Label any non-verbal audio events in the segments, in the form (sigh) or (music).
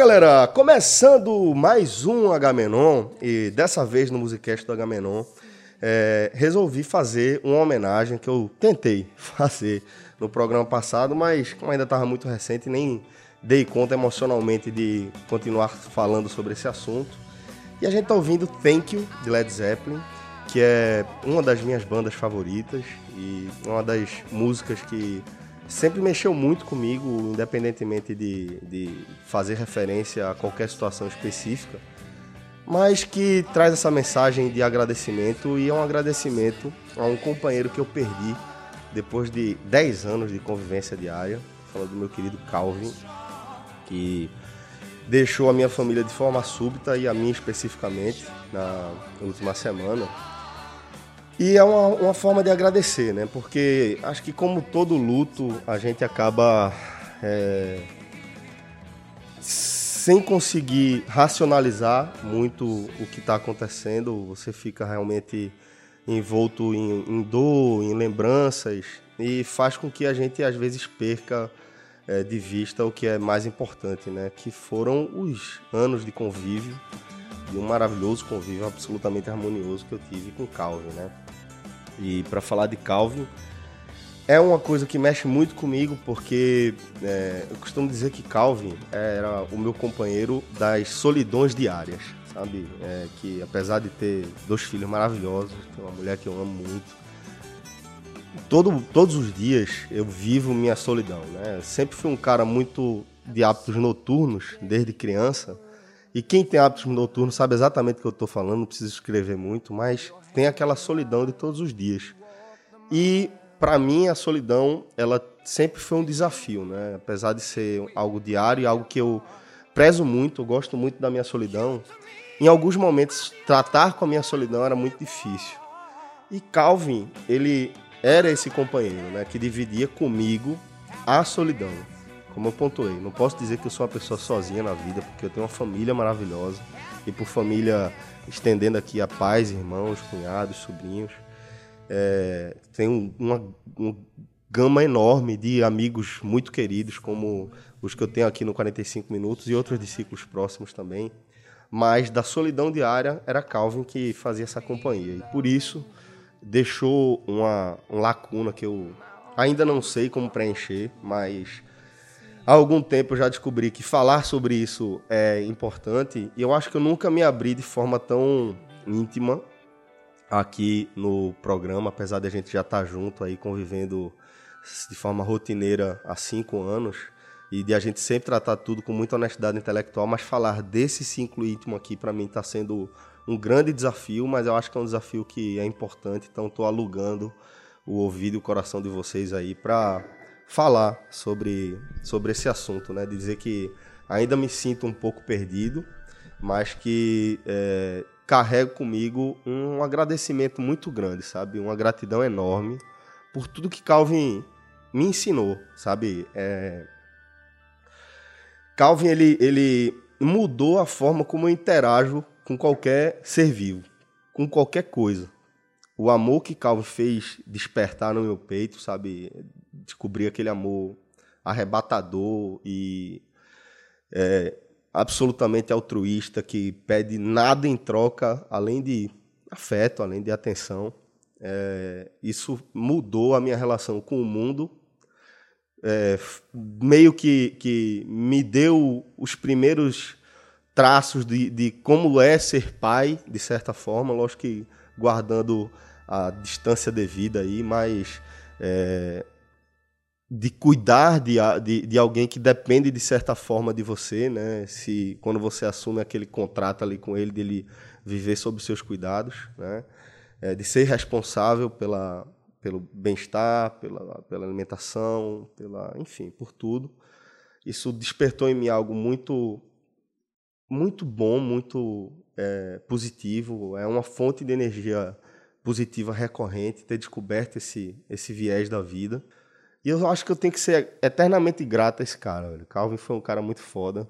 galera, começando mais um Agamenon e dessa vez no Musicast do Agamenon é, resolvi fazer uma homenagem que eu tentei (laughs) fazer no programa passado, mas como ainda estava muito recente, nem dei conta emocionalmente de continuar falando sobre esse assunto. E a gente está ouvindo Thank You de Led Zeppelin, que é uma das minhas bandas favoritas e uma das músicas que sempre mexeu muito comigo, independentemente de, de fazer referência a qualquer situação específica, mas que traz essa mensagem de agradecimento e é um agradecimento a um companheiro que eu perdi depois de 10 anos de convivência diária, falando do meu querido Calvin, que deixou a minha família de forma súbita e a minha especificamente na última semana. E é uma, uma forma de agradecer, né? Porque acho que como todo luto, a gente acaba é, sem conseguir racionalizar muito o que está acontecendo. Você fica realmente envolto em, em, dor, em lembranças e faz com que a gente às vezes perca é, de vista o que é mais importante, né? Que foram os anos de convívio, de um maravilhoso convívio absolutamente harmonioso que eu tive com Calvin, né? E para falar de Calvin, é uma coisa que mexe muito comigo, porque é, eu costumo dizer que Calvin era o meu companheiro das solidões diárias, sabe? É, que apesar de ter dois filhos maravilhosos, uma mulher que eu amo muito, todo, todos os dias eu vivo minha solidão, né? Sempre fui um cara muito de hábitos noturnos, desde criança. E quem tem hábitos noturnos sabe exatamente o que eu estou falando, não preciso escrever muito, mas tem aquela solidão de todos os dias. E para mim a solidão, ela sempre foi um desafio, né? Apesar de ser algo diário, algo que eu prezo muito, eu gosto muito da minha solidão. Em alguns momentos tratar com a minha solidão era muito difícil. E Calvin, ele era esse companheiro, né, que dividia comigo a solidão. Como eu pontuei, não posso dizer que eu sou uma pessoa sozinha na vida, porque eu tenho uma família maravilhosa e por família estendendo aqui a pais, irmãos, cunhados, sobrinhos. É, tenho uma, uma gama enorme de amigos muito queridos, como os que eu tenho aqui no 45 Minutos e outros discípulos próximos também. Mas da solidão diária era Calvin que fazia essa companhia. E por isso deixou uma lacuna que eu ainda não sei como preencher, mas há algum tempo eu já descobri que falar sobre isso é importante e eu acho que eu nunca me abri de forma tão íntima aqui no programa, apesar de a gente já estar tá junto aí convivendo de forma rotineira há cinco anos e de a gente sempre tratar tudo com muita honestidade intelectual, mas falar desse ciclo íntimo aqui para mim está sendo um grande desafio, mas eu acho que é um desafio que é importante, então estou alugando o ouvido e o coração de vocês aí para falar sobre, sobre esse assunto, né? Dizer que ainda me sinto um pouco perdido, mas que é, carrego comigo um agradecimento muito grande, sabe? Uma gratidão enorme por tudo que Calvin me ensinou, sabe? É... Calvin ele, ele mudou a forma como eu interajo com qualquer ser vivo, com qualquer coisa. O amor que Calvin fez despertar no meu peito, sabe? Descobrir aquele amor arrebatador e é, absolutamente altruísta, que pede nada em troca além de afeto, além de atenção. É, isso mudou a minha relação com o mundo. É, meio que, que me deu os primeiros traços de, de como é ser pai, de certa forma, lógico que guardando a distância devida aí, mas é, de cuidar de, de, de, alguém que depende de certa forma de você, né? Se quando você assume aquele contrato ali com ele, dele viver sob seus cuidados, né? É, de ser responsável pela, pelo bem-estar, pela, pela alimentação, pela, enfim, por tudo. Isso despertou em mim algo muito muito bom, muito é, positivo. É uma fonte de energia positiva recorrente ter descoberto esse, esse viés da vida. E eu acho que eu tenho que ser eternamente grato a esse cara. Velho. Calvin foi um cara muito foda.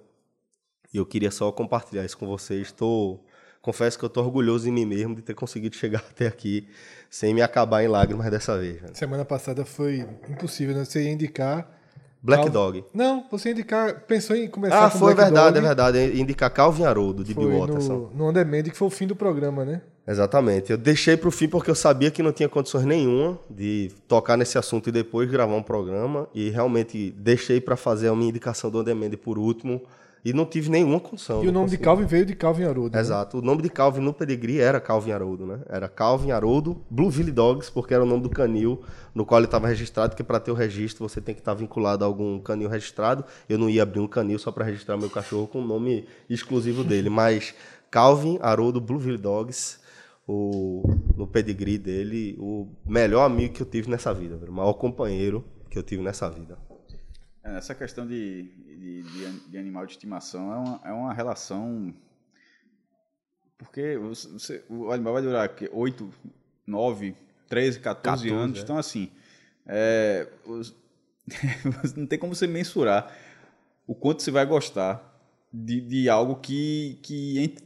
E eu queria só compartilhar isso com vocês. Estou confesso que eu estou orgulhoso de mim mesmo de ter conseguido chegar (laughs) até aqui sem me acabar em lágrimas dessa vez. Semana passada foi impossível, né? Você indicar Black Dog. Não, você indicar, pensou em começar Ah, com foi Black verdade, Dog, é verdade. Indicar Calvin Haroldo, de Foi Bill Watterson. no, no On Demand, que foi o fim do programa, né? Exatamente. Eu deixei pro fim porque eu sabia que não tinha condições nenhuma de tocar nesse assunto e depois gravar um programa. E realmente deixei para fazer a minha indicação do On Demand por último. E não tive nenhuma condição. E o nome de consegui. Calvin veio de Calvin Haroldo. né? Exato. O nome de Calvin no pedigree era Calvin Haroldo, né? Era Calvin Haroldo Blueville Dogs, porque era o nome do canil no qual ele estava registrado, que para ter o registro você tem que estar vinculado a algum canil registrado. Eu não ia abrir um canil só para registrar meu cachorro com o nome exclusivo dele, (laughs) mas Calvin Haroldo Blueville Dogs, o, no pedigree dele, o melhor amigo que eu tive nessa vida, o maior companheiro que eu tive nessa vida. É, Essa questão de, de, de de animal de estimação é uma, é uma relação. Porque você- o animal vai durar quê? 8, 9, 13, 14, 14, anos. é. Então, assim. é, os- (laughs) não tem como você mensurar o quanto você vai gostar de, de algo que, que em,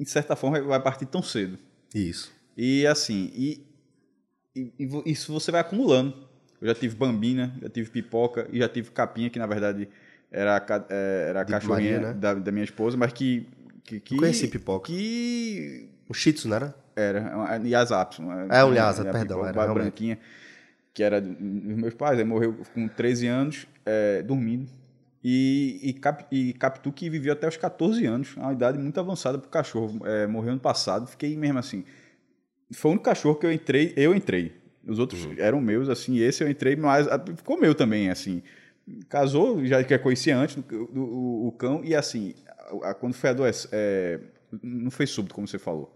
em certa forma, vai partir tão cedo. Isso. E assim, e, e- e isso você vai acumulando. Eu já tive bambina, já tive pipoca e já tive capinha, que na verdade era a, é, era a cachorrinha Maria, né? da, da minha esposa, mas que. que, que conheci pipoca. Que O Shih Tzu, não era? era, uma- É, um Lhasa, uma perdão, pipoca era, branquinha, que era do- dos meus pais, aí morreu com 13 anos, é, dormindo. E, e, Cap, e Capitu, que viveu até os 14 anos, uma idade muito avançada para o cachorro. É, morreu ano passado, fiquei mesmo assim. Foi o único cachorro que eu entrei, eu entrei. Os outros Uhum. eram meus, assim, esse eu entrei, mas ah, ficou meu também, assim. Casou, já que eu conhecia antes, o, o- o cão, e assim, a- a- quando foi adoecer, é, não foi súbito, como você falou.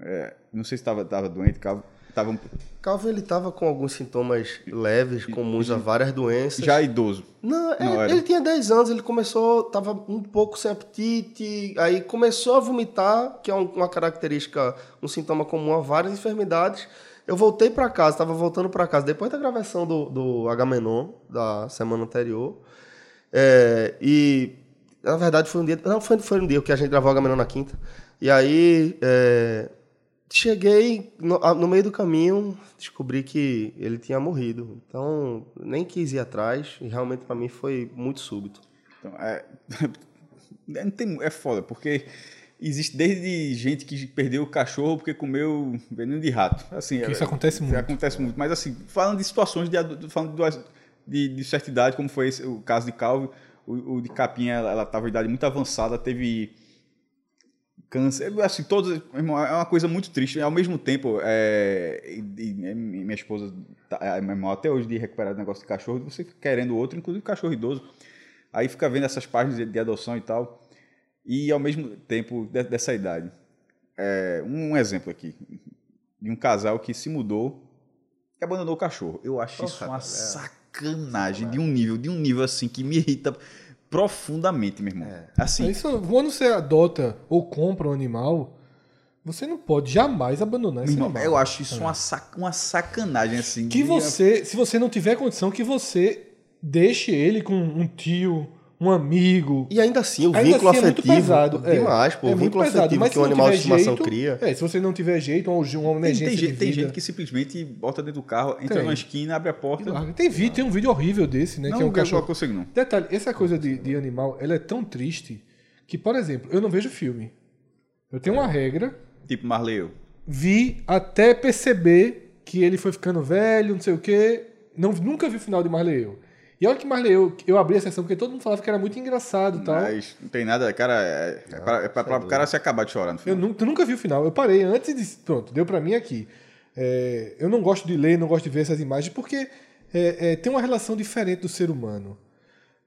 É, não sei se estava tava doente, tava, tava um- Calvin, ele tava com alguns sintomas leves, comuns a várias doenças. já idoso. Não, é- Não era. ele tinha 10 anos, ele começou, tava um pouco sem apetite, aí começou a vomitar, que é um- uma característica, um sintoma comum a várias enfermidades. Eu voltei para casa, estava voltando para casa depois da gravação do, do Agamenon, da semana anterior. É, e, na verdade, foi um dia. Não, foi, foi um dia que a gente gravou o Agamenon na quinta. E aí, é, cheguei no, no meio do caminho, descobri que ele tinha morrido. Então, nem quis ir atrás, e realmente para mim foi muito súbito. Então, é, (laughs) tem- é foda, porque existe desde gente que perdeu o cachorro porque comeu veneno de rato. Assim, Que isso é- acontece muito. Acontece muito. Mas assim, falando de situações de, falando de, de, certa idade, como foi esse- o caso de Calvin, o, o de Capinha, ela estava em idade muito avançada, teve câncer, assim, todos, irmão, é uma coisa muito triste. Ao mesmo tempo, é, e- e minha esposa, tá, é, meu irmão, até hoje de recuperar o negócio de cachorro, você querendo outro, inclusive cachorro idoso. Aí fica vendo essas páginas de, de adoção e tal. E ao mesmo tempo, de- dessa idade. É, um exemplo aqui, de um casal que se mudou e abandonou o cachorro. Eu acho isso Porra, uma é. sacanagem de um nível, de um nível assim que me irrita profundamente, meu irmão. É. Assim, Isso, quando você adota ou compra um animal, você não pode jamais abandonar esse irmão, animal. eu acho isso uma, sac- uma sacanagem, assim. Que de- você, se você não tiver condição, que você deixe ele com um tio, um amigo. E ainda assim, o Ainda vínculo assim é muito afetivo. pesado. é. demais, pô. É o vínculo pesado, afetivo que se um animal de estimação jeito- cria. É, se você não tiver jeito, uma, uma Tem, emergência tem, de gente, tem gente que simplesmente bota dentro do carro, entra Tem. numa esquina, abre a porta. Tem, vídeo, tem um vídeo horrível desse, né? Não, que é um eu cachorro. não consigo, não. Detalhe, essa coisa de, de animal, ela é tão triste que, por exemplo, eu não vejo filme. Eu tenho uma regra, Tipo Marley eu. vi até perceber que ele foi ficando velho, não sei o quê. Não, nunca vi o final de Marley eu. E olha que Marley eu, eu abri a sessão porque todo mundo falava que era muito engraçado e tal. Mas não tem nada, cara. É, é pra, é pra- pra o cara se acabar de chorar no Eu final. nunca, nunca vi o final. Eu parei antes de. Pronto, deu pra mim aqui. É, eu não gosto de ler, não gosto de ver essas imagens, porque é, é, tem uma relação diferente do ser humano.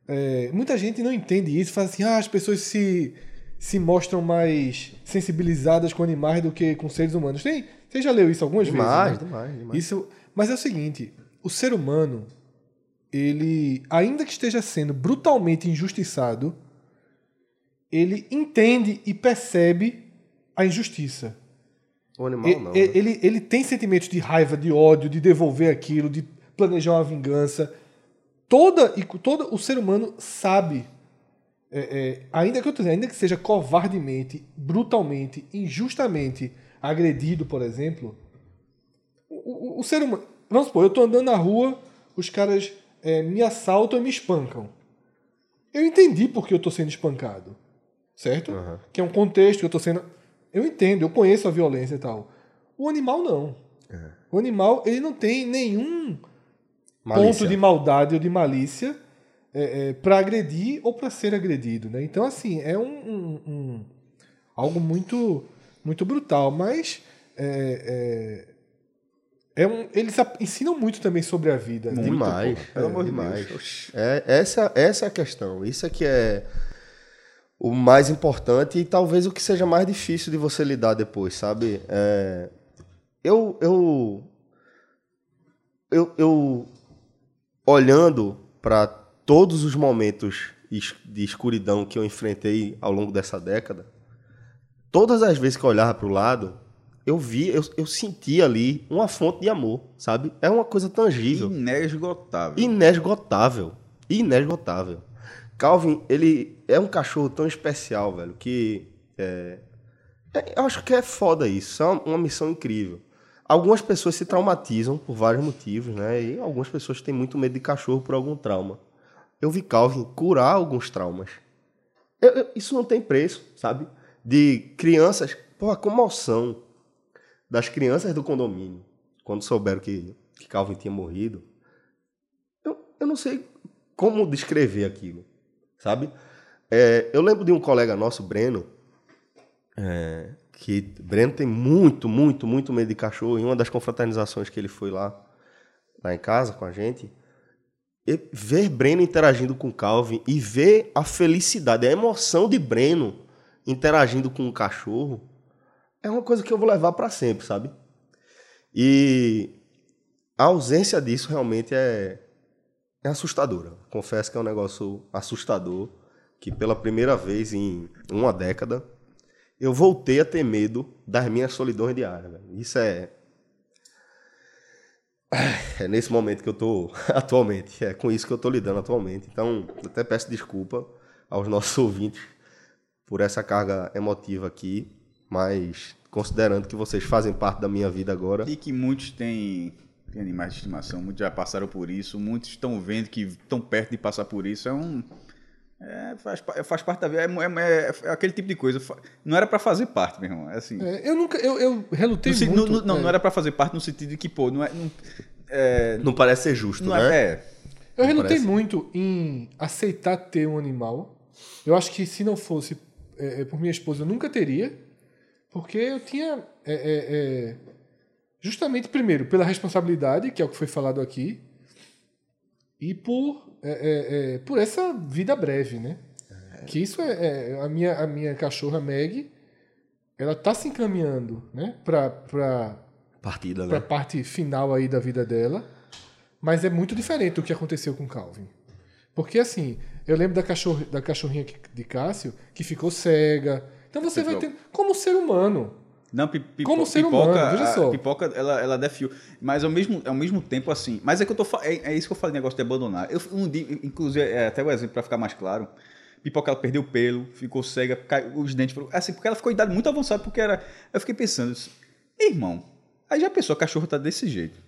É, muita gente não entende isso, fala assim: ah, as pessoas se, se mostram mais sensibilizadas com animais do que com seres humanos. Tem, você já leu isso algumas Demais, vezes? né? demais, demais. Isso, mas é o seguinte: o ser humano, ele, ainda que esteja sendo brutalmente injustiçado, ele entende e percebe a injustiça. O animal E- não. né? ele, ele tem sentimentos de raiva, de ódio, de devolver aquilo, de planejar uma vingança. Toda, e todo o ser humano sabe, é, é, ainda que eu ainda que seja covardemente, brutalmente, injustamente agredido, por exemplo, o, o- o ser humano. Vamos supor, eu tô andando na rua, os caras é, me assaltam e me espancam. Eu entendi porque eu estou sendo espancado. Certo? Que é um contexto que eu estou sendo. Eu entendo, eu conheço a violência e tal. O animal não. O animal, ele não tem nenhum Malícia. ponto de maldade ou de malícia é, para agredir ou para ser agredido, né? Então, assim, é um, um- um- algo muito muito brutal, mas é, é, um, eles ensinam muito também sobre a vida. né? Demais. porra, pelo é, amor de demais. Deus. É, essa, essa é a questão. Isso é que é o mais importante e talvez o que seja mais difícil de você lidar depois, sabe? É, eu, eu, eu, eu, olhando para todos os momentos de escuridão que eu enfrentei ao longo dessa década, todas as vezes que eu olhava para o lado, eu vi, eu, eu senti ali uma fonte de amor, sabe? É uma coisa tangível Inesgotável. inesgotável. Inesgotável. Calvin, ele é um cachorro tão especial, velho, que é, é- eu acho que é foda isso. É uma, uma missão incrível. Algumas pessoas se traumatizam por vários motivos, né? E algumas pessoas têm muito medo de cachorro por algum trauma. Eu vi Calvin curar alguns traumas. Eu- eu- isso não tem preço, sabe? De crianças, pô, a comoção das crianças do condomínio, quando souberam que, que Calvin tinha morrido. Eu, eu não sei como descrever aquilo, sabe? É, eu lembro de um colega nosso, Breno, é, que Breno tem muito, muito, muito medo de cachorro. Em uma das confraternizações que ele foi lá, lá em casa com a gente, ver Breno interagindo com Calvin e ver a felicidade, a emoção de Breno interagindo com o cachorro, é uma coisa que eu vou levar para sempre, sabe? E a ausência disso realmente é, é assustadora. Confesso que é um negócio assustador, que pela primeira vez em uma década eu voltei a ter medo das minhas solidões diárias. Isso é. É nesse momento que eu tô (laughs) atualmente. É com isso que eu tô lidando atualmente. Então, até peço desculpa aos nossos (laughs) ouvintes por essa carga emotiva aqui, mas considerando que vocês fazem parte da minha vida agora, E que muitos têm, têm animais de estimação, muitos já passaram por isso, muitos estão vendo que estão perto de passar por isso. É um. é, faz, faz parte da vida. É, é- é aquele tipo de coisa. Não era pra fazer parte, meu irmão. É assim. É, eu nunca. Eu, eu relutei No muito. no- no- não, é, não era pra fazer parte no sentido de que, pô, não é. Não, é, não parece ser justo, não né? é, é. Eu Não relutei parece? muito em aceitar ter um animal. Eu acho que se não fosse é, é, por minha esposa, eu nunca teria. Porque eu tinha. é, é, é, justamente, primeiro, pela responsabilidade, que é o que foi falado aqui. E por, é, é, é, por essa vida breve, né? Que isso é, a, minha, a minha cachorra Meg, ela tá se encaminhando, né? Pra, pra, Partida, para a né? parte final aí da vida dela, mas é muito diferente do que aconteceu com Calvin. Porque assim, eu lembro da, cachorro, da cachorrinha de Cássio que ficou cega. Então você vai ter como ser humano. Não, pi- pipo- Como ser pipoca, humano, veja só. Pipoca, ela, ela dá fio. Mas ao mesmo, ao mesmo tempo, assim. Mas é que eu tô é, é isso que eu falei, negócio de abandonar. Eu, um dia, inclusive, é, até o exemplo pra ficar mais claro. Pipoca, ela perdeu o pelo, ficou cega, cai- os dentes. Assim, porque ela ficou em idade muito avançada, porque era. Eu fiquei pensando, disse, irmão, aí já pensou, a cachorro tá desse jeito.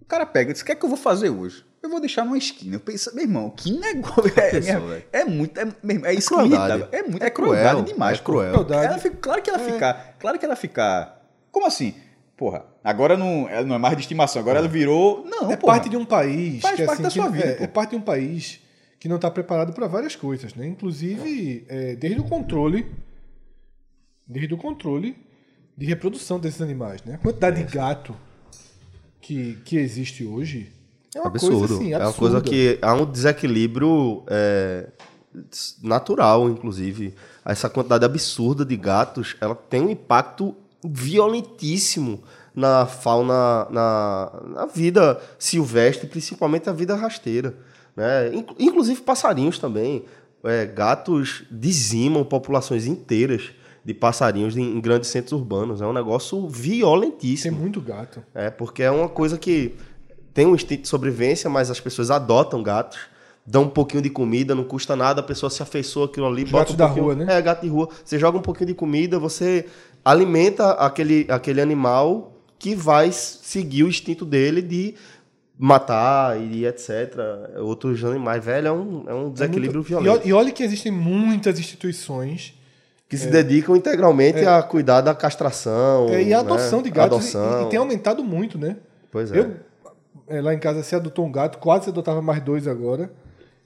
O cara pega e diz: o que é que eu vou fazer hoje? Eu vou deixar numa esquina. Eu penso, meu irmão, que negócio. É, pensou, é, velho? é muito. É, meu é isso que me crueldade. irritava. É muito. É É, crueldade cruel, demais. é cruel. Crueldade. Ela fica, claro que ela fica. Claro que ela fica. Como assim? Porra, agora não, ela não é mais de estimação, agora ela virou. Não, é porra. parte de um país Faz que, parte assim, da sua vida, é, é parte de um país que não está preparado para várias coisas, né? Inclusive é, desde o controle, desde o controle de reprodução desses animais, né? A quantidade de gato que, que existe hoje é uma absurdo. coisa assim, É uma coisa absurda. que há um desequilíbrio é, natural, inclusive. Essa quantidade absurda de gatos, ela tem um impacto violentíssimo na fauna, na, na vida silvestre, principalmente a vida rasteira. Né? Inclu- Inclusive passarinhos também. É, gatos dizimam populações inteiras de passarinhos em, grandes centros urbanos. É um negócio Tem violentíssimo. muito gato. É, porque é uma coisa que tem um instinto de sobrevivência, mas as pessoas adotam gatos, dão um pouquinho de comida, não custa nada, a pessoa se afeiçoa aquilo ali, Os bota um da rua, né? É, gato de rua. Você joga um pouquinho de comida, você alimenta aquele, aquele animal que vai seguir o instinto dele de matar e etc. Outros animais, velho, é um, é um desequilíbrio muito- violento. E, e olha que existem muitas instituições que se dedicam integralmente a cuidar da castração. é, e a né? adoção de gatos. e- Adoção. E, tem aumentado muito, né? Pois é. Eu, é, lá em casa, se adotou um gato, quase se adotava mais dois agora.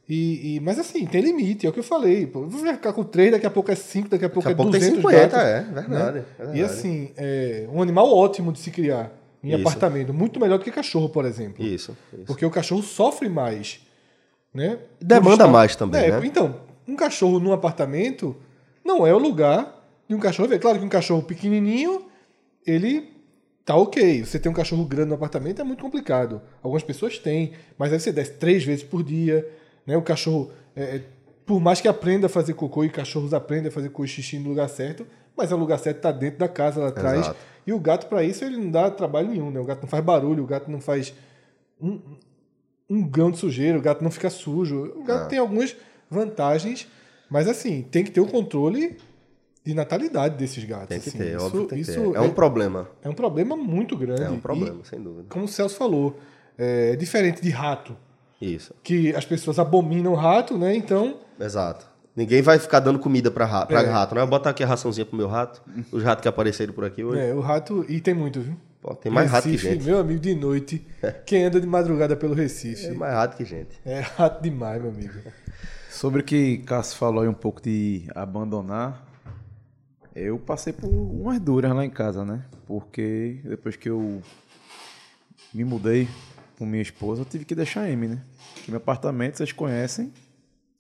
E, e- mas assim, tem limite, é o que eu falei. Pô, vai ficar com três, daqui a pouco é cinco, daqui a pouco Daqui é pouco tem 200 50, gatos. é, verdade, né? é E verdade. assim, é um animal ótimo de se criar em Isso. apartamento. Muito melhor do que cachorro, por exemplo. Isso, isso. Porque o cachorro sofre mais. Né? Demanda estar- mais também, É, né? Então, um cachorro num apartamento não é o lugar de um cachorro. ver. Claro que um cachorro pequenininho, ele tá ok. Você tem um cachorro grande no apartamento é muito complicado. Algumas pessoas têm, mas aí você desce três vezes por dia. Né? O cachorro, é, é, por mais que aprenda a fazer cocô e cachorros aprendem a fazer cocô e xixi no lugar certo, mas o lugar certo está dentro da casa lá atrás. Exato. E o gato, para isso, ele não dá trabalho nenhum. Né? O gato não faz barulho, o gato não faz um, um grão de sujeira, o gato não fica sujo. O gato Ah. tem algumas vantagens, mas assim, tem que ter o controle de natalidade desses gatos. Tem que assim. ter, isso, óbvio, tem que isso ter. É é, um problema. é um problema muito grande. É um E, problema, sem dúvida. como o Celso falou, é diferente de rato, Isso, que as pessoas abominam rato, né? Então, exato. Ninguém vai ficar dando comida pra, ra pra É. rato, né? Eu botar aqui a raçãozinha pro meu rato, os ratos que apareceram por aqui hoje. é, o rato. E tem muito, viu? Pô, tem mais rato que Recife, gente. Meu amigo, de noite. (laughs) Quem anda de madrugada pelo Recife. É mais rato que gente. É rato demais, meu amigo. Sobre o que Cássio falou aí um pouco de abandonar, eu passei por umas duras lá em casa, né? Porque depois que eu me mudei com minha esposa, eu tive que deixar a Amy, né? Porque meu apartamento, vocês conhecem,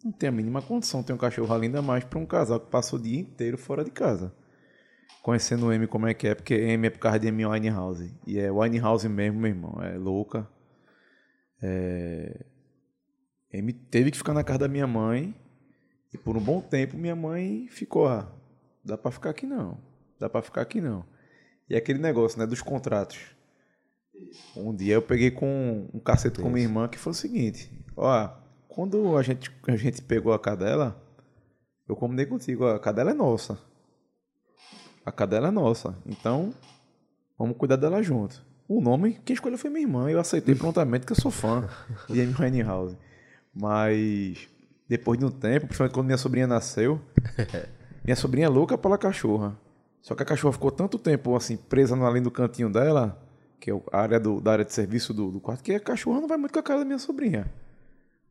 não tem a mínima condição ter um cachorro ainda mais para um casal que passa o dia inteiro fora de casa. Conhecendo o Amy como é que é, porque Amy é por causa de Amy Winehouse. E é Winehouse mesmo, meu irmão. É louca. Amy teve que ficar na casa da minha mãe. E por um bom tempo minha mãe ficou, dá pra ficar aqui não. Dá pra ficar aqui não. E aquele negócio, né, dos contratos. Um dia eu peguei com um cacete com minha irmã que foi o seguinte, ó, quando a gente, a gente pegou a cadela, eu combinei contigo, ó, a cadela é nossa. A cadela é nossa. Então, vamos cuidar dela junto. O nome, quem escolheu foi minha irmã. Eu aceitei prontamente, que eu sou fã de Amy Winehouse. Mas, depois de um tempo, principalmente quando minha sobrinha nasceu, (laughs) minha sobrinha é louca pela cachorra. Só que a cachorra ficou tanto tempo assim, presa no- ali no cantinho dela, que é a área do, da área de serviço do, do quarto, que a cachorra não vai muito com a cara da minha sobrinha.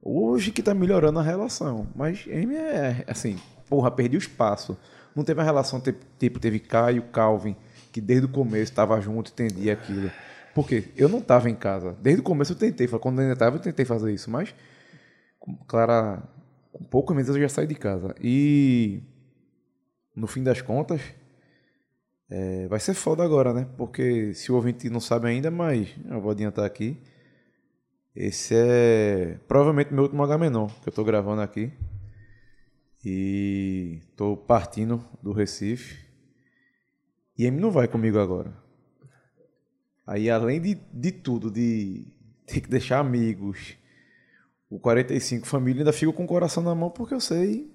Hoje que tá melhorando a relação. Mas Amy é assim, porra, perdi o espaço. Não teve a relação, tipo, teve Caio, Calvin, que desde o começo estava junto, entendia aquilo. Porque eu não estava em casa. Desde o começo eu tentei, quando eu ainda estava, eu tentei fazer isso, mas Clara, com pouco menos eu já saí de casa. E no fim das contas, é, vai ser foda agora, né? Porque se o ouvinte não sabe ainda, mas eu vou adiantar aqui. Esse é provavelmente meu último H-Menor que eu tô gravando aqui. E tô partindo do Recife. E Amy não vai comigo agora. Aí além de, de tudo, de ter que deixar amigos, o 45 família, ainda fico com o coração na mão porque eu sei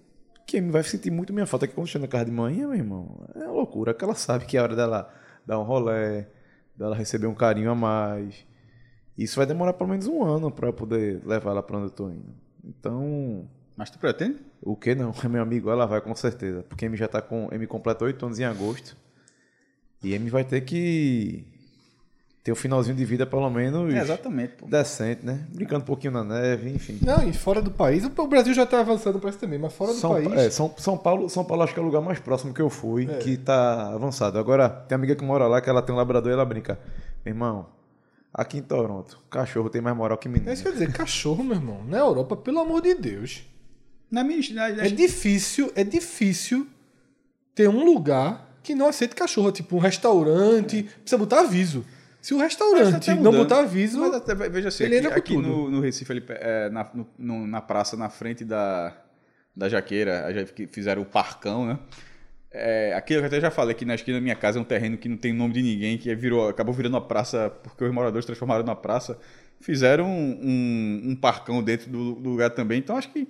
que Amy vai sentir muito minha falta. Que quando chega na casa de manhã, meu irmão, é uma loucura. Que ela sabe que é a hora dela dar um rolé, dela receber um carinho a mais. Isso vai demorar pelo menos um ano para eu poder levar ela para onde eu tô indo. Então, Mas tu pretende? o que não? (laughs) Meu amigo, ela vai com certeza. Porque Amy já tá com. Amy completou 8 anos em agosto. E Amy vai ter que ter um finalzinho de vida, pelo menos. É, exatamente, pô. Decente, né? Brincando um pouquinho na neve, enfim. Não, e fora do país, o Brasil já tá avançando para isso também, mas fora do São, país. é, São, São Paulo, São Paulo acho que é o lugar mais próximo que eu fui, que tá avançado. Agora, tem uma amiga que mora lá, que ela tem um labrador e ela brinca. Meu irmão, aqui em Toronto, cachorro tem mais moral que menino. É isso que eu ia dizer, cachorro, meu irmão, na Europa, pelo amor de Deus. Na minha. Na, na- É difícil, é difícil ter um lugar que não aceite cachorro, tipo um restaurante, precisa botar aviso. Se o restaurante tá não mudando. botar aviso, Mas até, veja assim, ele aqui, aqui no, no Recife, ali, é, na, no- na praça, na frente da, da Jaqueira, já fi- fizeram o parcão, né? É, aqui eu até já falei que na esquina da minha casa é um terreno que não tem nome de ninguém, que virou, acabou virando uma praça, porque os moradores transformaram na praça. Fizeram um, um, um parcão dentro do, do lugar também. Então acho que,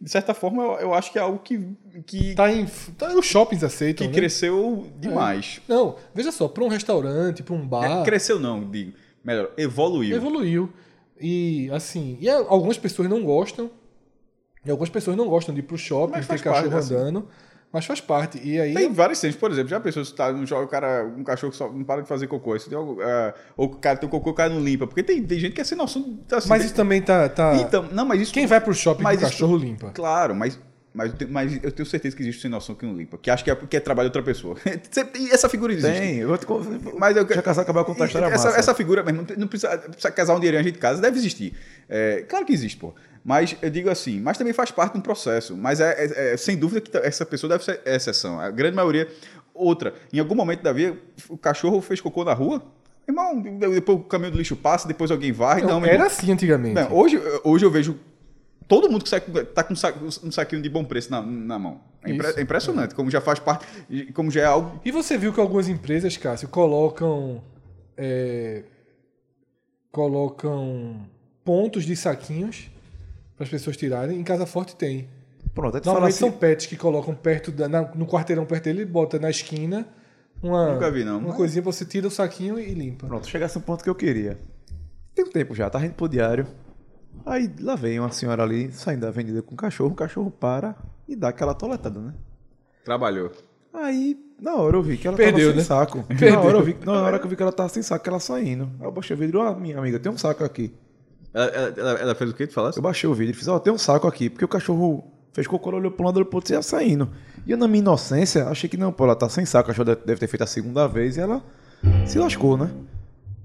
de certa forma, eu, eu acho que é algo que, que, tá em. Tá, os shoppings aceitam. que né? cresceu demais. Não, veja só, para um restaurante, para um bar, É, cresceu não, digo. Melhor, evoluiu. evoluiu. E assim, e a- algumas pessoas não gostam. E algumas pessoas não gostam de ir pro shopping, ter cachorro parte, assim. Mas faz parte. E aí. Tem vários cenas, por exemplo, já pensou se tá no jogo, o cara, um cachorro só não para de fazer cocô, isso tem algo, é, ou o cara tem o cocô, o cara não limpa, porque tem, tem gente que é sem noção. Assim, mas tem- isso também tá. tá... Então, não, mas isso. Quem vai pro shopping mas com o isso- cachorro limpa? Claro, mas, mas, eu tenho, mas eu tenho certeza que existe sem noção que não limpa. Que acho que é porque é trabalho de outra pessoa. (laughs) E essa figura existe. Tem, eu vou te Mas eu Já casar acabar com a história essa, massa. essa figura mesmo, não não precisa, precisa casar um dinheirinho de casa, deve existir. É, claro que existe, pô. Mas eu digo assim, mas também faz parte de um processo. Mas é, é- é- sem dúvida que essa pessoa deve ser exceção. A grande maioria. Outra, em algum momento da vida, o cachorro fez cocô na rua. Irmão, depois o caminhão do lixo passa, depois alguém varre. Não, Não, era irmão. assim antigamente. Não, hoje, hoje eu vejo todo mundo que sai, com- tá com um sa- saquinho de bom preço na, na mão. É, impre- é impressionante, como já faz parte, como já é algo. E você viu que algumas empresas, Cássio, colocam. é, colocam pontos de saquinhos para as pessoas tirarem. Em Casa Forte tem. Pronto, fala Normalmente assim, são pets que colocam perto da, na- no quarteirão perto dele, bota na esquina uma, Nunca vi, não. uma Mas- coisinha você tira o saquinho e limpa. Pronto, chegasse um ponto que eu queria. Tem um tempo já, tá indo pro diário. Aí lá vem uma senhora ali saindo da avenida com o cachorro, o cachorro para e dá aquela toletada, né? Trabalhou. Aí, na hora eu vi que ela Perdeu, tava né? sem saco. Perdeu. (laughs) Na hora, eu vi, na hora que eu vi que ela tava sem saco, ela saindo. Aí eu baixei o vidro, ó, minha amiga, tem um saco aqui. Ela, ela- ela- fez o que tu falasse? Eu baixei o vidro e fiz, ó, tem um saco aqui, porque o cachorro fez cocô, olhou pro lado, olhou pro outro e ia saindo. E eu, na minha inocência, achei que não, pô, ela tá sem saco, o cachorro deve ter feito a segunda vez e ela se lascou, né?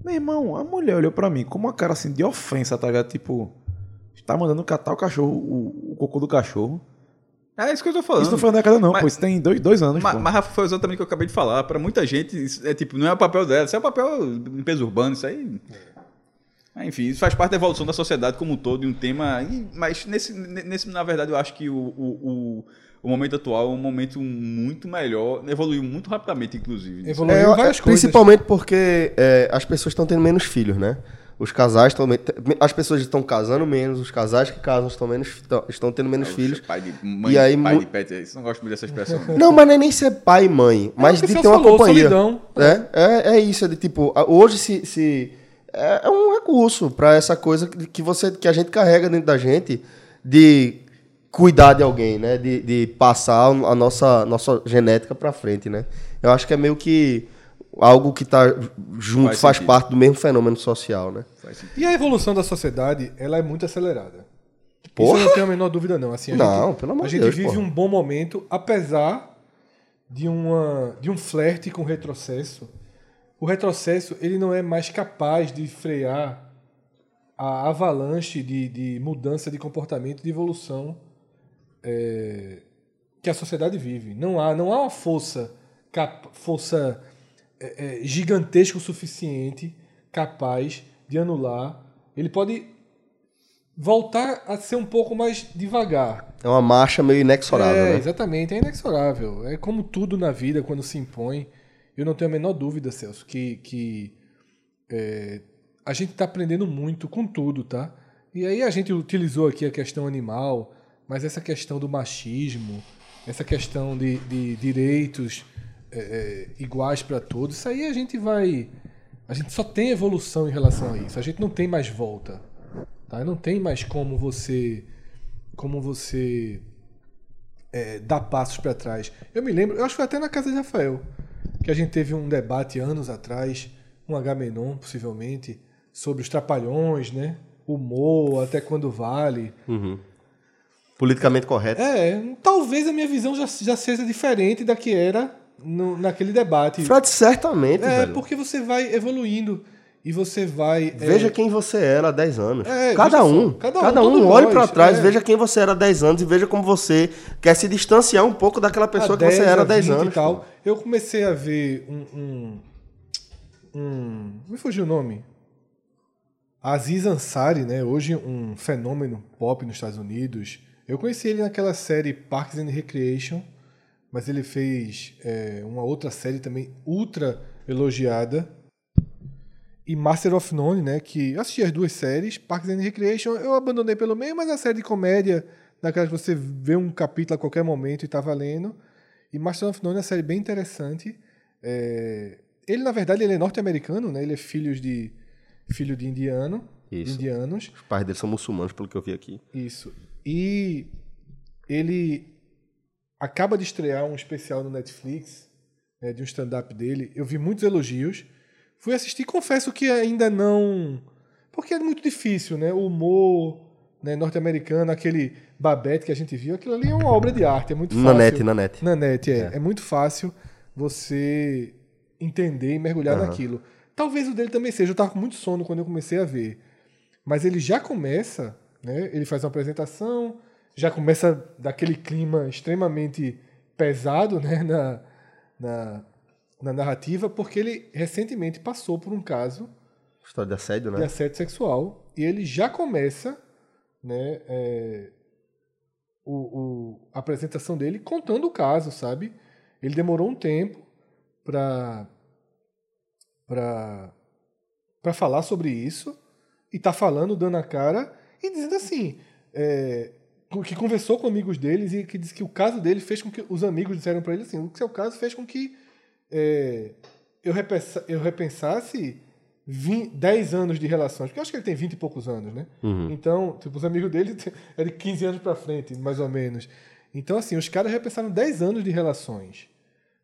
Meu irmão, a mulher olhou pra mim com uma cara assim de ofensa, tá ligado? Tipo, tá mandando catar o cachorro, o, o cocô do cachorro. É isso que eu tô falando. Isso não foi na década, não, Mas- pô, isso tem dois, dois anos, Mas, pô. mas Rafa, foi exatamente o que eu acabei de falar. Pra muita gente, isso é tipo, não é o papel dela, isso é o papel de limpeza urbana, isso aí. Ah, Enfim, isso faz parte da evolução da sociedade como um todo, e um tema. Mas nesse, nesse, na verdade, eu acho que o, o, o, o momento atual é um momento muito melhor, evoluiu muito rapidamente, inclusive. Evoluiu É, várias é, coisas. principalmente porque é, as pessoas estão tendo menos filhos, né? Os casais estão. As pessoas estão casando menos, os casais que casam estão, menos, estão, estão tendo menos filhos. Pai de mãe, E aí, pai de pet, isso não gosto muito dessa expressão. não. Não, mas não é nem ser pai e mãe, mas o que de ter uma falou, companhia. solidão. É, é, é isso, é de tipo, hoje se. se é, é um recurso para essa coisa que você que a gente carrega dentro da gente de cuidar de alguém, né? De, de passar a nossa, nossa genética para frente, né? Eu acho que é meio que algo que tá junto, Faz faz, parte do mesmo fenômeno social, né? E a evolução da sociedade, ela é muito acelerada. Isso Porra! eu não tenho a menor dúvida, não. Assim, a Não, gente, pelo amor A de gente Deus, vive porra. um bom momento, apesar de, uma, de um flerte com retrocesso. O retrocesso ele não é mais capaz de frear a avalanche de, de mudança de comportamento, de evolução é, que a sociedade vive. Não há, não há uma força, cap- força é, é, gigantesca o suficiente capaz de anular. Ele pode voltar a ser um pouco mais devagar. É uma marcha meio inexorável, é, né? exatamente, é inexorável. É como tudo na vida quando se impõe. Eu não tenho a menor dúvida, Celso, que, que é, a gente está aprendendo muito com tudo, tá? E aí a gente utilizou aqui a questão animal, mas essa questão do machismo, essa questão de, de direitos é, é, iguais para todos, isso aí a gente vai. A gente só tem evolução em relação a isso. A gente não tem mais volta. Tá? Não tem mais como você. Como você é, dar passos para trás. Eu me lembro, eu acho que foi até na casa de Rafael, que a gente teve um debate anos atrás, um Agamenon, possivelmente, sobre os trapalhões, né? Humor, até quando vale. Politicamente correto. É, talvez a minha visão já, já seja diferente da que era no- naquele debate. Fred, certamente, é, velho. porque você vai evoluindo e você vai. é, Veja quem você era há 10 anos. É, cada, veja só, um, cada cada um, um. todos olhe pra trás, é. veja quem você era há 10 anos e veja como você quer se distanciar um pouco daquela pessoa a que você 10, era há a 10 20 anos. E tal. pô. Eu comecei a ver um, um, um- Me fugiu o nome. Aziz Ansari, né? Hoje um fenômeno pop nos Estados Unidos. Eu conheci ele naquela série Parks and Recreation, mas ele fez é, uma outra série também ultra elogiada. E Master of None, né? Que eu assisti as duas séries, Parks and Recreation, eu abandonei pelo meio, mas a série de comédia, daquelas que você vê um capítulo a qualquer momento e tá valendo. E Master of None é uma série bem interessante. É, Ele, na verdade, ele é norte-americano, né? Ele é filho de, filho de indiano. Isso. indianos. Os pais dele são muçulmanos, pelo que eu vi aqui. Isso. E ele acaba de estrear um especial no Netflix, né, de um stand-up dele. Eu vi muitos elogios. Fui assistir, confesso que ainda não. Porque é muito difícil, né? O humor né, norte-americano, aquele Babette que a gente viu, aquilo ali é uma obra de arte, é muito fácil. Nanete, Nanete. Nanete, é. É muito fácil você entender e mergulhar Aham. naquilo. Talvez o dele também seja. Eu tava com muito sono quando eu comecei a ver. Mas ele já começa, né? Ele faz uma apresentação, já começa daquele clima extremamente pesado, né? Na, na, na narrativa, porque ele recentemente passou por um caso História de assédio, de né? assédio sexual e ele já começa né, é, o, o- a apresentação dele contando o caso, sabe? Ele demorou um tempo para para para falar sobre isso e tá falando, dando a cara e dizendo assim, é, que conversou com amigos deles e que disse que o caso dele fez com que os amigos disseram para ele assim, o seu caso fez com que é, eu, repensa, eu repensasse 20, 10 anos de relações, porque eu acho que ele tem 20 e poucos anos, né? Uhum. Então, tipo, os amigos dele (laughs) é de 15 anos pra frente, mais ou menos. Então, assim, os caras repensaram 10 anos de relações,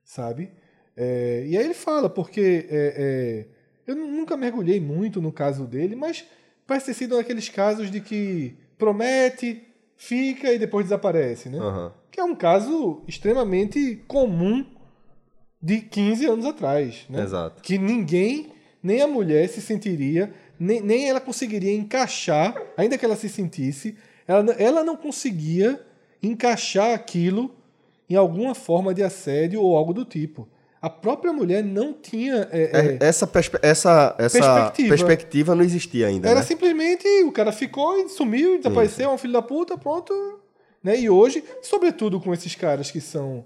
sabe? É, e aí ele fala, porque é, é, eu nunca mergulhei muito no caso dele, mas parece ter sido um daqueles casos de que promete, fica e depois desaparece, né? Aham. Que é um caso extremamente comum de 15 anos atrás, né? Exato. que ninguém, nem a mulher se sentiria, nem, nem ela conseguiria encaixar, ainda que ela se sentisse, ela, ela não conseguia encaixar aquilo em alguma forma de assédio ou algo do tipo. A própria mulher não tinha. é, É, é, essa, perspe- essa, essa Perspectiva. perspectiva. não existia ainda, era né? simplesmente o cara ficou e sumiu, desapareceu, é um filho da puta, pronto. Né? E hoje, sobretudo com esses caras que são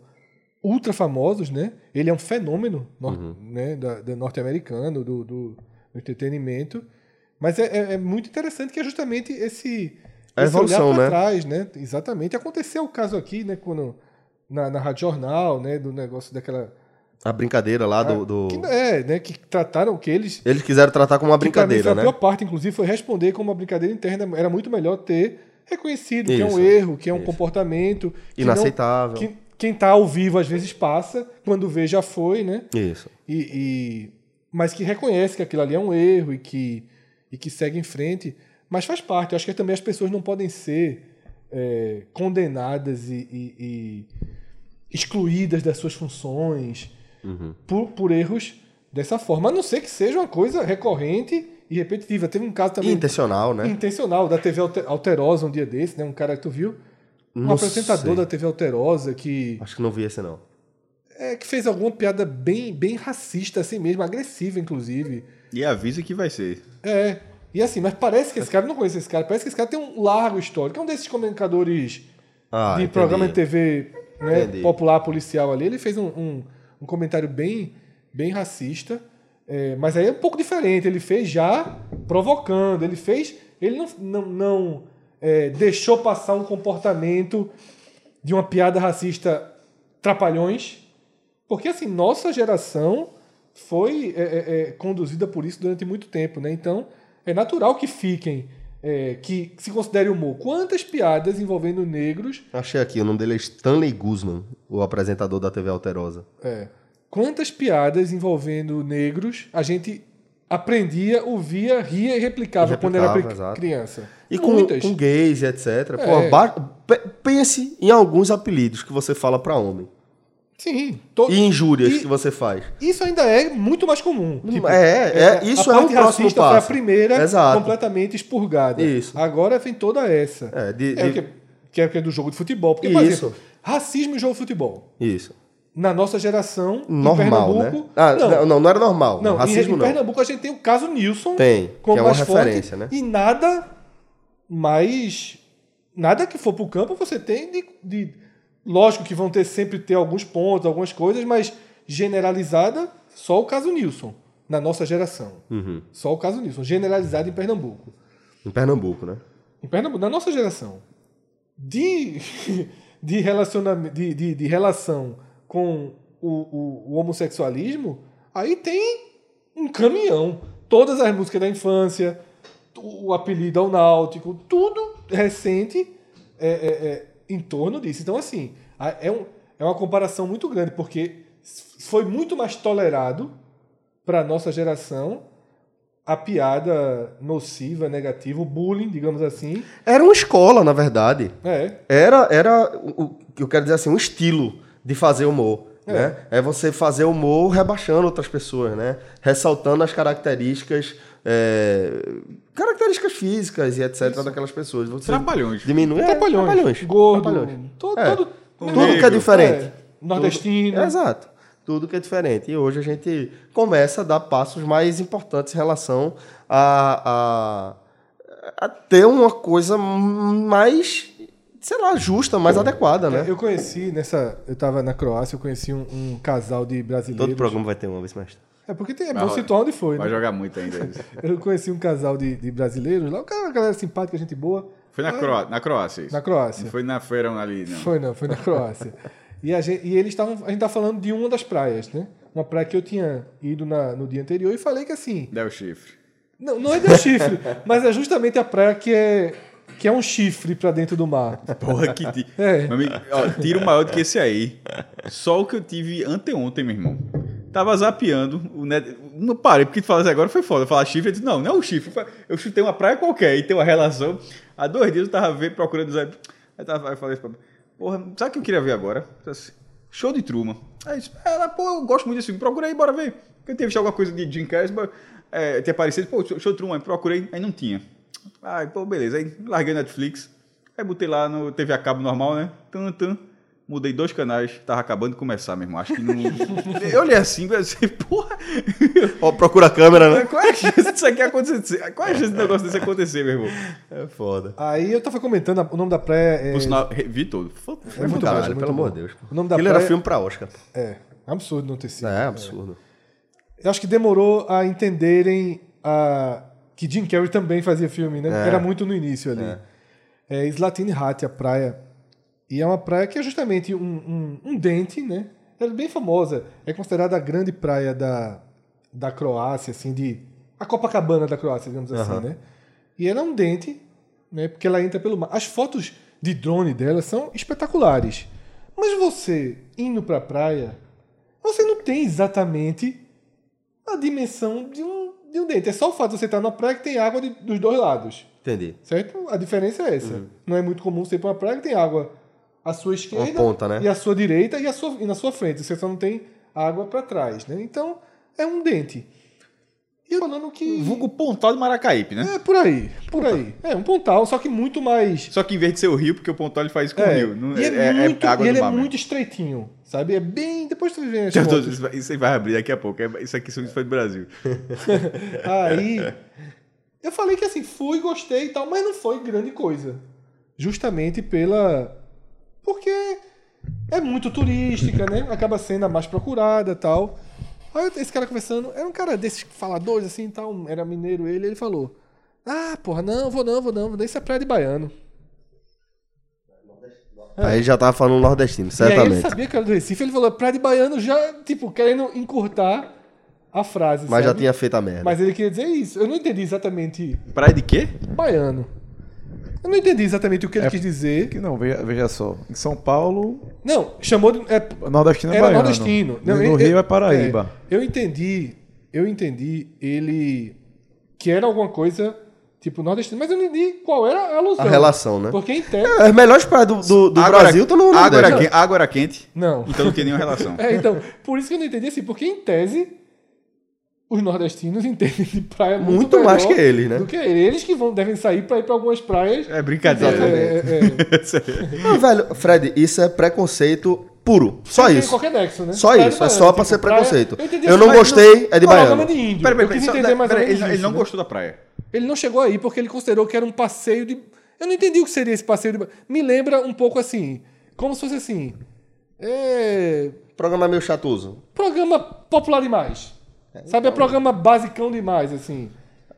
ultra famosos, né? Ele é um fenômeno nor- Uhum. né? da, da norte-americano, do, do, do entretenimento. Mas é, é- é muito interessante que é justamente esse, A esse evolução, olhar para né? trás, né? Exatamente. Aconteceu o caso aqui, né? Quando, na, na Rádio Jornal, né? Do negócio daquela... A brincadeira lá do. do- Que, é, né? Que trataram que eles Eles quiseram tratar como uma pra mim brincadeira, foi a né? pior parte, inclusive, foi responder como uma brincadeira interna. Era muito melhor ter reconhecido que é um Isso, erro, que é um isso. comportamento. que Inaceitável. Não, que quem tá ao vivo às vezes passa, quando vê já foi, né? Isso. E, e- mas que reconhece que aquilo ali é um erro e que, e que segue em frente. Mas faz parte. Eu acho que também as pessoas não podem ser é, condenadas e, e- excluídas das suas funções Uhum. por, por erros dessa forma. A não ser que seja uma coisa recorrente e repetitiva. Teve um caso também Intencional, né? intencional da TV Alter- Alterosa um dia desse, né? Um cara que tu viu. Um Não apresentador sei. da TV Alterosa que, Acho que não vi esse, não. é, que fez alguma piada bem, bem racista, assim mesmo, agressiva, inclusive. E avisa que vai ser. É. E assim, mas parece que esse cara, eu não conheço esse cara, parece que esse cara tem um largo histórico. É um desses comunicadores Ah, de entendi. programa de TV né, popular policial ali. Ele fez um, um, um comentário bem, bem racista, é, mas aí é um pouco diferente. Ele fez já provocando, ele fez. Ele não, não, não, é, deixou passar um comportamento de uma piada racista trapalhões, porque assim, nossa geração foi é, é, é, conduzida por isso durante muito tempo, né? Então é natural que fiquem, é, que se considere humor. Quantas piadas envolvendo negros Achei aqui, o nome dele é Stanley Guzman, o apresentador da TV Alterosa. É. Quantas piadas envolvendo negros a gente aprendia, ouvia, ria e replicava, E quando era replicava, exato. criança? E com, Muitas. com gays e etc. É. Pô, pense em alguns apelidos que você fala pra homem. Sim. to- E injúrias E- que você faz. Isso ainda é muito mais comum. Tipo, é, é, isso a é o próximo racista Foi a passo. primeira Exato. completamente expurgada. Isso. Agora vem toda essa. É, de- É, de- que, é que é do jogo de futebol. Porque, por Isso. exemplo, racismo e jogo de futebol. Isso. Na nossa geração, em Normal, né? Ah, não, não, não, era normal. Não, em- racismo em, não. Pernambuco a gente tem o caso Nilson. Tem, como que é uma referência, forte, né? E nada mais. Nada que for pro campo você tem de, de- Lógico que vão ter sempre ter alguns pontos, algumas coisas, mas generalizada, só o caso Nilson, na nossa geração. Uhum. Só o caso Nilson, generalizado em Pernambuco. Em Pernambuco, né? Em Pernambuco, na nossa geração. De, (laughs) de, relacionamento, de, de, de relação com o, o, o homossexualismo, aí tem um caminhão. Todas as músicas da infância, o, apelido ao Náutico, tudo recente é, é, é, em torno disso. Então, assim, é, um, é uma comparação muito grande, porque foi muito mais tolerado para a nossa geração a piada nociva, negativa, o bullying, digamos assim. Era uma escola, na verdade. É, Era, era o, o que eu quero dizer assim, um estilo de fazer humor. É. Né? É você fazer humor rebaixando outras pessoas, né? Ressaltando as características. é, características físicas e etc. daquelas pessoas. Você Trapalhões. Diminui. é, trapalhões, trapalhões. gordo, Trapalhões. todo, É. todo- Tudo que é Negro. diferente. É, nordestino. Tudo- Exato. Tudo que é diferente. E hoje a gente começa a dar passos mais importantes em relação a, a, a ter uma coisa mais, sei lá, justa, mais adequada, né? É, Eu conheci nessa. Eu tava na Croácia, eu conheci um, um casal de brasileiros. Todo programa vai ter uma vez mestre. É porque tem, é bom situar onde foi, Vai né? jogar muito ainda. (laughs) Eu conheci um casal de, de brasileiros lá, o cara, uma galera simpática, gente boa. Foi na, Ah, Croá na Croácia isso. Na Croácia. Não foi na feira ali, não. Foi não, foi na Croácia. e, a gente, e eles estavam. A gente tá falando de uma das praias, né? Uma praia que eu tinha ido na- no dia anterior e falei que assim. Deu chifre. Não, não é de chifre, (laughs) mas é justamente a praia que é. Que é um chifre pra dentro do mar. (laughs) Porra, que ti... É. Meu amigo, ó, tiro maior do que esse aí. Só o que eu tive anteontem, meu irmão. Tava zapeando, o net... não parei, porque tu fala assim, agora foi foda. Falar chifre, eu disse, não, não é o chifre. Eu chutei uma praia qualquer e tem uma relação. Há dois dias eu tava vendo, procurando os. Aí eu, tava, aí eu falei porra, sabe o que eu queria ver agora? Show de Truman. Aí eu disse, ela, pô, eu gosto muito desse filme, procura aí, bora ver. Porque eu visto alguma coisa de Jim Carrey, é, tinha aparecido, pô, show de Truman, procurei, aí não tinha. Aí, pô, beleza. Aí larguei Netflix. Aí botei lá no TV a cabo normal, né? Tum, tum. Mudei dois canais. Tava acabando de começar, meu irmão. Acho que não. (laughs) Eu olhei assim, pensei, porra. Ó, procura a câmera, né? Qual é a chance disso aqui acontecer? Qual é a chance desse negócio desse acontecer, meu irmão? É foda. Aí eu tava comentando, o nome da praia é. Por sinal, todo. Foi- é muito Caralho, muito pelo amor de Deus. O nome da Aquilo praia era filme pra Oscar. É, absurdo não ter sido. É, absurdo. Eu acho que demorou a entenderem a... que Jim Carrey também fazia filme, né? É. Era muito no início ali. É, Slatine Hat, a praia. E é uma praia que é justamente um, um, um dente, né? Ela é bem famosa. É considerada a grande praia da, da Croácia, assim, de. A Copacabana da Croácia, digamos assim, né? E ela é um dente, né? Porque ela entra pelo mar. As fotos de drone dela são espetaculares. Mas você indo pra praia, você não tem exatamente a dimensão de um, de um dente. É só o fato de você estar na praia que tem água de- dos dois lados. Entendi. Certo? A diferença é essa. Não é muito comum você ir para uma praia que tem água à sua esquerda Uma ponta, né? e à sua direita e, à sua, e na sua frente. Você só não tem água para trás. Né? Então, é um dente. E eu falando que. Vulgo Pontal de Maracaípe, né? É por aí, por aí. É um pontal, só que muito mais. Só que em vez de ser o rio, porque o Pontal ele faz com o É, rio. Não, e é, muito, água e ele é mesmo. muito estreitinho, sabe? É bem. Depois tu vê as tô- fotos. Isso vai- isso aí vai abrir daqui a pouco. É- Isso aqui isso foi do Brasil. (laughs) Aí eu falei que assim, fui, gostei e tal, mas não foi grande coisa. Justamente pela. Porque é muito turística, né? Acaba sendo a mais procurada e tal. Aí esse cara conversando, era um cara desses faladores assim e tal, era mineiro ele, ele falou: Ah, porra, não, vou não, vou não, vou isso é praia de baiano. Aí já tava falando nordestino, E aí ele certamente. sabia que era do Recife, ele falou: Praia de baiano já, tipo, querendo encurtar a frase. Mas já sabe? tinha feito a merda. Mas ele queria dizer isso. Eu não entendi exatamente Praia de quê? baiano. Eu não entendi exatamente o que ele quis dizer. Que não, veja, veja só. Em São Paulo, Não, chamou de. É, nordestino é era baiano. nordestino. Não, no eu- Rio eu- é Paraíba. é, eu entendi. Eu entendi ele. Que era alguma coisa tipo nordestino, mas eu não entendi qual era a alusão. A relação, né? Porque em tese. É, As melhores praias do, do, do Água Brasil estão no água Nordeste. era, quente, água era quente, Não. então não tinha nenhuma relação. (laughs) É, então, por isso que eu não entendi assim, porque em tese. Os nordestinos entendem de praia muito, Muito mais que eles, né? Do que eles que vão, devem sair para ir para algumas praias. É brincadeira. É, é, (laughs) é. Não, velho, Fred, isso é preconceito puro. Só Tem isso. qualquer nexo, né? Só Praia isso, é só tipo, pra ser praia- preconceito. Eu assim, não gostei, é de baiano. Coloca de índio. Peraí, eu peraí, só- peraí, ele, não né? gostou da praia. Ele não chegou aí porque ele considerou que era um passeio de. Eu não entendi o que seria esse passeio de. Me lembra um pouco assim. Como se fosse assim. É. Programa é meio chatoso. Programa popular demais. Sabe? É programa basicão demais, assim.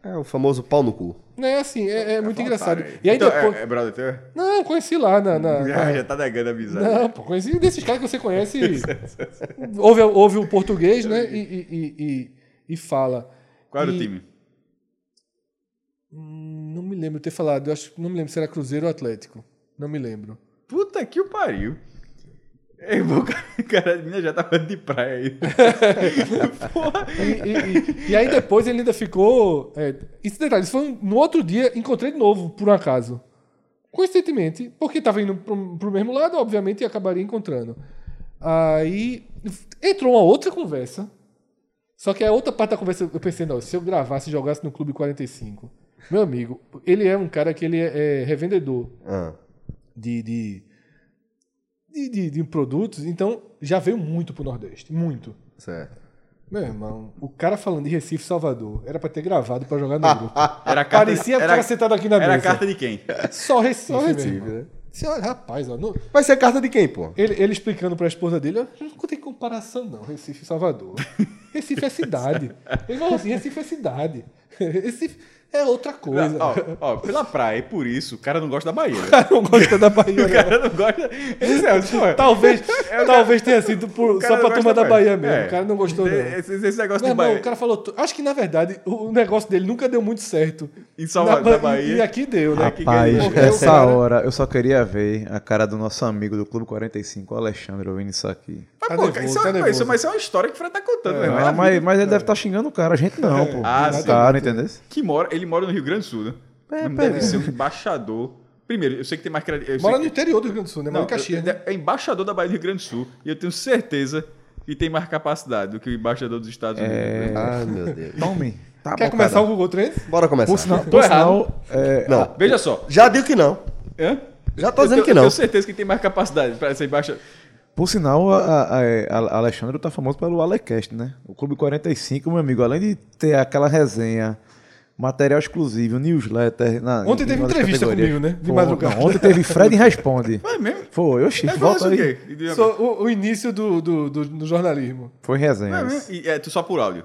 É o famoso pau no cu. Não é assim, é, é muito engraçado. E aí Então, depois. é, é brother teu? Não, conheci lá na. na- (laughs) Já, na- já tá negando a amizade. Não, pô, conheci desses caras que você conhece. (laughs) ouve, ouve o português, né? E, e, e, e- e fala. Qual era o time? Não me lembro de ter falado. Eu acho, não me lembro se era Cruzeiro ou Atlético. Não me lembro. Puta que o pariu. O (laughs) cara, de já tava de praia aí. (laughs) Porra. E, e- e- aí depois ele ainda ficou. É, esse detalhe, isso foi no outro dia, encontrei de novo, por um acaso. Coincidentemente, porque estava indo pro, pro mesmo lado, obviamente, e acabaria encontrando. Aí entrou uma outra conversa. Só que a outra parte da conversa, eu pensei, não, se eu gravasse e jogasse no Clube 45. Meu amigo, ele é um cara que ele é, é revendedor Ah, de, de, de, de- de produtos, então já veio muito pro Nordeste. Muito. certo. Meu irmão, o cara falando de Recife e Salvador era pra ter gravado pra jogar no (laughs) grupo. Era carta, Parecia o era, cara sentado aqui na Era a mesa. carta de quem? Só Recife, Só Recife, né? Rapaz, ó, não- Vai ser carta de quem, pô? ele, ele explicando pra esposa dele, ó, não tem comparação não, Recife e Salvador. Recife é cidade. (laughs) Ele falou assim, Recife é cidade. (laughs) Recife é outra coisa. Ó, ó, pela praia, e por isso, o cara não gosta da Bahia. O cara não gosta da Bahia, O né? cara não gosta. Esse é, pô, Talvez, talvez tenha sido por- cara só não pra turma da Bahia mesmo. É. O cara não gostou, não. Esse, esse negócio Meu de irmão, Bahia. o cara falou. Acho que na verdade o negócio dele nunca deu muito certo. Em Salvador, Na da Ba- Bahia. E aqui deu, né? Aqui Rapaz, o essa cara- hora eu só queria ver a cara do nosso amigo do Clube 45, o Alexandre, ouvindo isso aqui. Mas, Tá pô, nervoso, isso, é tá nervoso. isso, mas isso é uma história que o Fred tá contando. É Ah, a mas, mas ele deve estar xingando o cara, a gente não, pô. Ah, sim. caras, entendeu? Que mora, ele mora no Rio Grande do Sul, né? É, pera deve ser um embaixador. Primeiro, eu sei que tem mais eu sei Mora que- no interior do Rio Grande do Sul, né? Mora Não, em Caxias. né? é, embaixador da Bahia do Rio Grande do Sul. E eu tenho certeza que tem mais capacidade do que o embaixador dos Estados Unidos. É. Ai, meu Deus. Tome. Tá Quer bom, começar o Google Trends? Bora começar. Por sinal, Tô por errado. sinal é, Não, Veja só. já digo que não. Hã? Já tô Eu dizendo tenho- que Eu não. tenho certeza que tem mais capacidade para ser embaixador. Por sinal, a, a, a- a Alexandre tá famoso pelo Alecast, né? O Clube 45, meu amigo, além de ter aquela resenha, material exclusivo, newsletter. Na, Ontem em teve entrevista comigo, né? De Pô, madrugada. não, ontem teve Fred Responde. (laughs) Vai mesmo? Foi, oxi, É, volta o aí. E- Só o, o início do, do, do, do jornalismo. Foi resenha. E é tu só por áudio.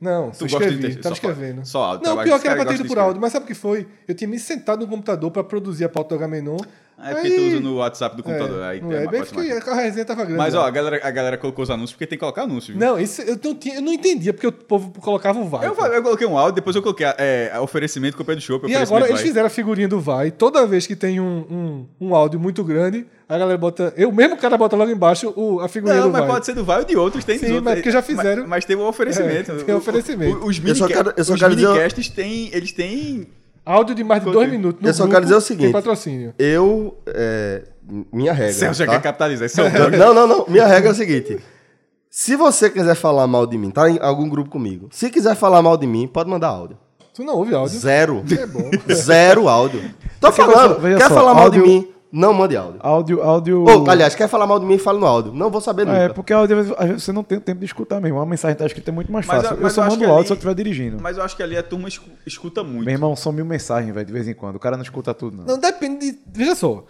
Não, Tu tu gosta de escrevi, tava só- escrevendo. só áudio, Não, trabalho. pior que era pra ter ido por áudio, mas sabe o que foi? Eu tinha me sentado no computador pra produzir a pauta do Agamenon. É porque tu usa no WhatsApp do computador. aí não tem é, bem mais. a resenha tava grande. Mas ó, a galera, a galera colocou os anúncios porque tem que colocar anúncio. viu? Não, isso eu não, tinha, eu não entendia, porque o povo colocava o vai. Eu, eu coloquei um áudio, depois eu coloquei é, a oferecimento com o do show. E agora eles fizeram a figurinha do vai. Toda vez que tem um, um, um áudio muito grande, a galera bota. Eu mesmo o cara bota logo embaixo o, a figurinha Não, do mas vai. pode ser do vai ou de outros, tem Sim, outros. mas porque já fizeram. Mas, mas tem o oferecimento. É, tem o oferecimento. O- só os minicasts têm. Eles têm. Áudio de mais de dois minutos. No Eu só grupo, quero dizer o seguinte. patrocínio. Eu. é, minha regra. Celso já tá? quer capitalizar. Esse é o dono. Não, não, não. Minha regra é a seguinte. Se você quiser falar mal de mim, tá em algum grupo comigo. Se quiser falar mal de mim, pode mandar áudio. Tu não ouve áudio. Zero. É bom. Zero áudio. Tô falando. quer só, falar mal áudio- de mim? Não mande áudio. Áudio, áudio. Ou, aliás, quer falar mal de mim? Fale no áudio. Não vou saber nunca. É, porque áudio, às vezes, você não tem o tempo de escutar mesmo. Uma mensagem tá escrita é muito mais fácil. eu mas só eu acho mando que áudio ali- se eu estiver dirigindo. Mas eu acho que ali a turma escu- escuta muito. Meu irmão, são mil mensagens, velho, de vez em quando. O cara não escuta tudo, não. Não depende de. Veja só.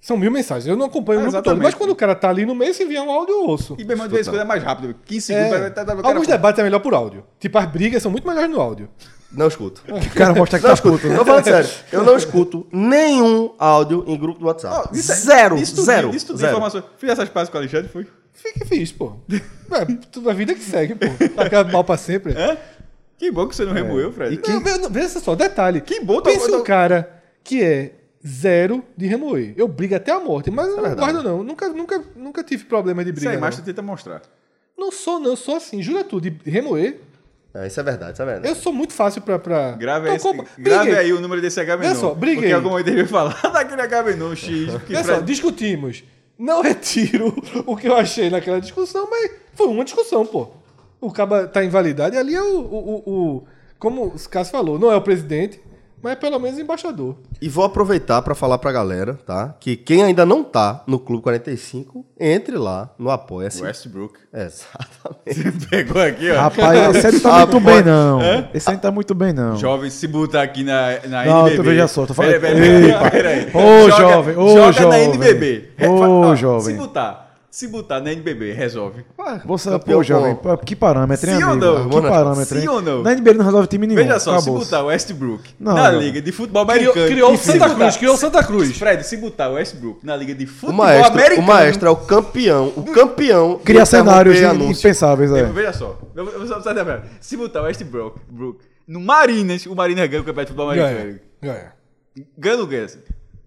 São mil mensagens. Eu não acompanho o É, grupo todo. Mas quando o cara tá ali no meio, se vier um áudio, eu ouço. E mesmo de vez em quando é mais rápido. 15 É, segundos. vai- tá- tá- o cara- alguns debates é melhor por áudio. Tipo, as brigas são muito melhores no áudio. Não escuto. O cara mostra que Não tá escuto. puto, né? Tô falando sério. Eu não escuto nenhum áudio em grupo do WhatsApp. Isso é- zero. isso tudo- zero. Isso tudo zero. informação. Fiz essas pazes com o Alexandre, foi? Fica fixe, pô. É, tu- a vida que segue, pô. Ficar mal pra sempre. É? Que bom que você não remoeu, Fred. E Não, ve- não, veja só, detalhe. Que bom, tô- Pensa tô- um cara que é zero de remoer. Eu brigo até a morte, mas eu não guardo, não. Nunca, nunca, nunca tive problema de Isso briga. aí, não. mas tu tenta mostrar. não sou, não. Eu sou assim, jura tudo. De remoer, É, isso é verdade, isso é verdade. eu sou muito fácil pra. pra... Grave, Então, esse, como- grave aí o número desse HB Olha só, briguei. Porque alguma vez ele vai falar (laughs) daquele HB não, X. (laughs) Olha só, discutimos. Não (laughs) retiro o que eu achei naquela discussão, mas foi uma discussão, pô. O caba tá em validade, ali é o, o, o, o- Como o Cássio falou, não é o presidente, mas é pelo menos embaixador. E vou aproveitar para falar pra galera, tá? Que quem ainda não tá no Clube 45, entre lá no Apoia-se. Westbrook. (laughs) Exatamente. Pegou aqui, ó. Rapaz, esse aí não tá muito bem, não. Esse aí não tá muito bem, não. Jovem, se botar aqui na, na Não, NBB. tu veja só, tô falando- Peraí, peraí, Eita. peraí. Ô, Joga- jovem, ô, joga na jovem. NBB. Ô, Ó, jovem. Se botar, se botar na NBB, resolve. Você, Campeão pô, jovem, pô, que parâmetro, hein, Sim ou amigo? não? Que parâmetro, Sim hein? ou não? Na NBA não resolve time nenhum. Veja só, acabou. se botar o Westbrook Não, na não. Liga de Futebol Criou, Americano. criou o se Santa botar- Cruz, criou o Santa Cruz. Fred, se botar o Westbrook na Liga de O Futebol maestro, Americano. o maestro é o campeão, o campeão. Cria cenários interromper impensáveis, é. Veja só, eu vou- eu vou só- só- Se botar o Westbrook Brook no Marinas, o Marinas ganha o campeonato de futebol Ganha. americano. Ganha. Ganha ou não ganha?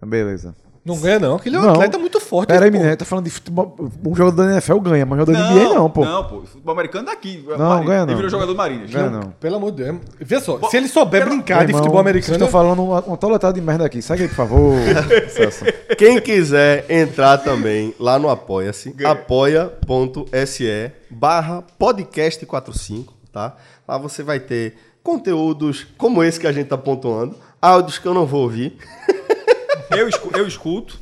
Beleza. Não ganha, não. Aquele é um Não. atleta muito forte. Pera aí, pô. menino, tá falando de futebol. Um jogador da NFL ganha, mas um jogador da NBA não, pô. Não, pô. Futebol americano daqui. Não, ganha não. Ele virou jogador do Marinas. Ganha não. Pelo amor de Deus. Vê só, se ele souber pela- brincar de Irmão, futebol americano. Vocês estão falando uma, uma toletada de merda aqui. Segue aí, por favor. (laughs) Quem quiser entrar também lá no Apoia-se, apoia.se barra podcast45, tá? Lá você vai ter conteúdos como esse que a gente tá pontuando, áudios que eu não vou ouvir. (laughs) Eu, escu- eu escuto.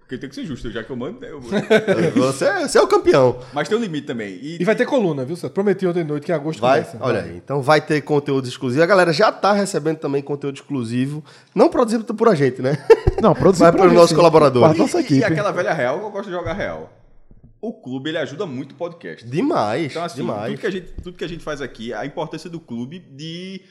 Porque tem que ser justo, já que eu mando. eu- (laughs) Você, você é o campeão. Mas tem um limite também. E, E vai ter coluna, viu? Celso? Prometi ontem de noite que em agosto Vai? começa. Olha aí. Então vai ter conteúdo exclusivo. A galera já tá recebendo também conteúdo exclusivo. Não produzido por a gente, né? Não, (laughs) produzido Vai pra para os mim, nossos sim. colaboradores. Para nossa e- equipe. e aquela velha real, eu gosto de jogar real. O clube, ele ajuda muito o podcast. Demais. Então, assim, demais. tudo que, a gente, tudo que a gente faz aqui, a importância do clube de,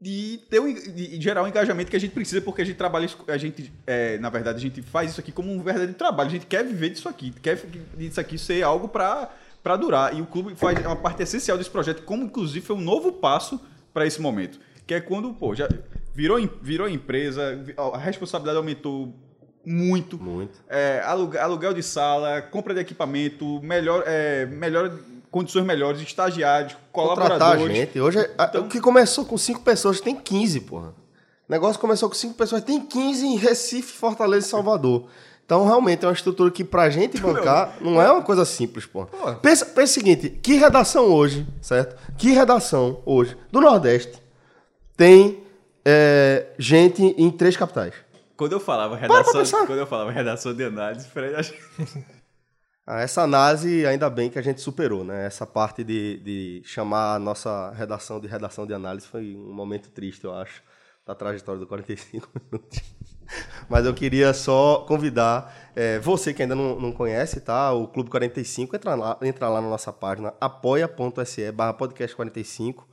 de ter um, de gerar um engajamento que a gente precisa, porque a gente trabalha, isso- a gente, é, na verdade, a gente faz isso aqui como um verdadeiro trabalho. A gente quer viver disso aqui, quer disso aqui ser algo para durar. E o clube faz é uma parte essencial desse projeto, como inclusive foi um novo passo para esse momento. Que é quando, pô, já virou, virou empresa, a responsabilidade aumentou muito. Muito. É, aluga- aluguel de sala, compra de equipamento, melhor, é, melhor, condições melhores, estagiários, Contratar a colaboradores. gente. Hoje, a- Então- o que começou com cinco pessoas tem 15, porra. O negócio começou com cinco pessoas, tem 15 em Recife, Fortaleza e Salvador. Então, realmente, é uma estrutura que pra gente bancar não é uma coisa simples, porra. Pensa, pensa o seguinte, que redação hoje, certo? Que redação hoje do Nordeste tem é, gente em três capitais? Quando eu falava redação, quando eu falava redação de análise, Fred, acho que- essa análise, ainda bem que a gente superou, né? Essa parte de, de chamar a nossa redação de redação de análise foi um momento triste, eu acho, da trajetória do 45 (laughs) minutos. Mas eu queria só convidar é, você que ainda não, não conhece, tá? O Clube 45, entra lá, entra lá na nossa página apoia.se barra podcast 45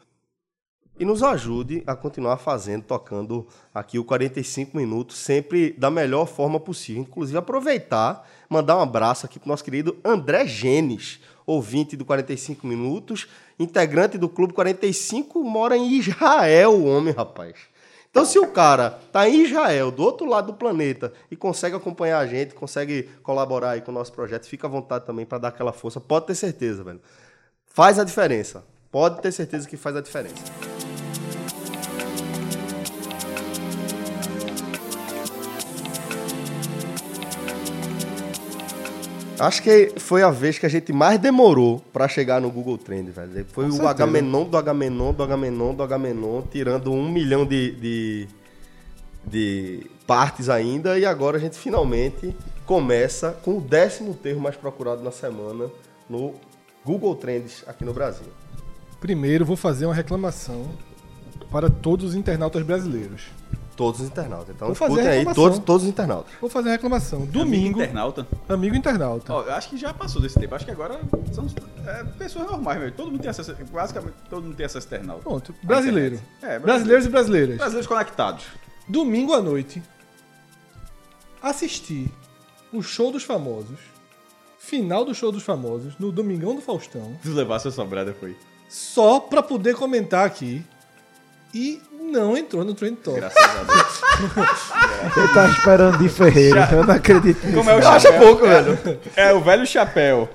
e nos ajude a continuar fazendo, tocando aqui o 45 minutos, sempre da melhor forma possível. Inclusive, aproveitar, mandar um abraço aqui para o nosso querido André Genes, ouvinte do 45 minutos, integrante do Clube 45, mora em Israel, o homem, rapaz. Então, se o cara tá em Israel, do outro lado do planeta, e consegue acompanhar a gente, consegue colaborar aí com o nosso projeto, fica à vontade também para dar aquela força. Pode ter certeza, velho. Faz a diferença. Pode ter certeza que faz a diferença. Acho que foi a vez que a gente mais demorou pra chegar no Google Trend, velho. Foi o certeza. Agamenon do Agamenon do Agamenon do Agamenon, tirando um milhão de, de, de partes ainda. E agora a gente finalmente começa com o décimo termo mais procurado na semana no Google Trends aqui no Brasil. Primeiro, vou fazer uma reclamação para todos os internautas brasileiros. Todos os internautas. Então Vou fazer escutem aí, reclamação. todos, todos os internautas. Vou fazer uma reclamação. Amigo Domingo, internauta. amigo internauta. Ó, eu acho que já passou desse tempo. Acho que agora são é, pessoas normais, velho. Todo mundo tem acesso. Basicamente, todo mundo tem acesso a internauta. Pronto. Brasileiro. É, brasileiro. Brasileiros e brasileiras. Brasileiros conectados. Domingo à noite, assisti o show dos famosos, final do show dos famosos, no Domingão do Faustão, Tu levar sua sobrada foi. só pra poder comentar aqui. E não entrou no Trend Top. Graças a Deus. (laughs) Ele tá esperando de Ferreira. Eu não acredito nisso. Como é o Acha chapéu? pouco, velho. É o velho chapéu.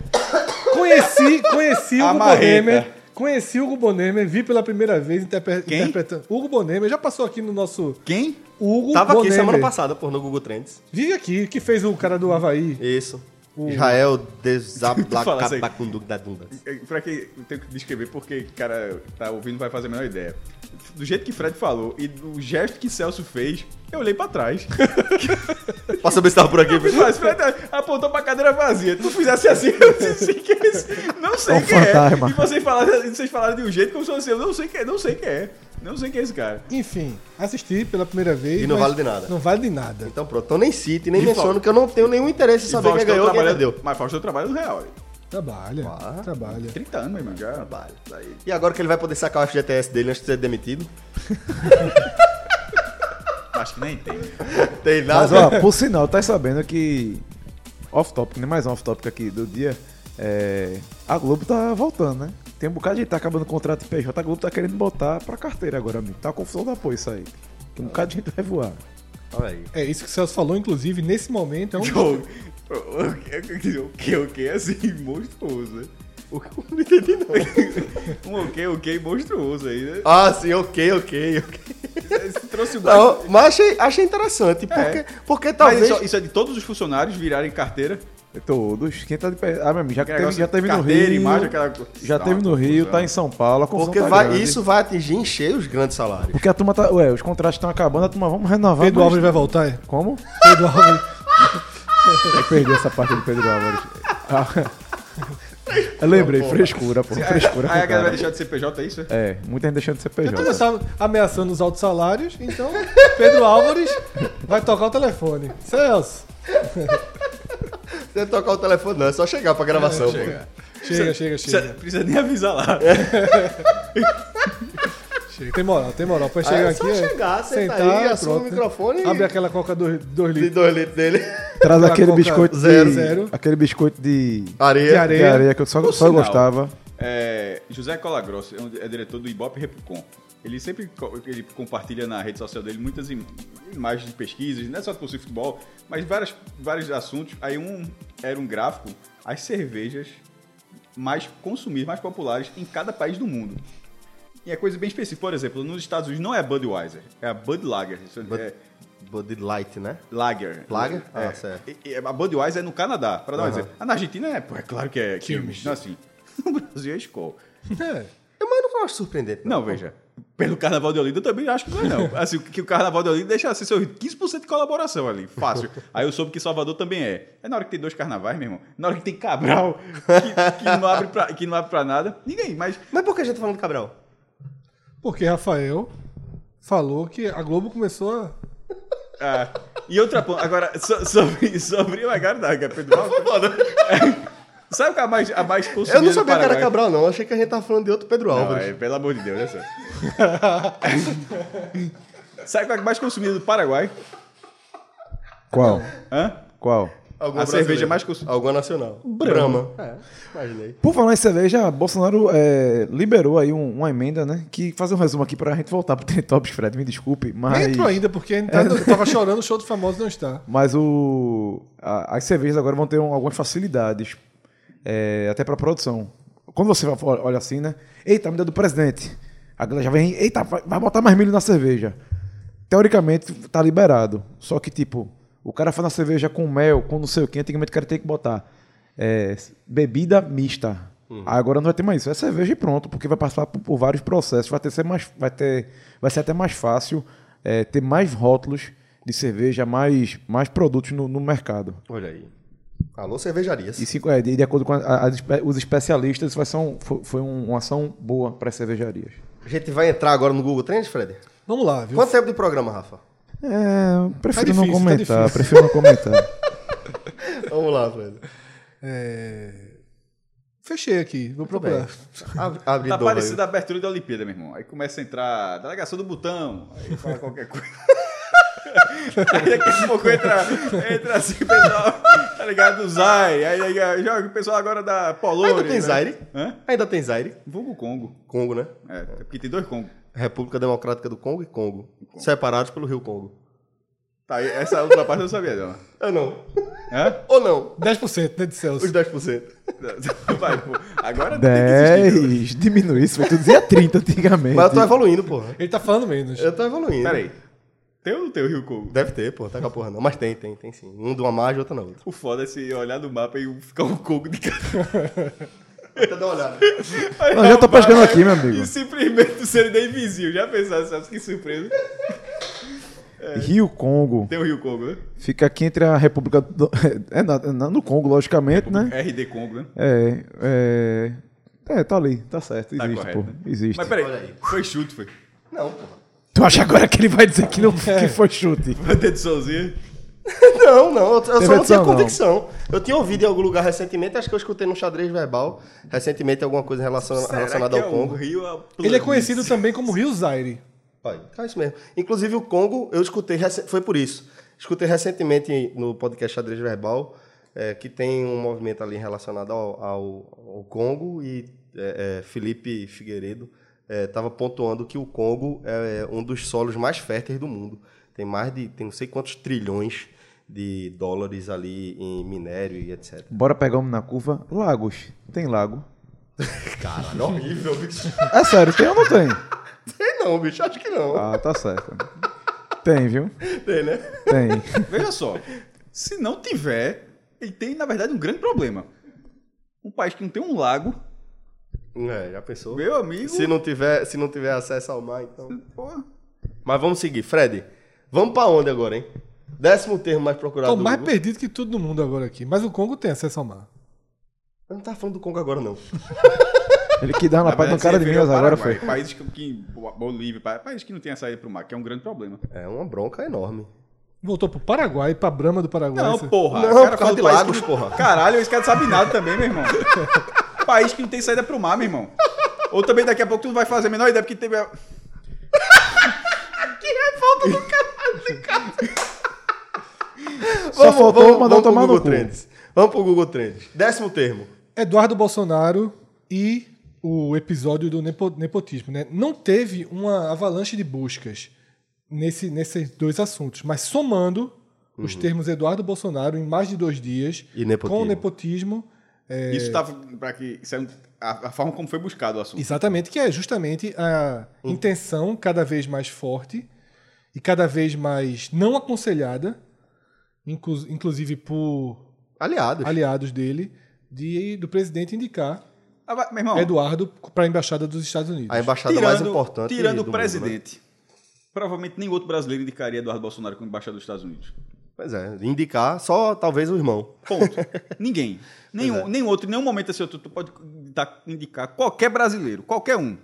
Conheci, conheci o Hugo. Bonemer. Conheci o Hugo Bonemer, vi pela primeira vez interpre- Quem? interpretando. Hugo Bonemer já passou aqui no nosso. Quem? Hugo Tava aqui Bonemer. semana passada, por no Google Trends. Vive aqui, que fez o cara do Havaí. Isso. Israel (laughs) fala isso aí. Desablacabacundugdadundas. É, Pra que eu tenho que descrever porque, cara, tá ouvindo vai fazer a menor ideia. Do jeito que Fred falou e do gesto que Celso fez, eu olhei pra trás. (laughs) Pra saber se tava por aqui. Mas Fred apontou pra cadeira vazia. Tu fizesse assim, eu disse que é esse. Não sei É um quem fantasma. é. E vocês falaram, vocês falaram de um jeito como se fosse eu não sei quem é, não sei quem é. Não sei quem é esse cara. Enfim, assisti pela primeira vez. E não mas vale de nada. Não vale de nada. Então pronto, então nem cite, nem E menciono, Fausto? que eu não tenho nenhum interesse em saber quem ganhou ou quem trabalha- perdeu. Mas Faustão trabalha no Real. hein? Trabalha. Ah. Trabalha. 30 anos, meu irmão. Já. Trabalho. E agora que ele vai poder sacar o FGTS dele antes de ser demitido? (laughs) Acho que nem tem. Tem Mas, nada. ó, por sinal, tá sabendo que. Off-topic, né? Mais um off-topic aqui do dia. É, a Globo tá voltando, né? Tem um bocado de gente que tá acabando o contrato de PJ, a Globo tá querendo botar pra carteira agora, amigo. Tá uma confusão da porra isso aí. Tem um bocado de gente vai voar. Olha aí. É isso que o Celso falou, inclusive, nesse momento é um. O que, o que, o que, assim, monstruoso, né? O que eu não entendi, não. (laughs) Um ok, ok monstruoso aí, né? Ah, sim, ok, ok, ok. Você trouxe. Não, mas achei, achei interessante, porque, porque Mas talvez... isso, isso é de todos os funcionários virarem carteira? Todos. Quem tá de pé. Ah, meu amigo, já teve, já teve no Rio. imagem, aquela... Já teve no Rio, tá em São Paulo. Porque tá vai, isso vai atingir em cheio os grandes salários. Porque a turma tá. Ué, os contratos estão acabando, a turma, vamos renovar. Pedro Álvares vai voltar, é? Como? Pedro Álvares. Eu perdi essa parte do Pedro Álvares. Ah, Eu lembrei, frescura, pô. Frescura. Aí a galera vai deixar de ser PJ, é isso? é? Muita gente deixando de ser PJ. começaram ameaçando os altos salários, então Pedro Álvares vai tocar o telefone. Celso, Você tocar o telefone não, é só chegar pra gravação. pô. Chega. chega, chega, Precisa, chega. precisa nem avisar lá. (laughs) chega. Tem moral, tem moral. Pra chegar é aqui, só é chegar, sentar aí, assume o microfone Abre e aquela coca 2 de litros. dois litros dele. (laughs) Traz aquele biscoito zero, de... zero. Aquele biscoito de... Areia. De areia. de areia que eu só, Por só sinal, gostava. É, José Colagrosso é, um- é diretor do Ibope Repucom. Ele sempre ele compartilha na rede social dele muitas im- imagens de pesquisas, não é só por si futebol, mas várias, vários assuntos. Aí um era um gráfico, as cervejas mais consumidas, mais populares em cada país do mundo. E é coisa bem específica. Por exemplo, nos Estados Unidos não é a Budweiser, é a Bud Lager. Isso Bud- é Bud Light, né? Lager. Lager? É. Ah, certo. E- e a Budweiser é no Canadá, para dar um Aham. exemplo. Ah, na Argentina é, pô, é claro que é Quilmes. Não assim. (laughs) No Brasil é Skol. É. Eu, mas eu não acho surpreendente. Não, veja. Pelo Carnaval de Olinda eu também acho que não é não. Assim, que o Carnaval de Olinda deixa assim, seu 15% de colaboração ali. Fácil. Aí eu soube que Salvador também é. É na hora que tem dois carnavais, meu irmão. Na hora que tem Cabral, que, que não, abre pra, que não abre pra nada. Ninguém, mas... Mas por que a gente tá falando de Cabral? Porque Rafael falou que a Globo começou a. ah, e outra ponta. Agora, so- sobre, sobre o Agardaga, Pedro Alves. Sabe o que é a mais, a mais consumida Eu não do sabia que era? Cabral, não. Eu achei que a gente tava falando de outro Pedro Não, Álvares. é, pelo amor de Deus, só. (laughs) Sabe qual é a mais consumida do Paraguai? Qual? Hã? Qual? Alguma a cerveja mais consumida. Alguma nacional. Brahma. É, imaginei. Por falar em cerveja, Bolsonaro é, liberou aí um- uma emenda, né? Que fazer um resumo aqui pra gente voltar pro (laughs) Trend Tops, Fred, me desculpe, mas... Nem entrou ainda, porque tá- eu (laughs) tava chorando, o show do famoso não está. Mas o, a- as cervejas agora vão ter um- algumas facilidades, é, até para produção. Quando você olha assim, né? Eita, me deu do presidente. A galera já vem, eita, vai, botar mais milho na cerveja. Teoricamente, tá liberado. Só que, tipo, o cara faz uma cerveja com mel, com não sei o que, antigamente o cara tem que botar é, bebida mista. Agora não vai ter mais isso. É cerveja e pronto, porque vai passar por, por vários processos. Vai, ter ser mais, vai, ter, vai ser até mais fácil é, ter mais rótulos de cerveja, mais, mais produtos no, no mercado. Olha aí. Alô, cervejarias. E cinco- é, de, de acordo com a- a- os especialistas, isso vai ser um, foi, foi um- uma ação boa para as cervejarias. A gente vai entrar agora no Google Trends, Fred? Vamos lá, viu? Quanto tempo de programa, Rafa? É, prefiro não difícil, tá comentar, difícil. prefiro não comentar. (laughs) Vamos lá, Fred. É... Fechei aqui, vou procurar. Abre, abre Tá parecendo a abertura da Olimpíada, meu irmão. Aí começa a entrar a delegação do Botão, aí fala qualquer coisa. (laughs) aí daqui a pouco entra, entra assim o pessoal, tá ligado? Do Zai. Aí, aí joga o pessoal agora da Polônia. Ainda tem né? Zaire? Hã? Ainda tem Zaire. Vulgo Congo. Congo, né? É, porque tem dois Congo. República Democrática do Congo e Congo. Separados pelo Rio Congo. Tá, essa outra parte eu não sabia, não. Eu não. Hã? Ou não? 10%, né, de Celso? Os 10%. (laughs) Vai, pô. Agora tem que existir. 10, diminui isso, foi tu dizia 30 antigamente. Mas eu tô evoluindo, porra. Ele tá falando menos. Eu tô evoluindo. Peraí. Tem ou não tem o Rio Congo? Deve ter, pô. Tá com a porra não. Mas tem, tem, tem sim. Um de uma margem, outro na outra. O foda é se olhar no mapa e ficar um Congo de cada. (laughs) Até dar uma olhada. Não, já tô pescando aqui, meu amigo. E simplesmente ser nem invisível. Já pensaram, sabe que surpresa? (laughs) Rio Congo Tem o Rio Congo, né? fica aqui entre a República do, (laughs) é, na- na- no Congo, logicamente, né? RD Congo, né? É, é, é, tá ali, tá certo, Tá existe, correto, pô, né? existe. Mas peraí, Olha aí. foi chute, foi. Não, porra. Tu acha agora que ele vai dizer que, não, (laughs) que foi chute? Vai ter de sozinho. (laughs) Não, não. Eu, eu só não tinha não. convicção. Eu tinha ouvido em algum lugar recentemente, acho que eu escutei no xadrez verbal, recentemente alguma coisa relaciona- relacionada ao é o Congo. Ele é conhecido também como Rio Zaire. Pai, é isso mesmo. Inclusive o Congo, eu escutei, foi por isso. Escutei recentemente no podcast Xadrez Verbal é, que tem um movimento ali relacionado ao, ao- ao Congo e é, é, Felipe Figueiredo estava pontuando que o Congo é um dos solos mais férteis do mundo. Tem mais de, tem não sei quantos trilhões de dólares ali em minério e etc. Bora pegar um na curva. Lagos. Tem lago. (laughs) Caralho, horrível, bicho. É sério, tem ou não tem? (laughs) Tem não, bicho, acho que não. Ah, tá certo. Tem, viu? Tem, né? Tem. (laughs) Veja só, se não tiver, ele tem, na verdade, um grande problema. Um país que não tem um lago, É, já pensou? meu amigo. Se não tiver, se não tiver acesso ao mar, então. Porra. Mas vamos seguir. Fred, vamos pra onde agora, hein? Décimo termo mais procurado Tô do mais perdido que todo mundo agora aqui. Mas o Congo tem acesso ao mar. Eu não tava falando do Congo agora, não. (laughs) Ele que dá uma no verdade, cara de Minas agora foi. Países que, que Bolívia, pa- países que não tem a saída pro mar, que é um grande problema. É uma bronca enorme. Voltou pro Paraguai, pra Brahma do Paraguai. Não, porra. Não, o cara por causa fala de do lagos, que- porra. Caralho, esse cara não sabe nada também, meu irmão. (laughs) país que não tem saída pro mar, meu irmão. Ou também daqui a pouco tu não vai fazer a menor ideia, porque teve. a- (laughs) Só faltou mandar pro tomar no Google cu. Trends. Vamos pro Google Trends. Décimo termo. Eduardo Bolsonaro e o episódio do nepo- nepotismo. Né? Não teve uma avalanche de buscas nesse, nesses dois assuntos, mas somando os termos Eduardo Bolsonaro em mais de dois dias E nepotismo. com o nepotismo. É, Isso tava. Pra que, isso é a, a forma como foi buscado o assunto. Exatamente, que é justamente a intenção cada vez mais forte e cada vez mais não aconselhada, inclu- inclusive por Aliados. aliados dele, de, do presidente indicar Ah, irmão, Eduardo para a embaixada dos Estados Unidos. A embaixada tirando, mais importante. tirando do o mundo, presidente, provavelmente nem outro brasileiro indicaria Eduardo Bolsonaro como embaixador dos Estados Unidos. Pois é. Indicar só talvez o irmão. Ponto. (laughs) Ninguém. Nenhum, é. nenhum outro, em nenhum momento assim, tu, tu pode indicar qualquer brasileiro, qualquer um.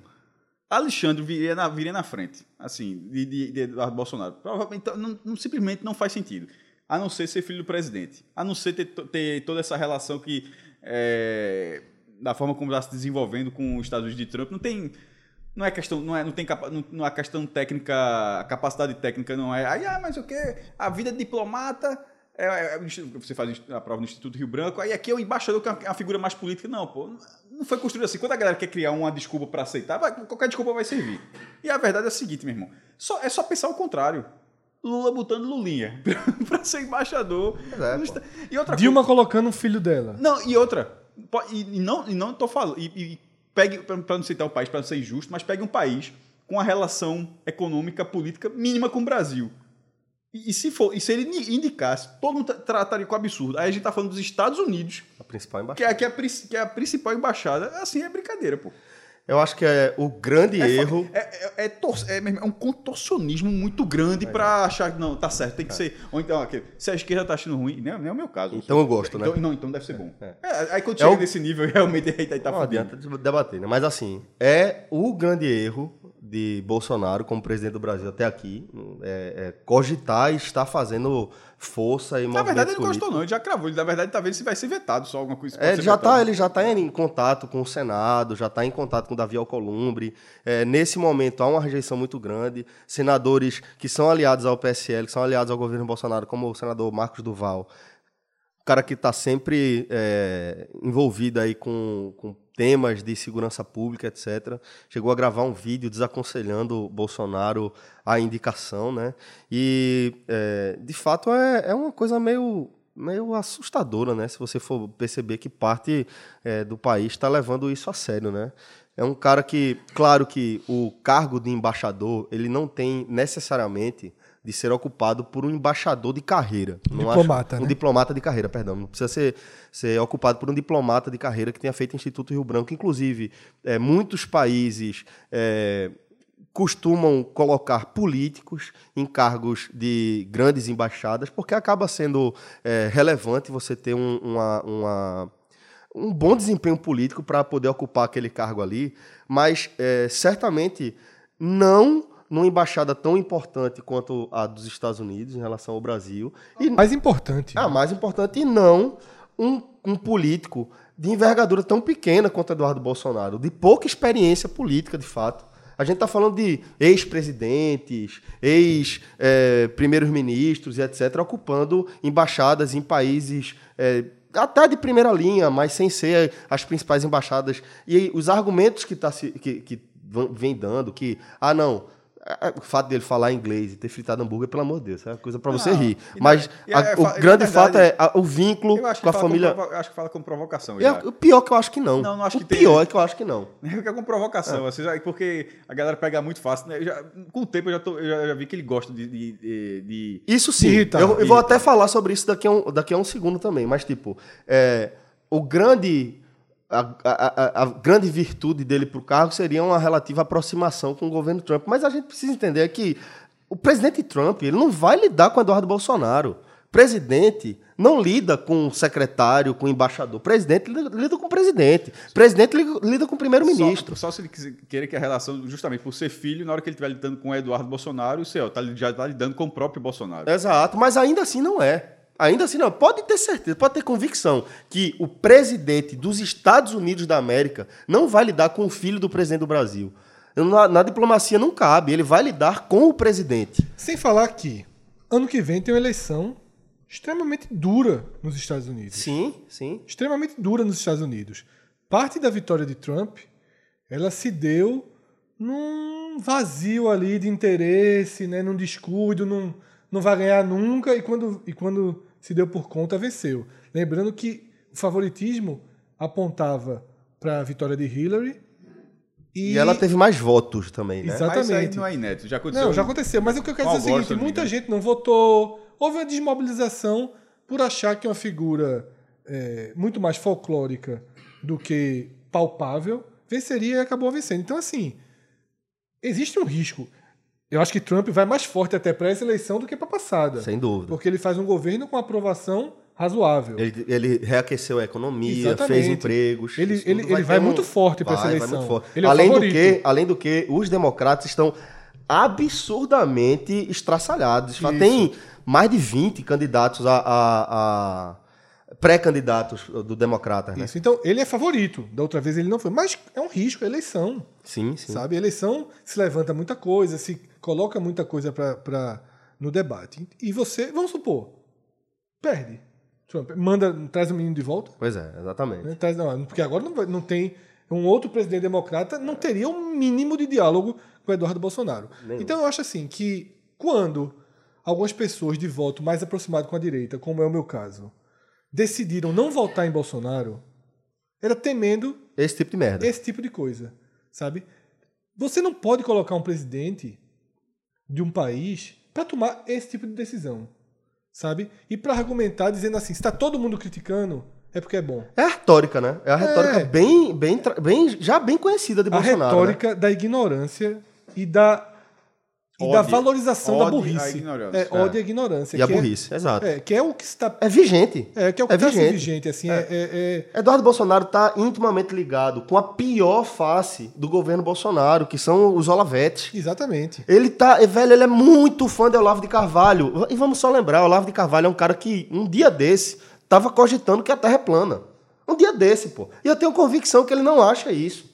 Alexandre viria na, viria na frente, assim, de, de, de Eduardo Bolsonaro. Provavelmente então, não, não- simplesmente não faz sentido. A não ser ser filho do presidente. A não ser ter, ter toda essa relação que. é, da forma como está se desenvolvendo com os Estados Unidos de Trump. Não tem. Não é questão, não é, não tem capa, não, não é questão técnica, a capacidade técnica não é. Aí, ah, mas o quê? A vida de diplomata. é- é- você faz a prova no Instituto Rio Branco, aí aqui é o embaixador que é uma- é figura mais política. Não, pô, não foi construído assim. Quando a galera quer criar uma desculpa para aceitar, vai- qualquer desculpa vai servir. E a verdade é a seguinte, meu irmão: só, é só pensar o contrário. Lula botando Lulinha (laughs) para ser embaixador. é, e outra Dilma colocando um filho dela. não, e outra, e, e não, e não tô falando, e, e pegue, para não citar o país, para não ser injusto, mas pegue um país com uma relação econômica, política mínima com o Brasil. E, e se for, e se ele indicasse, todo mundo tra- trataria com absurdo. Aí a gente tá falando dos Estados Unidos, A principal que embaixada. é, que é, a, que é a principal embaixada, assim é brincadeira, pô. Eu acho que é o grande É, erro. É, é, é tor- é é um contorcionismo muito grande pra achar que não, tá certo, tem que ser. Ou então, ok, se a esquerda tá achando ruim, não, não é o meu caso. Então eu gosto, né? Então, não, então deve ser bom. É. É, aí quando É chega o- nesse nível, (laughs) realmente aí tá, Não fudido. adianta de- debater, né? Mas assim, é o grande erro de Bolsonaro como presidente do Brasil até aqui. É, é cogitar e estar fazendo força e Na verdade, ele não gostou, não. Ele já cravou. Ele, na verdade, tá vendo se vai ser vetado só alguma coisa. É, ele já, vetado. tá, ele já tá em contato com o Senado, já está em contato com o Davi Alcolumbre. É, nesse momento há uma rejeição muito grande. Senadores que são aliados ao PSL, que são aliados ao governo Bolsonaro, como o senador Marcos Duval, o cara que está sempre é, envolvido aí com, com temas de segurança pública, etc. Chegou a gravar um vídeo desaconselhando Bolsonaro a indicação, né? E, é, de fato, é, é uma coisa meio, meio assustadora, né? Se você for perceber que parte é, do país está levando isso a sério, né? É um cara que, claro que o cargo de embaixador, ele não tem necessariamente de ser ocupado por um embaixador de carreira. Não acho- Diplomata, um né? diplomata de carreira, perdão. Não precisa ser, ser ocupado por um diplomata de carreira que tenha feito Instituto Rio Branco. Inclusive, é, muitos países é, costumam colocar políticos em cargos de grandes embaixadas, porque acaba sendo é, relevante você ter um, uma, uma- um bom desempenho político para poder ocupar aquele cargo ali, mas é, certamente não numa embaixada tão importante quanto a dos Estados Unidos em relação ao Brasil, e Mais importante. a mais importante, e não um, um político de envergadura tão pequena quanto Eduardo Bolsonaro, de pouca experiência política, de fato. A gente está falando de ex-presidentes, ex-primeiros-ministros e etc., ocupando embaixadas em países é, até de primeira linha, mas sem ser as principais embaixadas. E os argumentos que, tá, se- que, que vem dando, que, ah, não, o fato dele falar inglês e ter fritado hambúrguer, pelo amor de Deus, é uma coisa pra você rir. Mas a- é- o é- grande na fato verdade, é a- o vínculo com a família. provo- acho que fala com provocação. É, já. o pior que eu acho que não. Não, não acho o que tem- pior é que eu acho que não. (laughs) É que é com provocação, assim, já- porque a galera pega muito fácil. né? Já- com o tempo eu já, tô- eu já, já vi que ele gosta de. de, de- Isso sim. irritar. Eu, eu vou até falar sobre isso daqui a um, daqui a um segundo também. Mas, tipo, é, o grande. A, a- a- grande virtude dele para o cargo seria uma relativa aproximação com o governo Trump. Mas a gente precisa entender que o presidente Trump ele não vai lidar com Eduardo Bolsonaro. Presidente não lida com o secretário, com o embaixador. Presidente lida, lida com o presidente. Presidente lida, com o primeiro-ministro. Só, só se ele quiser- que a relação, justamente por ser filho, na hora que ele estiver lidando com o Eduardo Bolsonaro, o seu tá, já está lidando com o próprio Bolsonaro. Exato, mas ainda assim não é. Ainda assim não. Pode ter certeza, pode ter convicção que o presidente dos Estados Unidos da América não vai lidar com o filho do presidente do Brasil. Na, na diplomacia não cabe, ele vai lidar com o presidente. Sem falar que ano que vem tem uma eleição extremamente dura nos Estados Unidos. Sim, sim. Extremamente dura nos Estados Unidos. Parte da vitória de Trump, ela se deu num vazio ali de interesse, né, num descuido, num, não vai ganhar nunca, e quando, e quando se deu por conta, venceu. Lembrando que o favoritismo apontava para a vitória de Hillary. E, E, ela teve mais votos também, né? Exato. Mas isso aí Exatamente. não é inédito. Já aconteceu. Não, já aconteceu. Mas o que eu quero Com dizer é o seguinte: muita gente não votou. Houve uma desmobilização por achar que uma figura é, muito mais folclórica do que palpável venceria e acabou vencendo. Então, assim, existe um risco. Eu acho que Trump vai mais forte até para essa eleição do que para a passada. Sem dúvida. Porque ele faz um governo com aprovação razoável. Ele, ele reaqueceu a economia, Exatamente. fez empregos. Ele- ele- tudo ele vai ter muito forte pra essa vai, vai eleição. muito forte. Ele é além, do que, além do que, os democratas estão absurdamente estraçalhados. Isso. Tem mais de 20 candidatos a, a- a- pré-candidatos do democrata, né? Isso. Então, ele é favorito. Da outra vez ele não foi. Mas é um risco, é eleição. Sim, sim. Sabe? A eleição se levanta muita coisa, se coloca muita coisa pra, pra, no debate. E você, vamos supor, perde. Trump manda, traz o menino de volta. Pois é, exatamente. né? Traz, não, porque agora não, não tem. Um outro presidente democrata não teria um mínimo de diálogo com o Eduardo Bolsonaro. Então eu acho assim que quando algumas pessoas de voto mais aproximado com a direita, como é o meu caso, decidiram não votar em Bolsonaro, era temendo Esse tipo de merda. esse tipo de coisa, sabe? Você não pode colocar um presidente de um país para tomar esse tipo de decisão, sabe? E para argumentar dizendo assim, se está todo mundo criticando, é porque é bom. É a retórica, né? É a retórica É. bem, bem, bem, já bem conhecida de A Bolsonaro. né? retórica da ignorância e da e da Ódio. valorização da Ódio à burrice. ignorância. É, ódio à ignorância. E a é- burrice, exato. É, que é o que está É vigente. é, que é o que é está assim, vigente. vigente, assim, é, é- é- Eduardo Bolsonaro está intimamente ligado com a pior face do governo Bolsonaro, que são os Olavetes. exatamente. Ele tá, é, velho, ele é muito fã de Olavo de Carvalho. E vamos só lembrar, Olavo de Carvalho é um cara que um dia desse tava cogitando que a Terra é plana. Um dia desse, pô. E eu tenho convicção que ele não acha isso.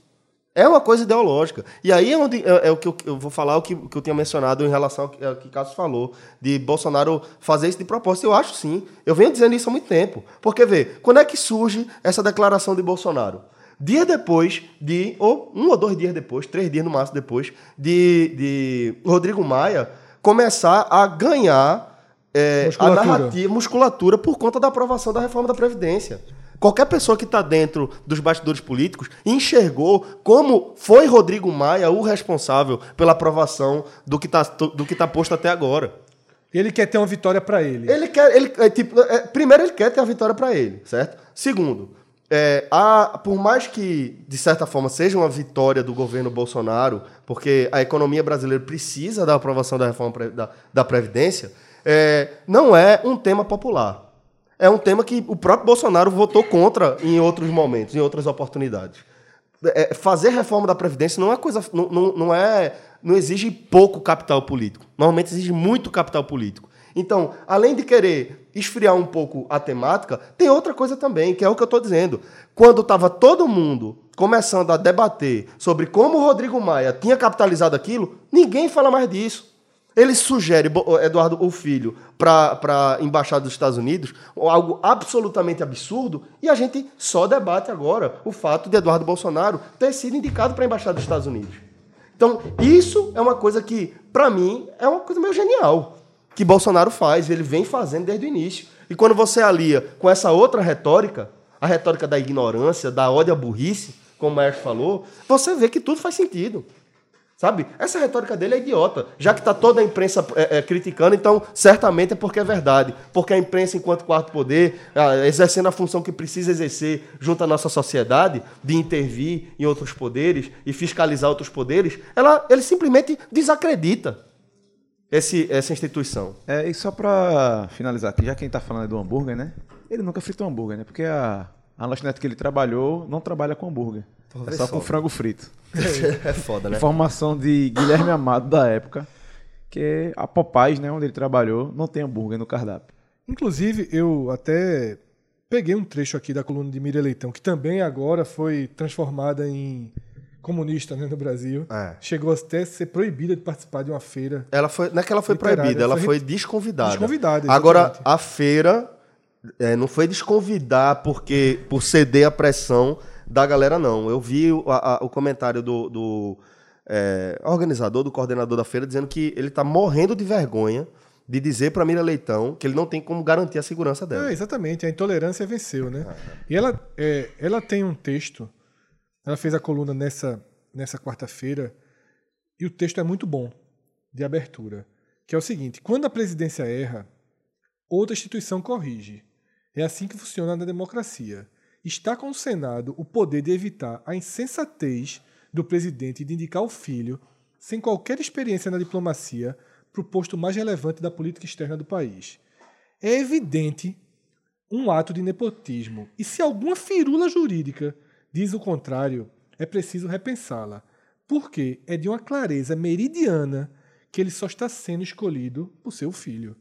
É uma coisa ideológica. E aí é, onde, é, é o que eu, eu vou falar o que, que eu tinha mencionado em relação ao que, ao que Cássio falou, de Bolsonaro fazer isso de propósito. Eu acho sim. Eu venho dizendo isso há muito tempo. Porque, vê, quando é que surge essa declaração de Bolsonaro? Dia depois de, ou um ou dois dias depois, três dias no máximo depois, de, de Rodrigo Maia começar a ganhar é, a Musculatura. narrativa, musculatura por conta da aprovação da reforma da Previdência. Qualquer pessoa que está dentro dos bastidores políticos enxergou como foi Rodrigo Maia o responsável pela aprovação do que está tá posto até agora. Ele quer ter uma vitória para ele. Ele quer, ele, é, tipo, é, primeiro ele quer ter a vitória para ele, certo? Segundo, é, por mais que de certa forma seja uma vitória do governo Bolsonaro, porque a economia brasileira precisa da aprovação da reforma da, da previdência, é, não é um tema popular. É um tema que o próprio Bolsonaro votou contra em outros momentos, em outras oportunidades. É, fazer reforma da Previdência não é coisa. Não, não, não é. Não exige pouco capital político. Normalmente exige muito capital político. Então, além de querer esfriar um pouco a temática, tem outra coisa também, que é o que eu estou dizendo. Quando estava todo mundo começando a debater sobre como o Rodrigo Maia tinha capitalizado aquilo, ninguém fala mais disso. Ele sugere Bo- Eduardo o Filho para a embaixada dos Estados Unidos, algo absolutamente absurdo, e a gente só debate agora o fato de Eduardo Bolsonaro ter sido indicado para a embaixada dos Estados Unidos. Então, isso é uma coisa que, para mim, é uma coisa meio genial. Que Bolsonaro faz, ele vem fazendo desde o início. E quando você alia com essa outra retórica, a retórica da ignorância, da ódio à burrice, como o Maestro falou, você vê que tudo faz sentido. Sabe? Essa retórica dele é idiota. Já que está toda a imprensa é, é, criticando, então certamente é porque é verdade. Porque a imprensa, enquanto quarto poder, ah, exercendo a função que precisa exercer junto à nossa sociedade, de intervir em outros poderes e fiscalizar outros poderes, ela, ele simplesmente desacredita esse, essa instituição. É, e só pra finalizar aqui, já que a gente tá falando do hambúrguer, né? Ele nunca fritou hambúrguer, né? Porque a, a lanchonete que ele trabalhou não trabalha com hambúrguer. É só com frango frito. é foda, né? Informação de Guilherme Amado da época, que a Popeyes, né, onde ele trabalhou, não tem hambúrguer no cardápio. Inclusive, eu até peguei um trecho aqui da coluna de Miriam Leitão, que também agora foi transformada em comunista né, no Brasil. É. Chegou até a ser proibida de participar de uma feira. Ela foi, não é que ela foi Literária, proibida, ela foi foi desconvidada. Desconvidada, Agora, exatamente. a feira é, não foi desconvidar porque por ceder a pressão da galera, não. Eu vi o, a- a- o comentário do, do, é, organizador, do coordenador da feira, dizendo que ele está morrendo de vergonha de dizer para Mira Leitão que ele não tem como garantir a segurança dela. É, exatamente, a intolerância venceu, né? E ela, é, ela tem um texto, ela fez a coluna nessa, nessa quarta-feira, e o texto é muito bom, de abertura, que é o seguinte, quando a presidência erra, outra instituição corrige. É assim que funciona na democracia. Está com o Senado o poder de evitar a insensatez do presidente de indicar o filho, sem qualquer experiência na diplomacia, para o posto mais relevante da política externa do país. É evidente um ato de nepotismo. E se alguma firula jurídica diz o contrário, é preciso repensá-la. Porque é de uma clareza meridiana que ele só está sendo escolhido por seu filho.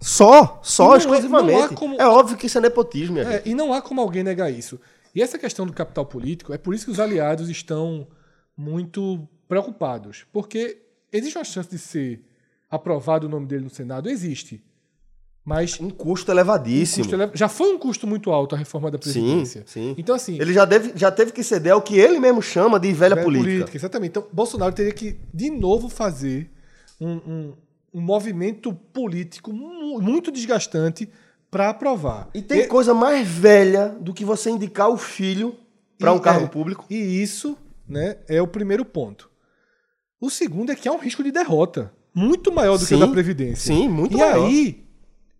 Só, só é- exclusivamente. como- É óbvio que isso é nepotismo, É, e não há como alguém negar isso. E essa questão do capital político, é por isso que os aliados estão muito preocupados. Porque existe uma chance de ser aprovado o nome dele no Senado? Existe. Mas Um custo elevadíssimo. custo ele- já foi um custo muito alto a reforma da Sim, presidência. sim. Então, assim. Ele já, deve, já teve que ceder ao que ele mesmo chama de velha, velha política. Exatamente. Então, Bolsonaro teria que, de novo, fazer um, um- um movimento político mu- muito desgastante para aprovar. E tem coisa mais velha do que você indicar o filho para um E- cargo é, público. E isso né, é o primeiro ponto. O segundo é que há um risco de derrota muito maior do que o Sim, da Previdência. sim, muito e maior. aí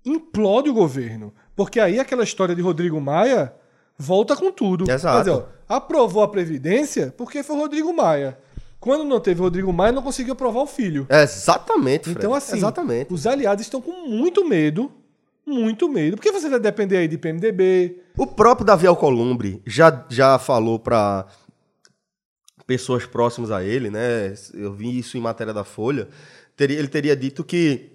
implode o governo. Porque aí aquela história de Rodrigo Maia volta com tudo. Exato. Quer dizer, ó, aprovou a Previdência porque foi Rodrigo Maia. Quando não teve Rodrigo Maia, não conseguiu aprovar o filho. É, exatamente, Fred. Então, assim, Exatamente. os aliados estão com muito medo, muito medo. Porque você vai depender aí de PMDB, O próprio Davi Alcolumbre já, já falou para pessoas próximas a ele, né? Eu vi isso em matéria da Folha. Ele teria dito que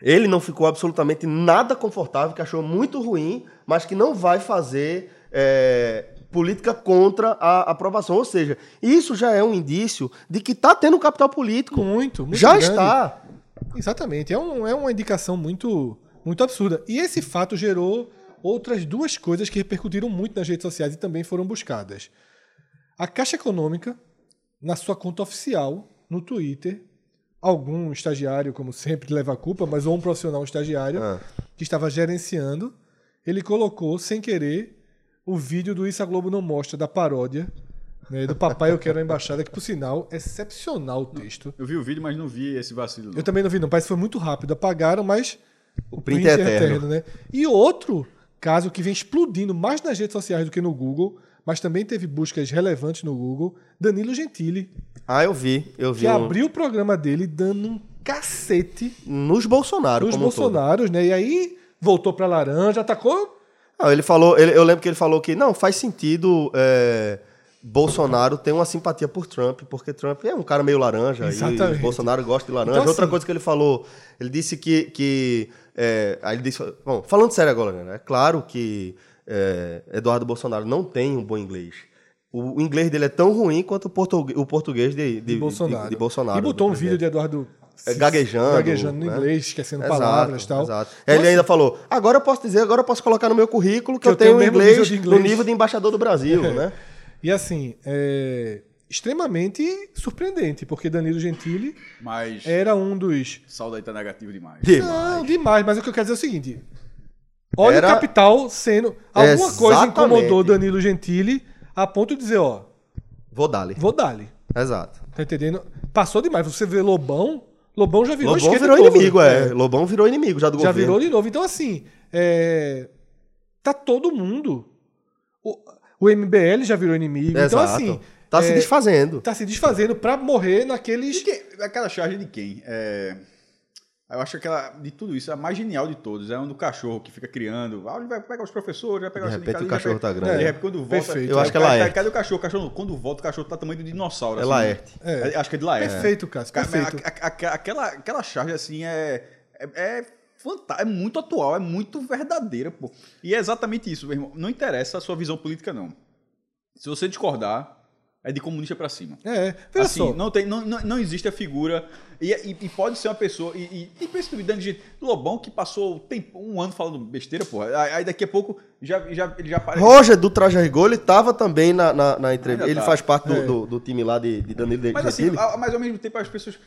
ele não ficou absolutamente nada confortável, que achou muito ruim, mas que não vai fazer é, política contra a aprovação. Ou seja, isso já é um indício de que está tendo capital político. muito, muito já grande. está. Exatamente. É, um- é uma indicação muito, muito absurda. E esse fato gerou outras duas coisas que repercutiram muito nas redes sociais e também foram buscadas. A Caixa Econômica, na sua conta oficial, no Twitter, algum estagiário, como sempre, leva a culpa, mas ou um profissional estagiário, Ah. que estava gerenciando, ele colocou, sem querer, o vídeo do Isso a Globo Não Mostra, da paródia, né, do Papai Eu Quero a Embaixada, que, por sinal, é excepcional o texto. Eu vi o vídeo, mas não vi esse vacilo. não. Eu também não vi, não. Parece que foi muito rápido. Apagaram, mas o print é eterno. né? E outro caso que vem explodindo mais nas redes sociais do que no Google, mas também teve buscas relevantes no Google, Danilo Gentili, Ah, eu vi. Eu vi que um- abriu o programa dele dando um cacete nos Bolsonaro, nos como um todo. Bolsonaros, né? E aí voltou pra laranja, atacou. Não, ele falou, ele- eu lembro que ele falou que não faz sentido é, Bolsonaro ter uma simpatia por Trump, porque Trump é um cara meio laranja Exatamente. e Bolsonaro gosta de laranja. Então, Outra assim- coisa que ele falou, ele disse que, que é, aí ele disse, bom, falando sério agora, né? É claro que é, Eduardo Bolsonaro não tem um bom inglês. O, inglês dele é tão ruim quanto o português, o português de, de, De Bolsonaro. de- Bolsonaro, e botou um vídeo de Eduardo gaguejando. gaguejando no né? inglês, esquecendo Exato, palavras e tal. Exato. Então, Ele ainda falou: agora eu posso dizer, agora eu posso colocar no meu currículo que, Que eu, eu tenho tenho inglês, nível inglês. no nível de embaixador do Brasil, né? E assim, é extremamente surpreendente, porque Danilo Gentili Mas era um dos. saldo aí tá negativo demais. Não, demais, mas o que eu quero dizer é o seguinte. Olha Era- o capital sendo. Alguma coisa Exatamente. incomodou Danilo Gentili a ponto de dizer, ó, Vou dar-lhe. vou dar-lhe. Exato. Tá entendendo? Passou demais. Você vê Lobão, Lobão já virou Lobão virou inimigo, é. Lobão virou inimigo já do Já governo. virou de novo. Então, assim, é, tá todo mundo. O, o MBL já virou inimigo. Então, Exato. assim, Tá se é, desfazendo. tá se desfazendo pra morrer naqueles. De quem- aquela charge de quem? É, eu acho que aquela, de tudo isso, a mais genial de todos é um do cachorro que fica criando. Ah, ele vai pegar os professores, vai pegar De os repente sindicalistas, o cachorro vai tá grande. De repente, quando volta. Perfeito. Eu acho que é Cadê- Laerte. Cadê o cachorro? O cachorro, quando volta, o cachorro tá tamanho de dinossauro. É assim. Laerte. É. Acho que é de Laerte. Perfeito, Cássio. Cara, Perfeito. a- a- a- aquela, aquela charge, assim, é. É, é, é muito atual, é muito verdadeira, pô. E é exatamente isso, meu irmão. Não interessa a sua visão política, não. Se você discordar, é de comunista pra cima. É, veja assim, só. não, tem, não, não, não existe a figura. E, e- e pode ser uma pessoa. E, e, e pensa no Dani de Lobão que passou tempo, um ano falando besteira, porra. Aí, daqui a pouco já, já, ele já aparece. Roger do Traje Rigor, ele tava também na, na, na entrevista. Ele tá. faz parte do, É. do, do time lá de, de Danilo Mas assim, a- mas ao mesmo tempo as pessoas.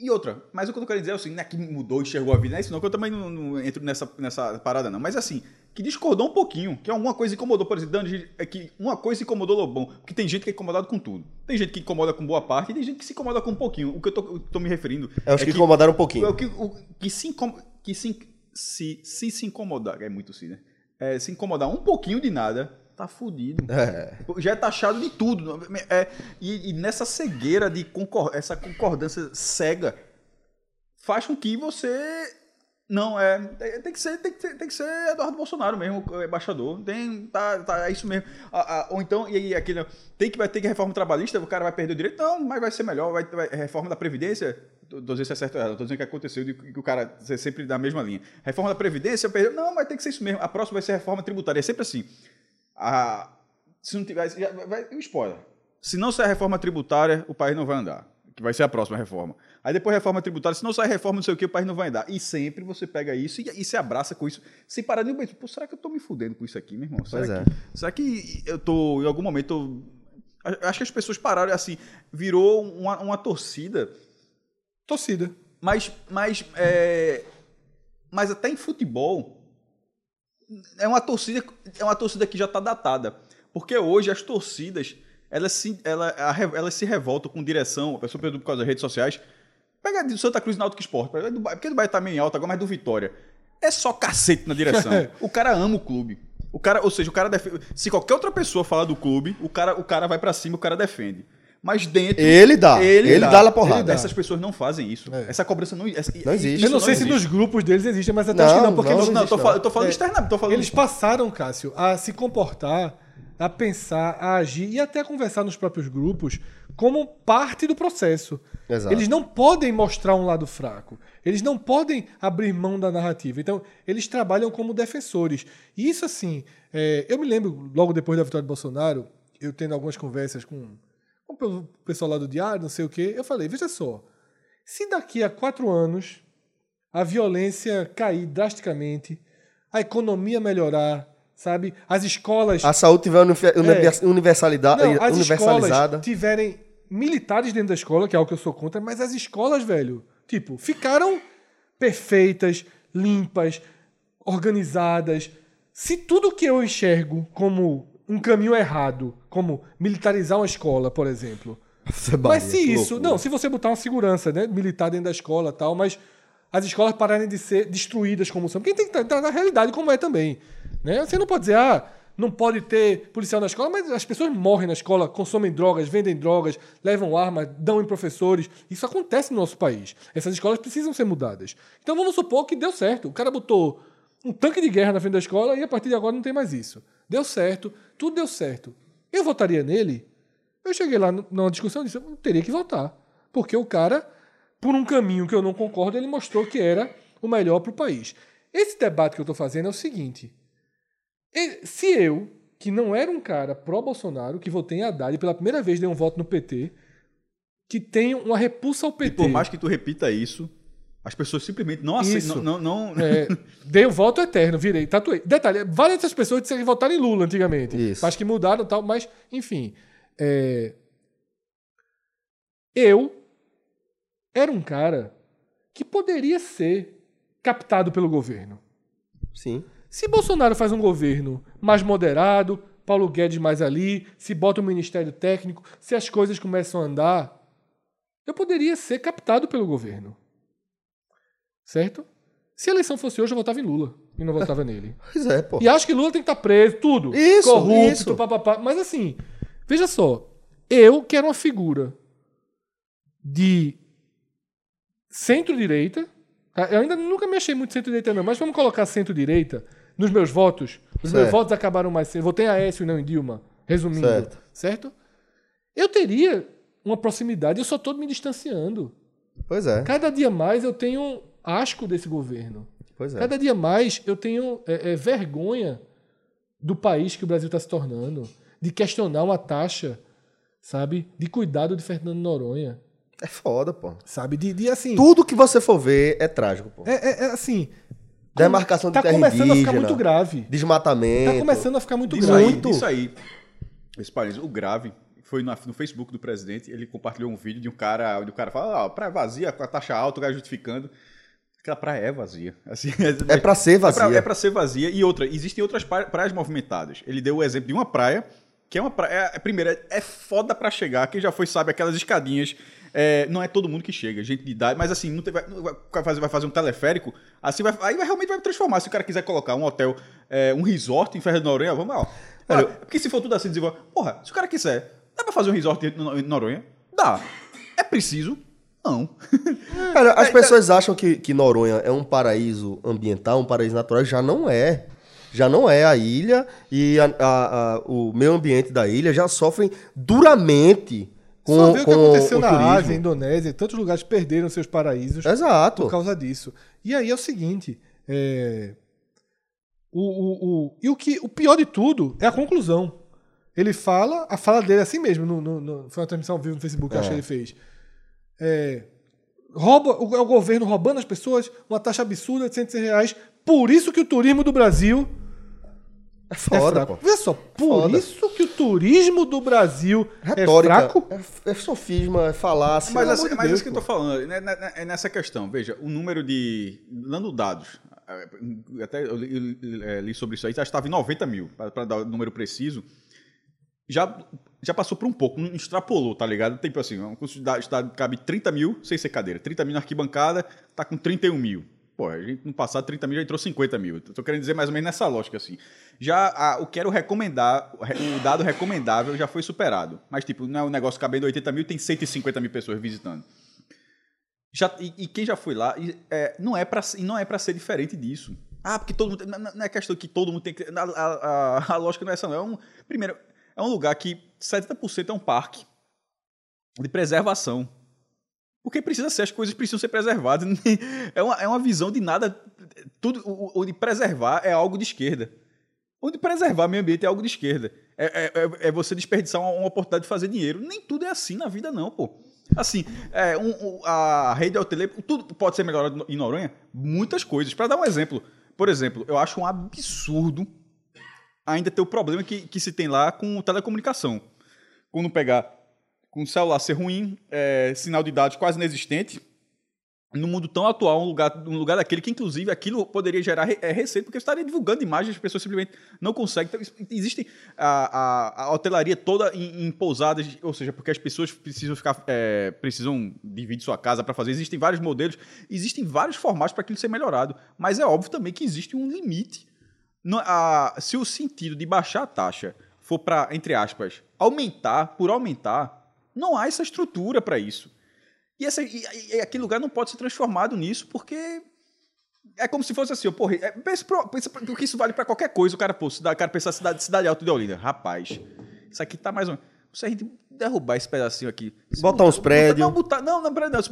E, outra, mas o que eu quero dizer é assim, não é que mudou e enxergou a vida, não é isso não, que eu também não, não entro nessa, nessa parada, não. Mas assim, que discordou um pouquinho, que alguma coisa incomodou, por exemplo, é que uma coisa incomodou Lobão, porque tem gente que é incomodado com tudo. Tem gente que incomoda com boa parte e tem gente que se incomoda com um pouquinho. O que eu tô, eu tô me referindo. É os que que incomodaram um pouquinho. é o que, o que se incom- que se, se, se se incomodar, é muito sim, né? É, se incomodar um pouquinho de nada, tá fudido. É. Já é taxado de tudo. É, e, e nessa cegueira de concor essa concordância cega faz com que você. Não, é. Tem, tem que ser, tem, que tem que ser Eduardo Bolsonaro mesmo, o embaixador. Tem, tá, tá, é isso mesmo. A- a- ou então, e aí aquele. Tem que vai ter que reforma trabalhista, o cara vai perder o direito? Não, mas vai ser melhor. Vai, vai reforma da Previdência. Tô dizendo se é certo ou errado, dizendo que aconteceu, que o cara ser sempre da mesma linha. Reforma da Previdência, perdeu. Não, mas tem que ser isso mesmo. A próxima vai ser reforma tributária. É sempre assim. Se não tiver. Já, vai, um spoiler. Se não sair a reforma tributária, o país não vai andar. Que vai ser a próxima reforma. Aí depois a reforma tributária, se não sair reforma, não sei o que, o país não vai andar. E sempre você pega isso e, e se abraça com isso, sem parar nenhum momento. Pô, será que eu tô me fudendo com isso aqui, meu irmão? Será, Pois é. que, será que eu tô, em algum momento. eu- Acho que as pessoas pararam assim, virou uma, uma torcida Torcida. mas, mas, é, mas até em futebol é uma torcida, é uma torcida que já está datada. Porque hoje as torcidas elas se, ela, a elas se revoltam com direção, a pessoa por causa das redes sociais. Pega de Santa Cruz Náutico Esporte, pega do Bahia- porque do Bahia tá meio alto agora, mas do Vitória. É só cacete na direção. (laughs) o cara ama o clube. O cara, ou seja, o cara defende. Se qualquer outra pessoa falar do clube, o cara, o cara vai pra cima, o cara defende. Mas dentro. Ele dá. Ele dá a porrada. Ele dá. Essas pessoas não fazem isso. É. Essa cobrança não, essa- Não existe. eu não sei se existe. nos grupos deles existe, mas até acho que Não, não, porque não, eles, Não, eu tô, existe, falando, eu tô falando É, externamente, tô falando. eles passaram, Cássio, a se comportar, a pensar, a agir e até a conversar nos próprios grupos como parte do processo. Exato. Eles não podem mostrar um lado fraco. Eles não podem abrir mão da narrativa. Então, eles trabalham como defensores. E isso, assim, é, eu me lembro, logo depois da vitória de Bolsonaro, eu tendo algumas conversas com, com o pessoal lá do Diário, não sei o quê, eu falei, veja só, se daqui a quatro anos a violência cair drasticamente, a economia melhorar, sabe? As escolas A saúde tiver universalidade, É. não, as universalizada. escolas tiverem militares dentro da escola, que é algo que eu sou contra, mas as escolas, velho, tipo, ficaram perfeitas, limpas, organizadas. Se tudo que eu enxergo como um caminho errado, como militarizar uma escola, por exemplo, mas se isso, não, se você botar uma segurança né, militar dentro da escola tal, mas as escolas pararem de ser destruídas como são, porque tem que estar na realidade como é também. Né? Você não pode dizer, ah, não pode ter policial na escola, mas as pessoas morrem na escola, consomem drogas, vendem drogas, levam armas, dão em professores. Isso acontece no nosso país. Essas escolas precisam ser mudadas. Então vamos supor que deu certo. O cara botou um tanque de guerra na frente da escola e a partir de agora não tem mais isso. Deu certo, tudo deu certo. Eu votaria nele? Eu cheguei lá numa discussão e disse, eu teria que votar. Porque o cara, por um caminho que eu não concordo, ele mostrou que era o melhor para o país. Esse debate que eu estou fazendo é o seguinte. E- Se eu, que não era um cara pró-Bolsonaro, que votei em Haddad e pela primeira vez dei um voto no PT, que tem uma repulsa ao E PT. por mais que tu repita isso, as pessoas simplesmente não aceitam. Não, não, não- É, dei o voto eterno, virei, tatuei. Detalhe, várias dessas pessoas disseram que votaram em Lula antigamente. Isso. Mas que mudaram e tal, mas, enfim. é, eu era um cara que poderia ser captado pelo governo. Sim. Se Bolsonaro faz um governo mais moderado, Paulo Guedes mais ali, se bota um ministério técnico, se as coisas começam a andar, eu poderia ser captado pelo governo. Certo? Se a eleição fosse hoje, eu votava em Lula e não votava (laughs) nele. Pois é, pô. E acho que Lula tem que estar preso, tudo. Isso, Corrupto, isso. papapá. Mas assim, veja só. Eu que era uma figura de centro-direita. tá? Eu ainda nunca me achei muito centro-direita, não. Mas vamos colocar centro-direita nos meus votos. Os meus Certo. votos acabaram mais cedo. Votei em Aécio e não em Dilma. Resumindo. Certo. Certo? Eu teria uma proximidade. Eu só estou me distanciando. Pois é. Cada dia mais eu tenho asco desse governo. Pois é. Cada dia mais eu tenho é, é, vergonha do país que o Brasil está se tornando, de questionar uma taxa, sabe? De cuidado de Fernando Noronha, É foda, pô. sabe? De, de assim. Tudo que você for ver é trágico, pô. É, é- é assim. Demarcação de tá terra começando a ficar muito grave. Desmatamento. Tá começando a ficar muito Isso grave. aí, Muito. isso aí. Esse parênteses, o grave foi no Facebook do presidente, ele compartilhou um vídeo de um cara, onde o cara fala, ah, praia vazia, com a taxa alta, o cara justificando. Aquela praia é vazia. (laughs) Assim, É pra ser É vazia. é pra ser vazia. E outra, existem outras pra- praias movimentadas. Ele deu o exemplo de uma praia, que é uma praia. É, primeiro, é, é foda pra chegar. Quem já foi sabe aquelas escadinhas. É, não é todo mundo que chega, gente de idade, mas assim, não tem- vai, vai- fazer, vai fazer um teleférico, assim vai, aí vai, realmente vai transformar. Se o cara quiser colocar um hotel, é, um resort em Ferro de Noronha, vamos lá. ó. Olha, porque se for tudo assim, desenvolve. Porra, se o cara quiser, dá pra fazer um resort em Noronha? Dá. É preciso? Não. (laughs) Cara, as pessoas acham que, que Noronha é um paraíso ambiental, um paraíso natural. Já não é. Já não é a ilha e a- a- a- o meio ambiente da ilha já sofrem duramente com, Só ver o que aconteceu o na turismo. Ásia, Indonésia, tantos lugares perderam seus paraísos Exato. por causa disso. E aí é o seguinte, é, o, o, o- e o que o pior de tudo é a conclusão. Ele fala, a fala dele é assim mesmo, no, no- no- foi uma transmissão ao vivo no Facebook que eu acho que ele fez. É, rouba, o, é o governo roubando as pessoas, uma taxa absurda de 106 reais. Por isso que o turismo do Brasil É é foda, fraco. pô. Veja só, por Foda. isso que o turismo do Brasil Retórica. é fraco. É, é sofisma, é falácia. Mas, assim, de mas Deus, isso que eu tô falando, né, né, é nessa questão. Veja, o número de. Dando dados, eh, até eu li, eh, li sobre isso aí, já estava em 90 mil, para dar o número preciso. Já, já passou por um pouco, não extrapolou, tá ligado? Tipo assim, um curso de estado cabe 30 mil sem ser cadeira. 30 mil na arquibancada, tá com 31 mil. Pô, a gente no passado 30 mil já entrou 50 mil. Tô querendo dizer mais ou menos nessa lógica, assim. Já a- o que era o recomendar, o dado recomendável já foi superado. Mas, tipo, não é um negócio cabendo 80 mil, tem 150 mil pessoas visitando. Já, e, e quem já foi lá, é, não é para é ser diferente disso. Ah, porque todo mundo. Não, é questão que todo mundo tem que. A, a, a- a lógica não é essa, não. É um, primeiro, é um lugar que 70% é um parque de preservação. Porque precisa ser, as coisas precisam ser preservadas. (laughs) É uma, é uma visão de nada. Tudo, o, o de preservar é algo de esquerda. O de preservar meio ambiente é algo de esquerda. É, é, é- é você desperdiçar uma, uma oportunidade de fazer dinheiro. Nem tudo é assim na vida, não, pô. Assim, é, um- um- a rede hoteleira, tudo pode ser melhorado em Noronha? Muitas coisas. Para dar um exemplo, por exemplo, eu acho um absurdo ainda ter o problema que, que se tem lá com telecomunicação. Quando pegar com o celular ser ruim, é, sinal de dados quase inexistente, no mundo tão atual, um lugar, um lugar daquele que, inclusive, aquilo poderia gerar re- é, receita, porque estaria divulgando imagens, as pessoas simplesmente não conseguem. Então, existe a, a, a hotelaria toda em, em pousadas, ou seja, porque as pessoas precisam ficar, é, precisam dividir sua casa para fazer. Existem vários modelos, existem vários formatos para aquilo ser melhorado. Mas é óbvio também que existe um limite. Não- a- se o sentido de baixar a taxa for para, entre aspas, aumentar por aumentar, não há essa estrutura para isso. E, essa, e, e aquele lugar não pode ser transformado nisso, porque é como se fosse assim, porra, é, pensa, pensa porque isso vale para qualquer coisa. O cara, pô, cidade, o cara pensa cidade, cidade alta de Olinda. Rapaz, isso aqui tá mais ou menos. Se a gente derrubar esse pedacinho aqui. Botar uns prédios. Não, botar, não, não, prédio não. Se,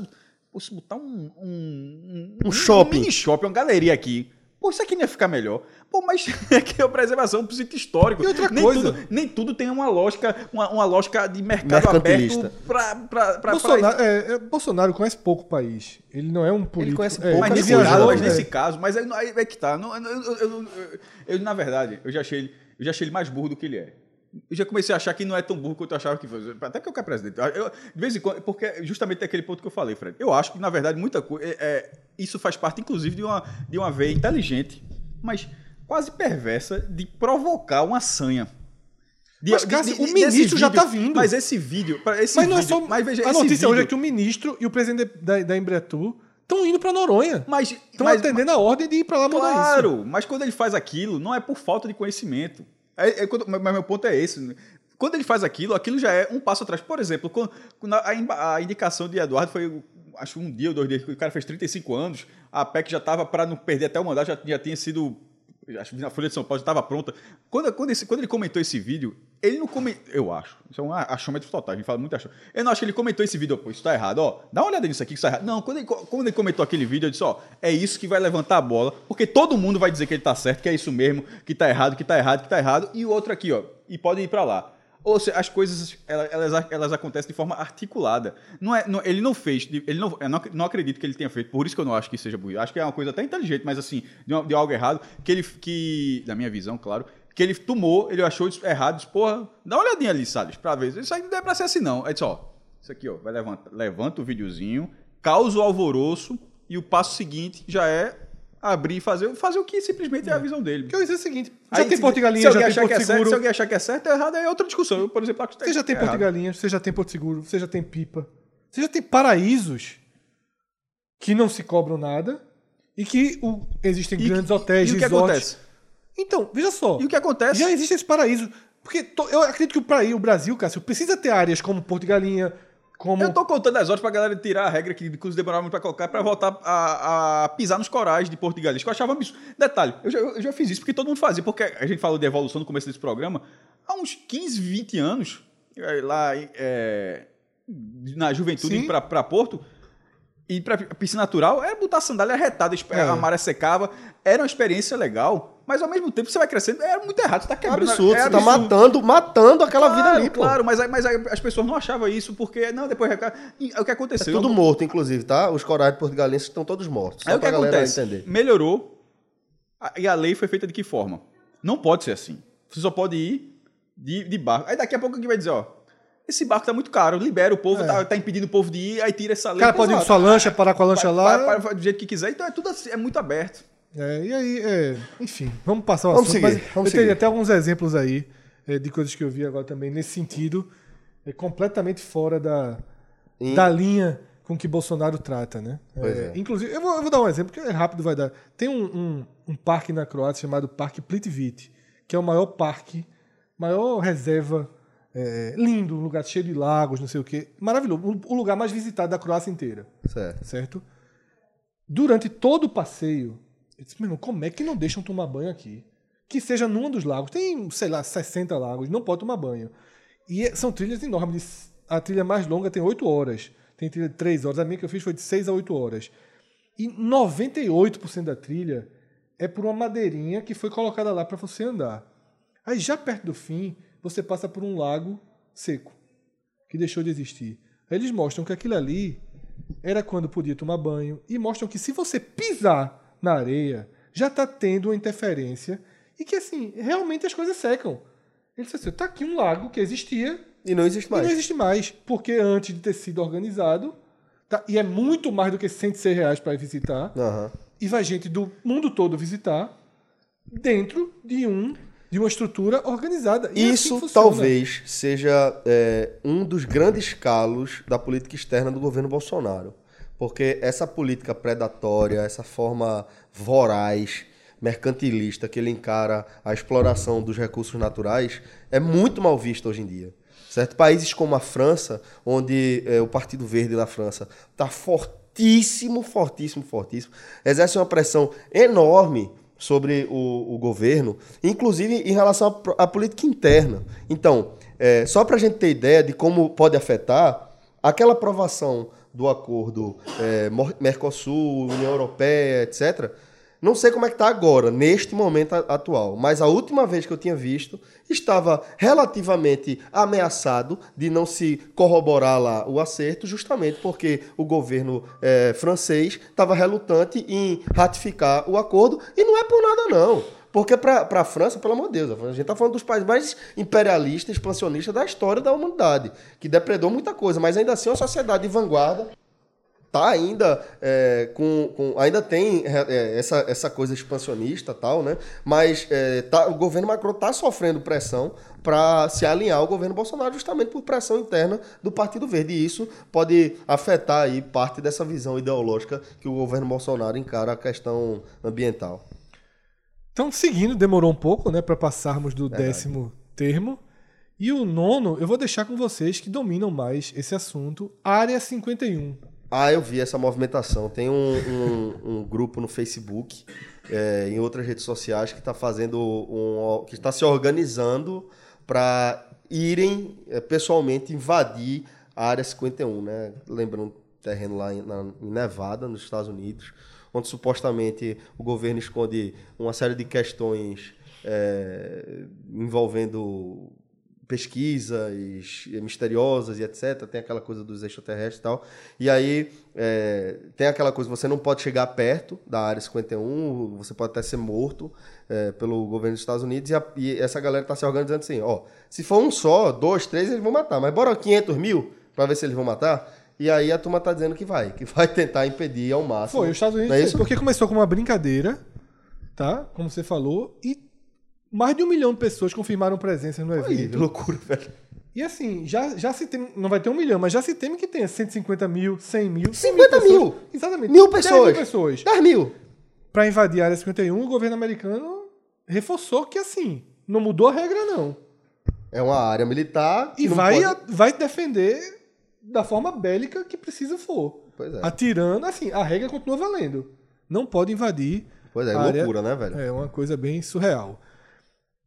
pô, se botar um, um, Um shopping. mini shopping, uma galeria aqui. Pô, isso aqui não ia ficar melhor. Pô, mas (laughs) é que é a preservação do sítio histórico. E outra nem coisa- Tudo, nem tudo tem uma lógica, uma, uma lógica de mercado aberto pra, pra, pra, Bolsonaro, pra é, é, Bolsonaro conhece pouco o país. Ele não é um político. conhece é, pouco, Mas ele nesse, coisa, viajou, caso, mas é. nesse caso, mas aí, aí é que tá. Não, eu, eu- eu- eu- eu, na verdade, eu já, achei ele, eu já achei ele mais burro do que ele é. Eu já comecei a achar que não é tão burro quanto eu achava que fosse. Até porque eu quero presidente. Eu- de vez em quando, porque justamente tem aquele ponto que eu falei, Fred. Eu acho que, na verdade, muita coisa. É, é, isso faz parte, inclusive, de uma, de uma veia inteligente, mas quase perversa, de provocar uma sanha. De- Mas, Cássio, o ministro já vídeo- tá vindo. Mas esse vídeo. Esse Mas não é vídeo- só. Mas veja, a notícia hoje é vídeo- que o ministro e o presidente da, da Embratur estão indo pra Noronha. Mas, Estão mas, atendendo a ordem de ir pra lá mudar isso. Claro, mas quando ele faz aquilo, não é por falta de conhecimento. É, é quando- mas meu ponto é esse. Quando ele faz aquilo, aquilo já é um passo atrás. Por exemplo, quando, a, a indicação de Eduardo foi, acho um dia ou dois dias, o cara fez 35 anos, a PEC já estava, para não perder até o mandato, já, já tinha sido. Acho que na Folha de São Paulo já estava pronta. Quando, quando, esse- quando ele comentou esse vídeo, ele não comentou. Eu acho. Isso é um achômetro total. A gente fala muito achômetro. Eu não acho que ele comentou esse vídeo, pô, isso tá errado. Ó, dá uma olhada nisso aqui que isso tá errado. Não, quando ele, quando ele comentou aquele vídeo, eu disse, ó, é isso que vai levantar a bola, porque todo mundo vai dizer que ele tá certo, que é isso mesmo, que tá errado, que tá errado, que tá errado, e o outro aqui, ó, e pode ir pra lá. Ou seja, as coisas elas, elas, elas acontecem de forma articulada. Não é, não- ele não fez, ele não, eu não, ac- não acredito que ele tenha feito. Por isso que eu não acho que seja burro. Acho que é uma coisa até inteligente, mas assim, de, uma- de algo errado que ele, que na minha visão, claro, que ele tomou, ele achou errado, disse, porra, dá uma olhadinha ali, Salles, pra ver. Isso aí não deve pra ser assim não. Aí disse, ó, isso aqui, ó, vai levanta, levanta o videozinho, causa o alvoroço e o passo seguinte já é abrir e fazer, fazer o que simplesmente é a visão dele. Porque eu ia dizer o seguinte: já Aí, tem se- Porto e se Galinha, já alguém tem achar Porto que é certo, Seguro. se alguém achar que é certo, é errado, é outra discussão. Eu, por exemplo, acho que Você já tem é Porto e errado. Você já tem Porto Seguro, você já tem Pipa. Você já tem paraísos que não se cobram nada e que o- existem E- grandes hotéis, E o que acontece? Então, veja só. E o que acontece? Já existe esse paraíso. Porque to- eu acredito que o, o Brasil, Cássio, precisa ter áreas como Porto e Galinha, como. Eu tô contando as horas pra galera tirar a regra que inclusive demorava muito pra colocar pra voltar a, a pisar nos corais de Porto de Galinhas, que eu achava isso. Detalhe, eu já, eu já fiz isso porque todo mundo fazia, porque a gente falou de evolução no começo desse programa. Há uns 15, 20 anos, eh, lá eh, na juventude, Sim. pra, pra Porto, e pra piscina natural, era botar a sandália retada, É. a maré secava, era uma experiência legal, mas ao mesmo tempo você vai crescendo, era muito errado, você tá É quebrando. absurdo, é você tá absurdo. matando, matando aquela vida Claro, ali, pô. Claro, mas, mas as pessoas não achavam isso porque. Não, depois. E, o que É aconteceu? tudo morto, inclusive, tá? Os corais portugalenses estão todos mortos. Só Aí o que pra galera acontece? entender. Melhorou. E a lei foi feita de que forma? Não pode ser assim. Você só pode ir de, de barco. Aí daqui a pouco alguém vai dizer, ó. Esse barco tá muito caro, libera o povo, É. tá, tá impedindo o povo de ir, aí tira essa O lei. cara pode ir com sua lancha, parar com a lancha Pa- lá. pa- pa- do jeito que quiser, então é tudo assim, é muito aberto. É, e aí, é, enfim, vamos passar o Vamos assunto. seguir, vamos eu teria seguir. até alguns exemplos aí é, de coisas que eu vi agora também nesse sentido, é completamente fora da, E- da linha com que Bolsonaro trata, né? É, é. Inclusive, eu vou, eu vou dar um exemplo que é rápido, vai dar. Tem um, um, um parque na Croácia chamado Parque Plitvice, que é o maior parque, maior reserva, é, lindo, um lugar cheio de lagos, não sei o quê, maravilhoso, o- o lugar mais visitado da Croácia inteira Certo. certo? Durante todo o passeio, eu disse, meu irmão, como é que não deixam tomar banho aqui? Que seja num dos lagos. Tem, sei lá, 60 lagos, não pode tomar banho. E é- são trilhas enormes. A trilha mais longa tem 8 horas. Tem trilha de 3 horas. A minha que eu fiz foi de 6 a 8 horas. E 98% da trilha é por uma madeirinha que foi colocada lá para você andar. Aí já perto do fim, você passa por um lago seco, que deixou de existir. Aí eles mostram que aquilo ali era quando podia tomar banho e mostram que se você pisar na areia, já está tendo uma interferência e que assim, realmente as coisas secam. Ele disse assim, tá aqui um lago que existia E não existe e mais. não existe mais, porque antes de ter sido organizado, tá, e é muito mais do que 106 reais para visitar, Aham. e vai gente do mundo todo visitar dentro de um de uma estrutura organizada. E é assim Isso funciona. talvez seja é, um dos grandes calos da política externa do governo Bolsonaro. Porque essa política predatória, essa forma voraz, mercantilista que ele encara a exploração dos recursos naturais, é muito mal vista hoje em dia. Certo? Países como a França, onde é, o Partido Verde da França está fortíssimo, fortíssimo, fortíssimo, exerce uma pressão enorme sobre o, o governo, inclusive em relação à política interna. Então, é, só para a gente ter ideia de como pode afetar, aquela aprovação do acordo é, Mercosul, União Europeia, etc., Não sei como é que tá agora, neste momento atual, mas a última vez que eu tinha visto, estava relativamente ameaçado de não se corroborar lá o acerto, justamente porque o governo eh, francês estava relutante em ratificar o acordo, e não é por nada não. Porque para a França, pelo amor de Deus, a gente está falando dos países mais imperialistas, expansionistas da história da humanidade, que depredou muita coisa, mas ainda assim é uma sociedade de vanguarda, tá ainda é, com, com- ainda tem é, essa, essa coisa expansionista tal né? Mas é, tá, o governo Macron tá sofrendo pressão para se alinhar ao governo Bolsonaro justamente por pressão interna do Partido Verde. E isso pode afetar aí parte dessa visão ideológica que o governo Bolsonaro encara a questão ambiental Então, seguindo, demorou um pouco, né, para passarmos do décimo termo. E o nono, eu vou deixar com vocês que dominam mais esse assunto, Área 51. Ah, eu vi essa movimentação. Tem um, um- um grupo no Facebook, é, em outras redes sociais, que está fazendo um, que está se organizando para irem é, pessoalmente invadir a área 51, né? Lembrando terreno lá em, na- em Nevada, nos Estados Unidos, onde supostamente o governo esconde uma série de questões é, envolvendo pesquisas misteriosas e etc. Tem aquela coisa dos extraterrestres e tal. E aí é, tem aquela coisa, você não pode chegar perto da área 51, você pode até ser morto é, pelo governo dos Estados Unidos. E, a- e essa galera está se organizando assim, ó, se for um só, dois, três, eles vão matar. Mas bora 500 mil para ver se eles vão matar. E aí a turma tá dizendo que vai, que vai tentar impedir ao máximo. Foi, os Estados Unidos é isso? porque começou com uma brincadeira, tá? Como você falou, e mais de um milhão de pessoas confirmaram presença no Aí, que evento. loucura, velho. E assim, já, já se tem. Não vai ter um milhão, mas já se teme que tenha 150 mil, 100 mil. 100 50 pessoas. mil. Exatamente. Mil 10 pessoas. mil pessoas. 10 mil. Para invadir a área 51, o governo americano reforçou que assim, não mudou a regra, não. É uma área militar. E vai, pode- vai defender da forma bélica que precisa for. Pois é. Atirando, assim, a regra continua valendo. Não pode invadir. Pois é, área- loucura, né, velho? É uma coisa bem surreal.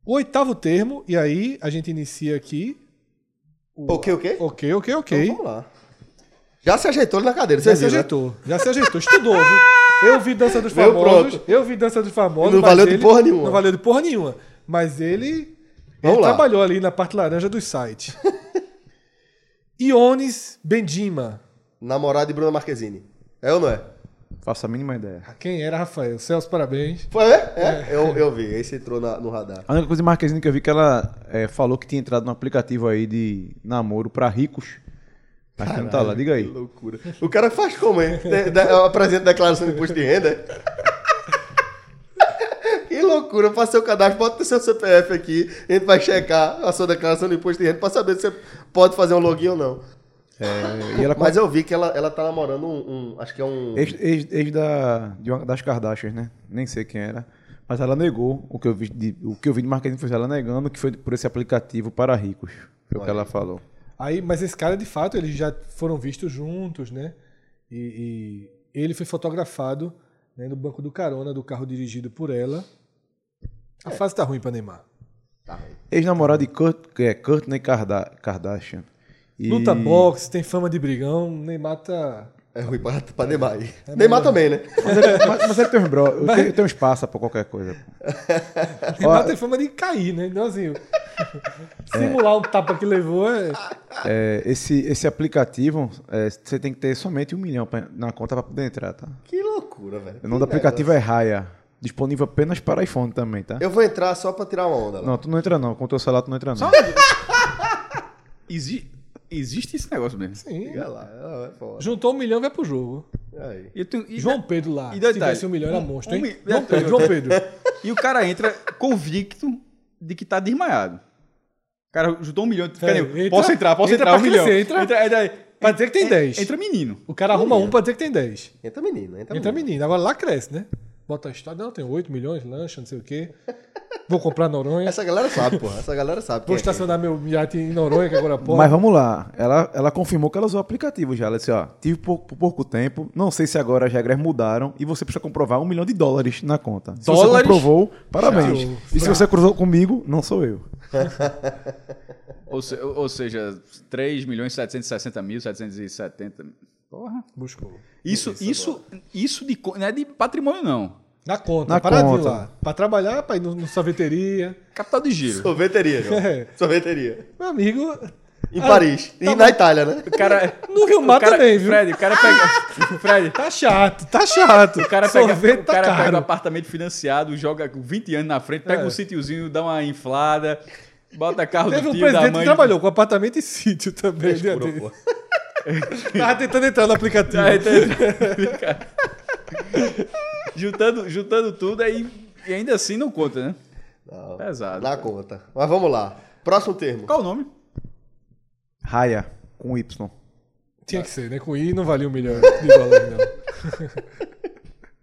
O oitavo termo, e aí a gente inicia aqui. o- O quê, o quê? Ok, ok, ok. Então, vamos lá. Já se ajeitou na cadeira, você Já se viu, né? ajeitou, já se ajeitou, estudou, viu? Eu vi Dança dos (laughs) Famosos, pronto. eu vi Dança dos Famosos. Não valeu de ele- porra nenhuma. Não valeu de porra nenhuma. Mas ele, ele trabalhou ali na parte laranja dos sites. (laughs) Iones Bendima. Namorado de Bruna Marquezine. É ou não é? Faço a mínima ideia. Quem era, Rafael? Celso, parabéns. Foi, é? É, Eu, eu vi. Esse entrou na- no radar. A única coisa de Marquezine que eu vi que ela é, falou que tinha entrado no aplicativo aí de namoro pra ricos. Mas que não tá lá, diga Que aí. loucura. O cara faz como, hein? De- de- Apresenta declaração de imposto de renda. Que loucura, faça seu cadastro, bota o seu CPF aqui, a gente vai checar a sua declaração de imposto de renda pra saber se você pode fazer um login ou não. É, e ela (laughs) Mas eu vi que ela, ela tá namorando um, um- Acho que é um. Ex, ex- ex da, de uma das Kardashians, né? Nem sei quem era. Mas ela negou o que eu vi de, o que eu vi de marketing foi ela negando que foi por esse aplicativo para ricos. Foi o que ela falou. Aí, mas esse cara, de fato, eles já foram vistos juntos, né? E, e ele foi fotografado né, no banco do carona do carro dirigido por ela. A fase tá ruim pra Neymar. Ex-namorado de Kurt, que é Courtney Karda, Kardashian. E- Luta boxe, tem fama de brigão. Neymar tá. É ruim pra, pra Neymar aí. Neymar também, né? Mas ele, mas, mas ele tem uns bro, (laughs) eu tenho, eu tenho um espaço pra qualquer coisa. (laughs) Neymar tem fama de cair, né? Então, assim, (laughs) simular um tapa que levou é. É, esse, esse aplicativo, é, você tem que ter somente um milhão pra- na conta para poder entrar, tá? Que loucura, velho. O nome do aplicativo é Raya. Disponível apenas para iPhone também, tá? Eu vou entrar só pra tirar uma onda lá. Não, tu não entra não. Com o teu celular tu não entra não. Exi- existe esse negócio mesmo. Sim. Liga lá, é foda. Juntou um milhão vai pro jogo. Aí. E tenho- e João Pedro lá. e se tivesse um milhão, era um- monstro, um hein? mi- João Pedro, João Pedro. E o cara entra convicto de que tá desmaiado. O cara juntou um milhão. Fica É, entra- posso entrar, posso entra entrar, um milhão. crescer, entra- é daí- Pra dizer que tem en- 10. Entra menino. O cara arruma um pra dizer que tem 10. Entra menino, entra, Entra menino. menino. Agora lá cresce, né? Bota a história. Não, tem 8 milhões, lancha, não sei o quê. Vou comprar Noronha. Essa galera sabe, porra. Essa galera sabe. Vou é quem. estacionar meu iate em Noronha, que agora pode. Mas vamos lá. Ela, ela confirmou que ela usou o aplicativo já. Ela disse, ó, tive por, por pouco tempo, não sei se agora as regras mudaram e você precisa comprovar um milhão de dólares na conta. Se você Dólares? comprovou, parabéns. Show. E se você cruzou comigo, não sou eu. (laughs) Ou, se- ou seja, 3 milhões 760 mil, 770. Porra. Buscou. Isso, isso, isso de, não é de patrimônio, não. Na conta, Na paradinho conta. lá. Pra trabalhar, pra ir no, no sorveteria. Capital de giro. Sorveteria, João. É. Sorveteria. Meu amigo, Em Ah, Paris. tá e na Itália, né? O cara. no Rio o Mar cara, também, viu? Fred, o cara pega. Fred, Tá chato, tá chato. o cara pega, Sorvete o cara tá pega caro. o apartamento financiado, joga com 20 anos na frente, pega É. um sítiozinho, dá uma inflada, bota carro Teve do um tio, da presidente mãe. que trabalhou com apartamento e sítio também. desse. pô. (laughs) (laughs) Tava tentando entrar no aplicativo. Tá (laughs) juntando, juntando tudo aí. E ainda assim não conta, né? Não, Pesado. Na conta. Mas vamos lá. Próximo termo. Qual o nome? Raia, com Y. Tinha que ser, né? Com I não valia um milhão de dólares, não.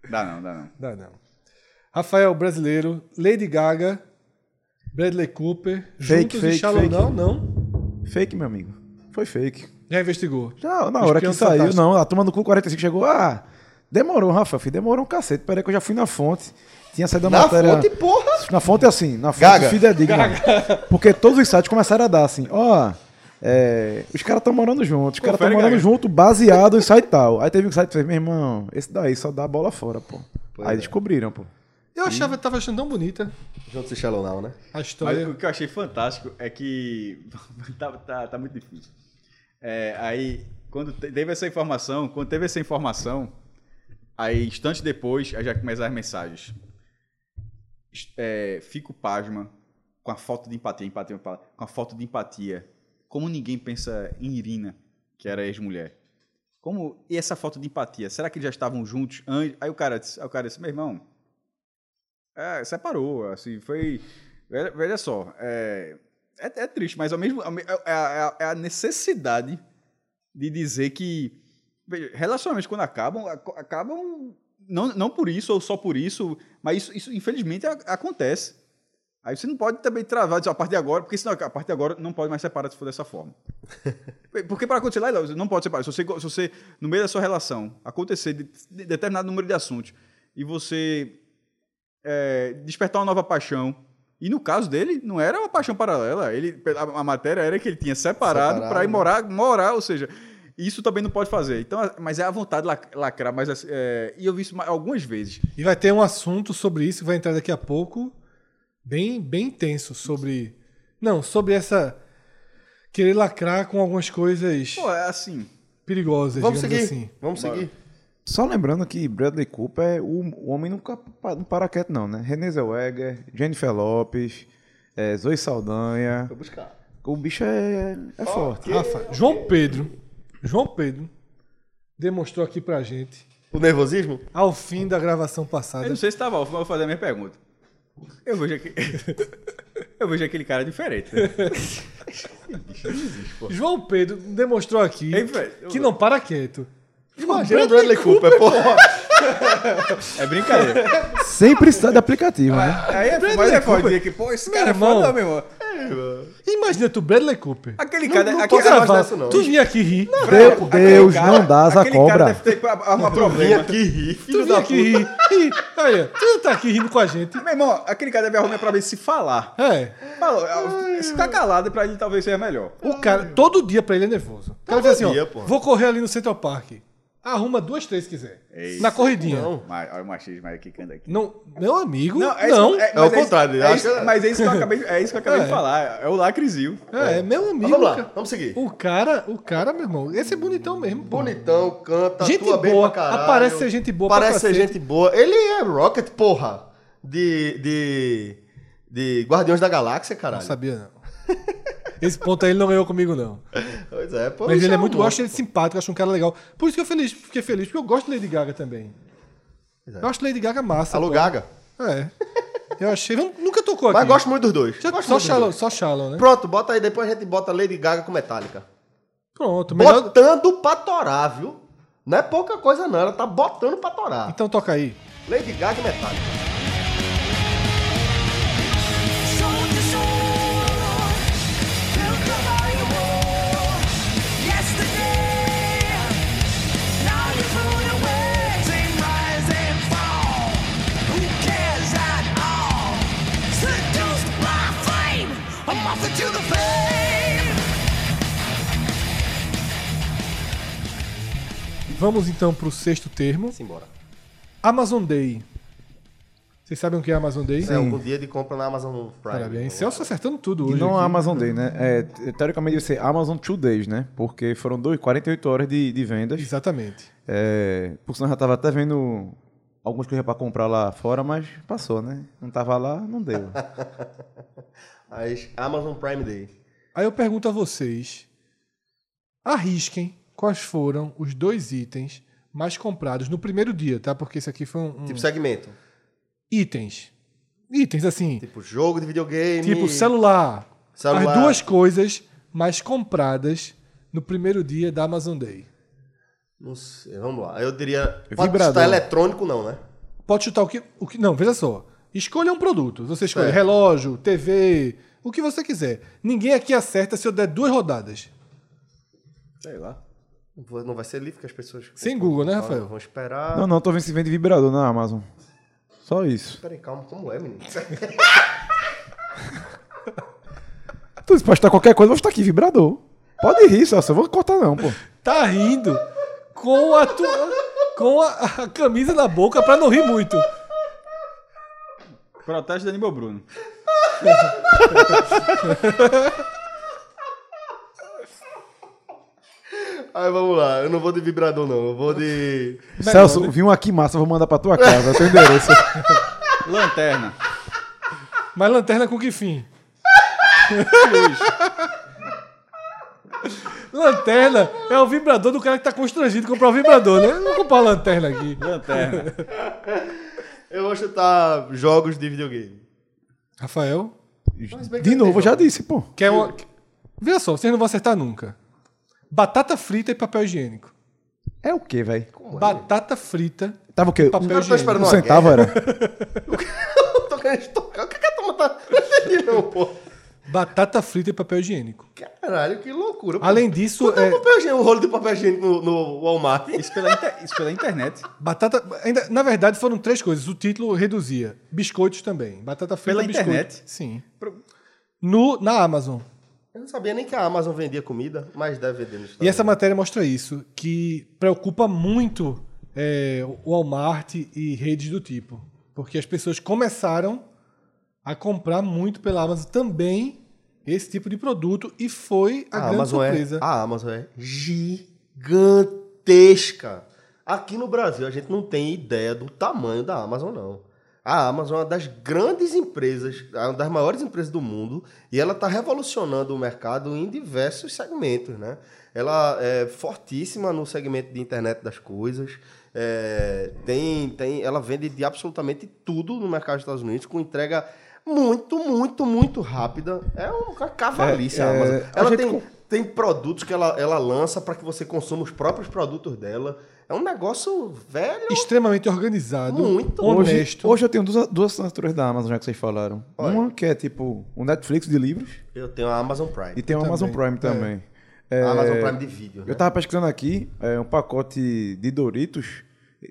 (laughs) Dá não, dá não. Dá não. Rafael Brasileiro, Lady Gaga, Bradley Cooper, Fake, juntos fake, e Shallow fake. Now, não. Fake, meu amigo. Foi fake. Já investigou. Já, na hora que peões saiu, fantásticos. não. A turma do Cu 45 chegou. Ah, demorou, Rafa, filho. Demorou um cacete. Peraí que eu já fui na fonte. Tinha saído a Na matéria. fonte, porra. Na fonte é assim, na fonte Gaga. fidedigna. Porque todos os sites começaram a dar assim, ó, é, os caras estão morando juntos, os caras estão morando junto, baseado em site tal. Aí teve um site que fez, meu irmão, esse daí só dá a bola fora, pô. Pois Aí é. descobriram, pô. Eu achava, tava achando tão bonita Juntos e Shallow Now, né? a Mas história. o que eu achei fantástico é que. (laughs) tá, tá, tá muito difícil. É, aí, quando te- teve essa informação, quando teve essa informação, aí, instantes depois, aí já começaram as mensagens. É, fico pasma com a falta de empatia, empatia, empatia, com a falta de empatia. Como ninguém pensa em Irina, que era ex-mulher. Como e essa falta de empatia? Será que eles já estavam juntos antes? Aí o cara disse, o cara disse meu irmão, é, separou, assim, foi. Veja só, é, é, é triste, mas ao mesmo ao me- é, é a- é a necessidade de dizer que relacionamentos quando acabam, ac- acabam não, não por isso ou só por isso, mas isso, isso infelizmente a- acontece. Aí você não pode também travar dizer, a partir de agora, porque senão a partir de agora não pode mais separar se for dessa forma. (laughs) Porque para acontecer lá, não pode separar. Se você, se você, no meio da sua relação, acontecer de, de determinado número de assuntos e você é, despertar uma nova paixão. E no caso dele, não era uma paixão paralela. Ele, a, a matéria era que ele tinha separado Separado, para ir morar, morar, ou seja, isso também não pode fazer. Então, mas é a vontade de lac- lacrar. Mas, assim, é, e eu vi isso ma- algumas vezes. E vai ter um assunto sobre isso que vai entrar daqui a pouco, bem, bem intenso, sobre. Não, sobre essa. Querer lacrar com algumas coisas Pô, é assim. perigosas, Vamos digamos seguir. assim. Vamos seguir. Só lembrando que Bradley Cooper é o, o homem nunca não para quieto, não, né? Renée Zellweger, Jennifer Lopes, é, Zoe Saldanha. Vou buscar. O bicho é, é forte. Rafa, João Pedro. João Pedro demonstrou aqui pra gente, O nervosismo? ao fim da gravação passada. Eu não sei se estava off, mas vou fazer a minha pergunta. Eu vejo, aqui, (laughs) eu vejo aquele cara diferente. né? João Pedro demonstrou aqui Ei, velho, eu- que não para quieto. Imagina o Bradley Cooper, porra. (laughs) É brincadeira. Sem precisar de aplicativo, né? Aí é, mas é dizer que, pô, esse cara é irmão. foda, meu irmão. Imagina tu, Bradley Cooper. Aquele Não- cara. não aquele, cara- gravar isso, não. Tu vinha aqui rir. Deu- aquele Deus cara- não dá aquele cobra. cara deve ter arrumar Vim problema. aqui rir, Tu filho vinha da aqui rir. Olha, tu não tá aqui rindo com a gente. Meu irmão, aquele cara deve arrumar problema se falar. É. Falou, se ficar calado pra ele talvez seja melhor. O cara, todo dia pra ele é nervoso. O cara faz assim, dia, ó, pô. vou correr ali no Central Park. Arruma duas, três se quiser. É isso. Na corridinha. Não, Não. Mas, olha o machismo aí que canta aqui. meu amigo, não. é isso- É mas o contrário, É isso, que- mas é isso que eu acabei, é isso que eu acabei (laughs) É. de falar. É o lacrizil. É, meu amigo. Mas vamos lá, vamos seguir. O cara, o cara, meu irmão, esse é bonitão mesmo. pô. Bonitão, canta, Gente atua bem boa, pra caralho. aparece ser gente boa Parece ser gente boa. Ele é Rocket, porra. De, de, de Guardiões da Galáxia, Não caralho. sabia, não. Esse ponto aí ele não ganhou comigo, não. Pois é, pô. Mas ele é um muito, eu acho ele simpático, eu acho um cara legal. Por isso que eu feliz, fiquei feliz, porque eu gosto de Lady Gaga também. Eu acho Lady Gaga massa. Alô, pô. Gaga. É. Eu achei. Nunca tocou aqui. Mas gosto muito dos dois. Já- Gosto só, shallow, dois. só Shallow, né? Pronto, bota aí, depois a gente bota Lady Gaga com Metallica. Pronto. Melhor... Botando pra torar, viu? Não é pouca coisa não, ela tá botando pra torar. Então toca aí. Lady Gaga e Metallica. Vamos então pro sexto termo. Simbora. Amazon Day. Vocês sabem o que é Amazon Day? É algum dia de compra na Amazon Prime. Parabéns. Celso acertando tudo E hoje. não a aqui. Amazon Day, né? É, teoricamente deve ser Amazon Two Days, né? Porque foram dois, 48 horas de, de vendas. Exatamente. É, por sinal, eu já tava até vendo algumas coisas pra comprar lá fora, mas passou, né? Não tava lá, não deu. (laughs) Mas Amazon Prime Day. Aí eu pergunto a vocês: arrisquem quais foram os dois itens mais comprados no primeiro dia, tá? Porque esse aqui foi um. um- Tipo segmento. itens. Itens assim, Tipo jogo de videogame. tipo celular. Celular. As duas coisas mais compradas no primeiro dia da Amazon Day. Não sei, vamos lá. Eu diria. Vibrador. Pode estar eletrônico, não, né? Pode chutar o que, o que. Não, veja só. Escolha um produto. Você escolhe relógio, TV, o que você quiser. Ninguém aqui acerta se eu der duas rodadas. Sei lá. Não vai ser livre que as pessoas. Sem Google, né, Rafael? Vão esperar. não, não, tô vendo se vende vibrador na Amazon. Só isso. Peraí, calma, como é, menino? (laughs) Tu se postar qualquer coisa, eu vou estar aqui, vibrador. Pode rir, só, eu vou cortar não, pô. Tá rindo com a tua, com a, a camisa na boca pra não rir muito. Protege Danilo Bruno. (laughs) Aí vamos lá, eu não vou de vibrador, não. Eu vou de. Celso, vi um aqui massa, vou mandar pra tua casa, teu endereço. (laughs) Lanterna. Mas lanterna com que fim? (laughs) lanterna é o vibrador do cara que tá constrangido comprar o vibrador, né? Eu vou comprar uma lanterna aqui. Lanterna. (laughs) Eu vou chutar jogos de videogame. Rafael, De novo, eu já disse, pô. quer uma... Veja só, vocês não vão acertar nunca. Batata frita e papel higiênico. É o quê, velho? Batata frita Tava o quê? Papel Eu tô esperando um centavo era? (laughs) Eu tô querendo estocar. O que, que a turma tá. Não não, pô. Batata frita e papel higiênico. Caralho, que loucura. pô. Além disso, Quanto é é, papel higiênico, um rolo de papel higiênico no, no Walmart? Isso pela, inter- isso pela internet. batata. Ainda, na verdade, foram três coisas. O título reduzia. Biscoitos também. Batata frita Pela biscoito. internet? Sim. No, na Amazon. Eu não sabia nem que a Amazon vendia comida, mas deve vender E essa matéria mostra isso, que preocupa muito é, o Walmart e redes do tipo. Porque as pessoas começaram a comprar muito pela Amazon também esse tipo de produto e foi a, a grande Amazon surpresa. É, a Amazon é gigantesca. Aqui no Brasil a gente não tem ideia do tamanho da Amazon, não. A Amazon é uma das grandes empresas, é uma das maiores empresas do mundo, e ela está revolucionando o mercado em diversos segmentos, né? Ela é fortíssima no segmento de internet das coisas, é, tem, tem, ela vende de absolutamente tudo no mercado dos Estados Unidos, com entrega muito, muito, muito rápida. É uma cavalice É, a Amazon. é, a Ela gente tem, tem produtos que ela, ela lança para que você consuma os próprios produtos dela. É um negócio velho. Extremamente organizado, Muito. honesto. Hoje, hoje eu tenho duas, duas assinaturas da Amazon, já que vocês falaram. Olha. Uma que é tipo o Netflix de livros Eu tenho a Amazon Prime. e tem o também. Amazon Prime também. É, A Amazon Prime de vídeo. Eu Né? tava pesquisando aqui, é, um pacote de Doritos,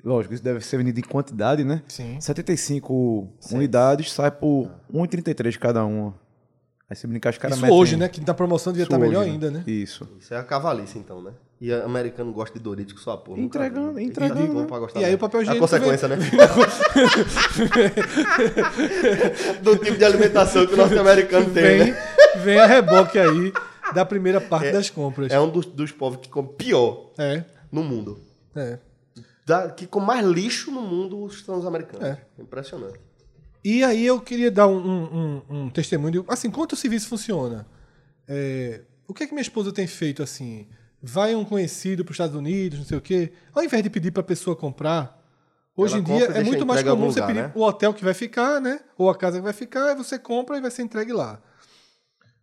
lógico, isso deve ser vendido em quantidade, né? Sim. 75 unidades, sai por 1,33 cada uma. Aí se brincar, os caras Isso metem- hoje, né? Que na promoção devia Isso estar melhor hoje, ainda, né? Isso. Isso é a cavalice, então, né? E americano gosta de Doritos com sua porra. Entregando, vi. entregando, E né? pra gostar E aí o papel É higiênico A consequência, né? (laughs) Do tipo de alimentação que o norte-americano tem, Vem, né? vem a reboque aí da primeira parte das compras. É um dos, dos povos que come pior É, no mundo. é. Da, que com mais lixo no mundo são os americanos. É. Impressionante. E aí eu queria dar um, um- um- um testemunho de assim, quanto o serviço funciona. É, o que é que minha esposa tem feito assim? Vai um conhecido para os Estados Unidos, não sei o quê, ao invés de pedir para a pessoa comprar, hoje Ela em dia é muito mais comum algum você lugar, pedir né? o hotel que vai ficar, né? Ou a casa que vai ficar, você compra e vai ser entregue lá.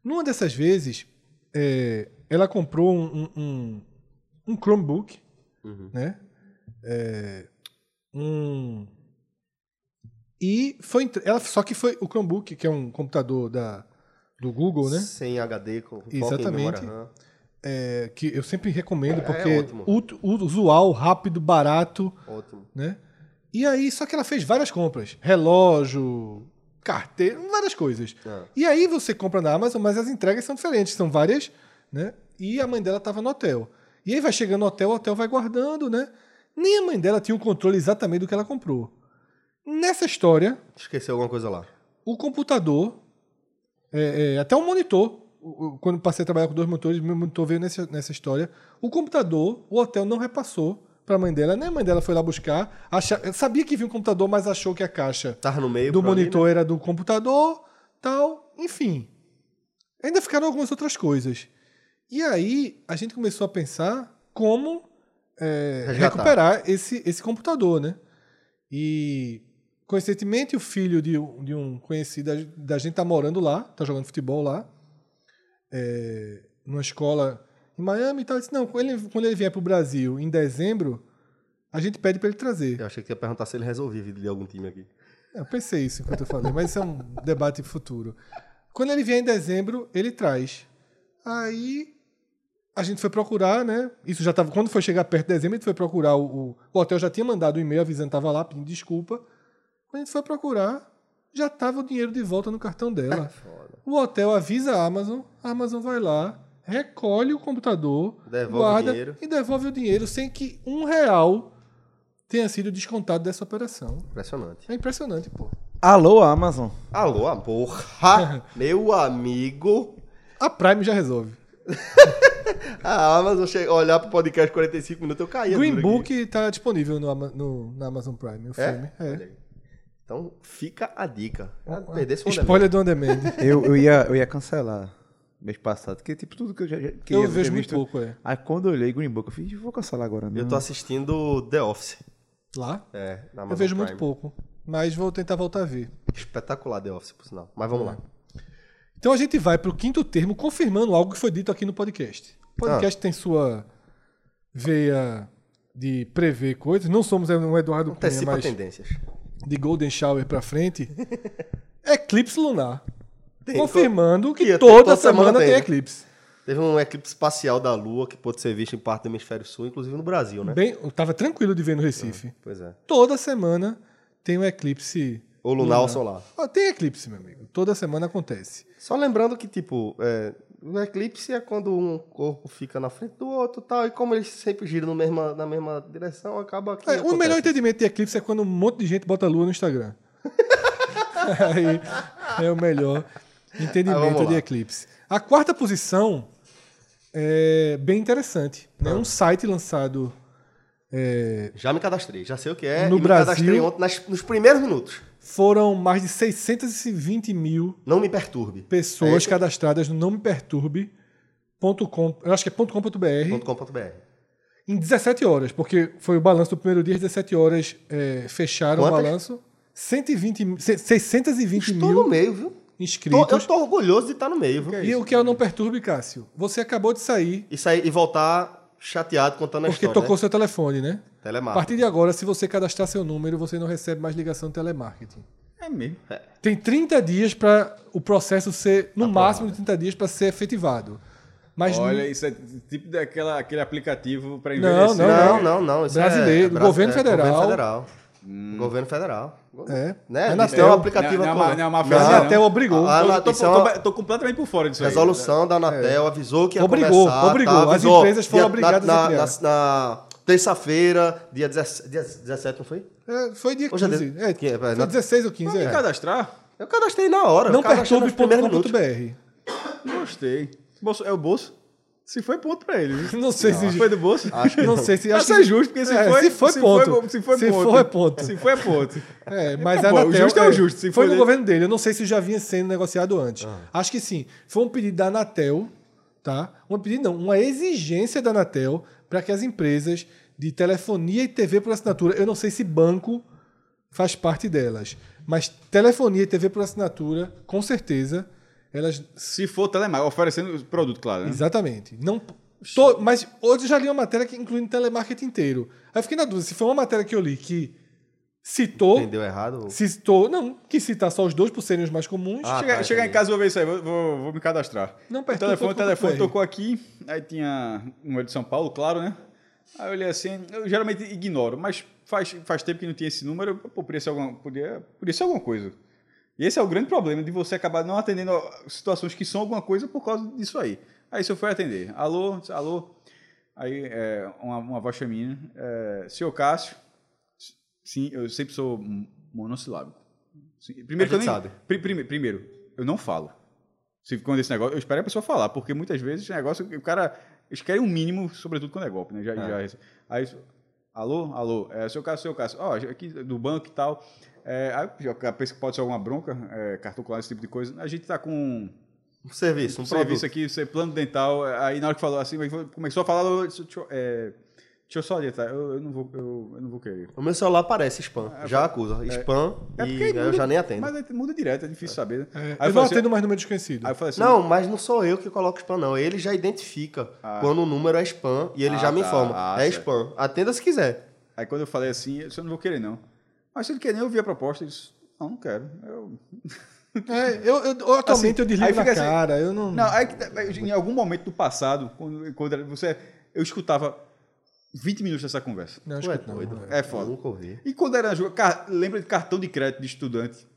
Numa dessas vezes, é, ela comprou um, um- um- Chromebook, Uhum. né? É, um e foi ela só que foi o Chromebook, que é um computador da do Google, né? Sem HD, com Exatamente. memória. É, que eu sempre recomendo porque É ótimo. usual, rápido, barato, Ótimo. né? E aí, só que ela fez várias compras, relógio, carteira, várias coisas. Ah. E aí você compra na Amazon, mas as entregas são diferentes, são várias, né? E a mãe dela estava no hotel. E aí vai chegando no hotel, o hotel vai guardando, né? Nem a mãe dela tinha o controle exatamente do que ela comprou. Nessa história, Esqueceu alguma coisa lá. o computador, é, é, até o monitor, quando passei a trabalhar com dois monitores, meu monitor veio nessa, nessa história. O computador, o hotel não repassou para a mãe dela, nem a mãe dela foi lá buscar. Acha, sabia que vinha um computador, mas achou que a caixa Tava no meio do ali, monitor né? era do computador, tal, enfim. Ainda ficaram algumas outras coisas. E aí a gente começou a pensar como é, recuperar esse, esse computador, né? E coincidentemente o filho de, um- de um conhecido da- da gente tá morando lá, tá jogando futebol lá, é, numa escola em Miami e tal. Eu disse, não, quando ele, quando ele vier pro Brasil em dezembro, a gente pede para ele trazer. Eu achei que ia perguntar se ele resolvia a vida de algum time aqui. Eu pensei isso enquanto eu falei, mas isso é um (laughs) debate futuro. Quando ele vier em dezembro, ele traz. Aí a gente foi procurar, né? Isso já tava. Quando foi chegar perto de dezembro, a gente foi procurar o. O, o hotel já tinha mandado um e-mail avisando que estava lá, pedindo desculpa. Quando a gente foi procurar, já estava o dinheiro de volta no cartão dela. (laughs) O hotel avisa a Amazon, a Amazon vai lá, recolhe o computador, Devolve o guarda dinheiro. e devolve o dinheiro sem que um real tenha sido descontado dessa operação. Impressionante. É impressionante, pô. Alô, Amazon. Alô, a porra! (laughs) meu amigo. A Prime já resolve. (laughs) A Amazon chega, olhar pro podcast 45 minutos, eu caía. Green aqui. Book tá disponível no, no- na Amazon Prime, o É? filme. Olha É. Então fica a dica. Ah, Perdesse um Spoiler do On Demand. (laughs) Eu, eu, ia, eu ia cancelar mês passado, porque tipo tudo que eu já, já que Eu ia vejo muito pouco, é. Aí quando eu olhei Green Book, eu fiz, vou cancelar agora não. Eu tô assistindo The Office. Lá? É, na Eu Amazon vejo Prime. muito pouco. Mas vou tentar voltar a ver. Espetacular The Office, por sinal. Mas vamos lá. Então a gente vai pro quinto termo, confirmando algo que foi dito aqui no podcast. O podcast Ah. tem sua veia de prever coisas. Não somos um Eduardo Cunha, mas tendências. De Golden Shower pra frente. (laughs) Eclipse lunar. Tem- confirmando que que toda, toda semana, semana tem, tem, eclipse. Teve um eclipse espacial da Lua que pôde ser visto em parte do hemisfério sul, inclusive no Brasil, né? Bem, eu tava tranquilo de ver no Recife. Pois é. Toda semana tem um eclipse. Ou lunar ou solar. Ah, tem eclipse, meu amigo. Toda semana acontece. Só lembrando que, tipo, é, o eclipse é quando um corpo fica na frente do outro e tal, e como eles sempre giram mesma, na mesma direção, acaba que. É, o melhor entendimento de eclipse é quando um monte de gente bota lua no Instagram. (laughs) Aí é o melhor Ah, entendimento vamos de eclipse. A quarta posição é bem interessante. Ah. É um site lançado Já me cadastrei, já sei o que é. No Brasil- me cadastrei ontem nas- nos primeiros minutos. Foram mais de 620 mil Não me perturbe. pessoas É cadastradas no Não Me Perturbe.com. Eu acho que é .com.br. .com.br. Em 17 horas, porque foi o balanço do primeiro dia, às 17 horas é, fecharam Quantas? o balanço. 120, mi- se- 620 Estou mil no meio, viu? Tô- inscritos. eu tô orgulhoso de estar no meio, viu? E o que é o Não Perturbe, Cássio? Você acabou de sair E, sair, e voltar chateado contando a porque história. tocou né? seu telefone, né? A Telemarketing. partir de agora, se você cadastrar seu número, você não recebe mais ligação de telemarketing. É mesmo. Tem 30 dias para o processo ser, no máximo de 30 dias, para ser efetivado. Mas Olha, não- isso é tipo daquela, aquele aplicativo para Não, envelhecer. Não, não, não. Isso Brasileiro, é, do Bra- governo é, federal. Governo federal. Governo federal. É. Né? A Anatel- é um aplicativo. Não, não é não é uma a Anatel não. obrigou. A- a- Eu tô, é tô- tô completamente por fora disso aí. Resolução da Anatel avisou que ia Obrigou, começar. obrigou. tá? As Avisou. empresas foram obrigadas na, a criar. Na, na terça-feira, dia 17, dia 17, não foi? É, foi dia Hoje é 15. de- É, que é, foi na- 16 ou 15, Vamos me é. cadastrar? Eu cadastrei na hora. Não perturbe.com.br. Gostei. Bolso, é o bolso? Se foi, ponto pra ele. (laughs) Não sei se... Foi do bolso? (laughs) Acho que Não não. sei se... Acho que é justo, porque se é, foi, se foi, ponto. se foi Se ponto. for, é ponto. Se foi, é ponto. (laughs) É, mas Tá a bom, o Anatel, justo é o justo, se foi no dele- governo dele. Eu não sei se já vinha sendo negociado antes. Acho que sim. Foi um pedido da Anatel, tá? Um pedido não, uma exigência da Anatel para que as empresas de telefonia e TV por assinatura, eu não sei se banco faz parte delas, mas telefonia e TV por assinatura, com certeza, elas Se for telemarketing, oferecendo o produto, claro. Né? Exatamente. Não, to- mas hoje eu já li uma matéria que inclui telemarketing inteiro. Aí eu fiquei na dúvida se foi uma matéria que eu li que citou, Entendeu errado? citou, não, que citar só os dois por serem os mais comuns. Ah, chegar, tá, chegar em casa, vou ver isso aí, vou, vou, vou me cadastrar. Não o perturba telefone, o telefone BR. tocou aqui, aí tinha um de São Paulo, claro, né? Aí eu olhei assim, eu geralmente ignoro, mas faz, faz tempo que não tinha esse número, pô, podia ser alguma, podia, podia ser alguma coisa. E esse é o grande problema de você acabar não atendendo situações que são alguma coisa por causa disso aí. Aí se eu fui atender, alô, alô, aí é, uma, uma voz feminina, é, senhor Cássio, sim, eu sempre sou monossilábico. Primeiro, eu nem- prime- primeiro, eu não falo. Se quando esse negócio, eu espero a pessoa falar, porque muitas vezes esse negócio, o cara, eles querem um mínimo, sobretudo quando é golpe, né? Já, já, aí, alô, alô, é, seu Cássio, seu Cássio, ó, aqui do banco e tal, é, aí já pensa que pode ser alguma bronca, é, cartão claro, esse tipo de coisa, a gente tá com Um serviço, um, um serviço produto. aqui, você plano dental, aí na hora que falou assim, começou a falar, é, deixa eu só orientar, eu, eu não vou, eu, eu não vou querer. O meu celular parece spam. já acusa. Spam É e aí eu muda- já nem atendo. Mas muda direto, é difícil saber. né? É, aí, eu eu não assim, atendo mais número desconhecido. aí eu falei assim, Não, mas não sou eu que coloco spam, não. Ele já identifica quando o número é spam e ele Ah, já me tá. informa. Ah, é certo. spam. Atenda se quiser. Aí quando eu falei assim, eu disse, eu não vou querer não. Mas se ele quer nem eu vi a proposta, ele disse, não, não quero. Eu... (laughs) É, eu, eu- eu- atualmente Assim, eu desligo na assim- cara. Eu não. Não, aí que tá- em algum momento do passado, quando, quando você, eu escutava 20 minutos dessa conversa. não, Tu é escuto não. doido. É foda. Nunca ouvi. E quando era jogo, car- lembra de cartão de crédito de estudante?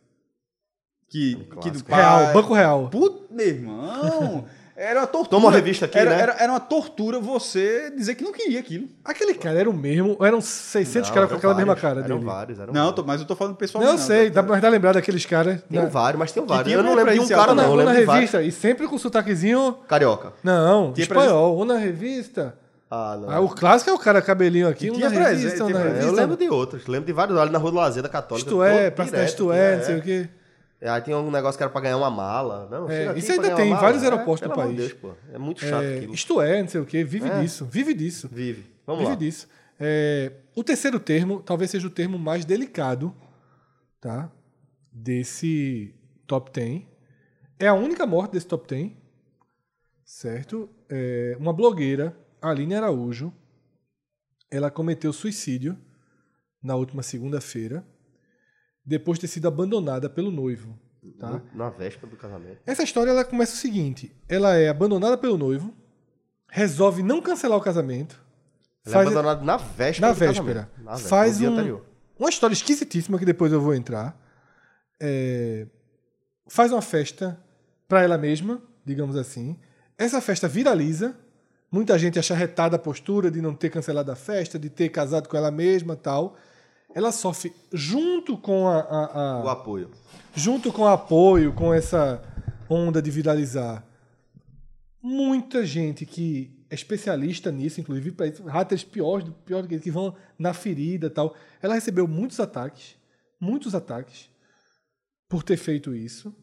Que, que do pai... Real, Banco Real. Puta, meu irmão. (laughs) Era uma tortura. Toma uma revista aqui, era, né? Era, era uma tortura você dizer que não queria aquilo. Aquele cara era o mesmo, eram 600 Não, caras com aquela mesma vários, cara eram dele. vários, eram Não, vários. mas eu tô falando pessoal. Não, eu sei, dá, mas dá lembrar daqueles caras. Tem na- vários, mas tem vários. Eu não lembro de um cara, na, não. Eu ou na lembro de vários. revista, e sempre com sotaquezinho. Carioca. Não, Tinha espanhol, ou na revista. Ah, não. Ah, o clássico é o cara cabelinho aqui, presente, revista. É, revista. eu lembro de outros. Lembro de vários ali na Rua do Lazer da Católica. Isto é, Praça Isto é, não é. sei o quê. É, Aí tinha um negócio que era pra ganhar uma mala. Não, É, isso ainda tem, vários aeroportos É, no pelo amor de país. Deus, pô. É muito chato É, aquilo. isto é, não sei o quê, vive É. disso, vive disso. Vive. Vamos vive lá. disso. É, o terceiro termo talvez seja o termo mais delicado tá? desse top 10. É a única morte desse top 10, certo? É, uma blogueira, Aline Araújo, ela cometeu suicídio na última segunda-feira, depois de ter sido abandonada pelo noivo. Tá? Na véspera do casamento. Essa história ela começa o seguinte: ela é abandonada pelo noivo, resolve não cancelar o casamento, Ela faz é abandonada na véspera na do véspera, casamento. Na véspera, faz um- anterior. uma história esquisitíssima que depois eu vou entrar. É, faz uma festa para ela mesma, digamos assim. Essa festa viraliza. Muita gente acha retada a postura de não ter cancelado a festa, de ter casado com ela mesma tal. Ela sofre junto com a- a- a, O apoio. junto com o apoio, com essa onda de viralizar, muita gente que é especialista nisso, inclusive para haters piores do pior do que vão na ferida tal. Ela recebeu muitos ataques, muitos ataques por ter feito isso.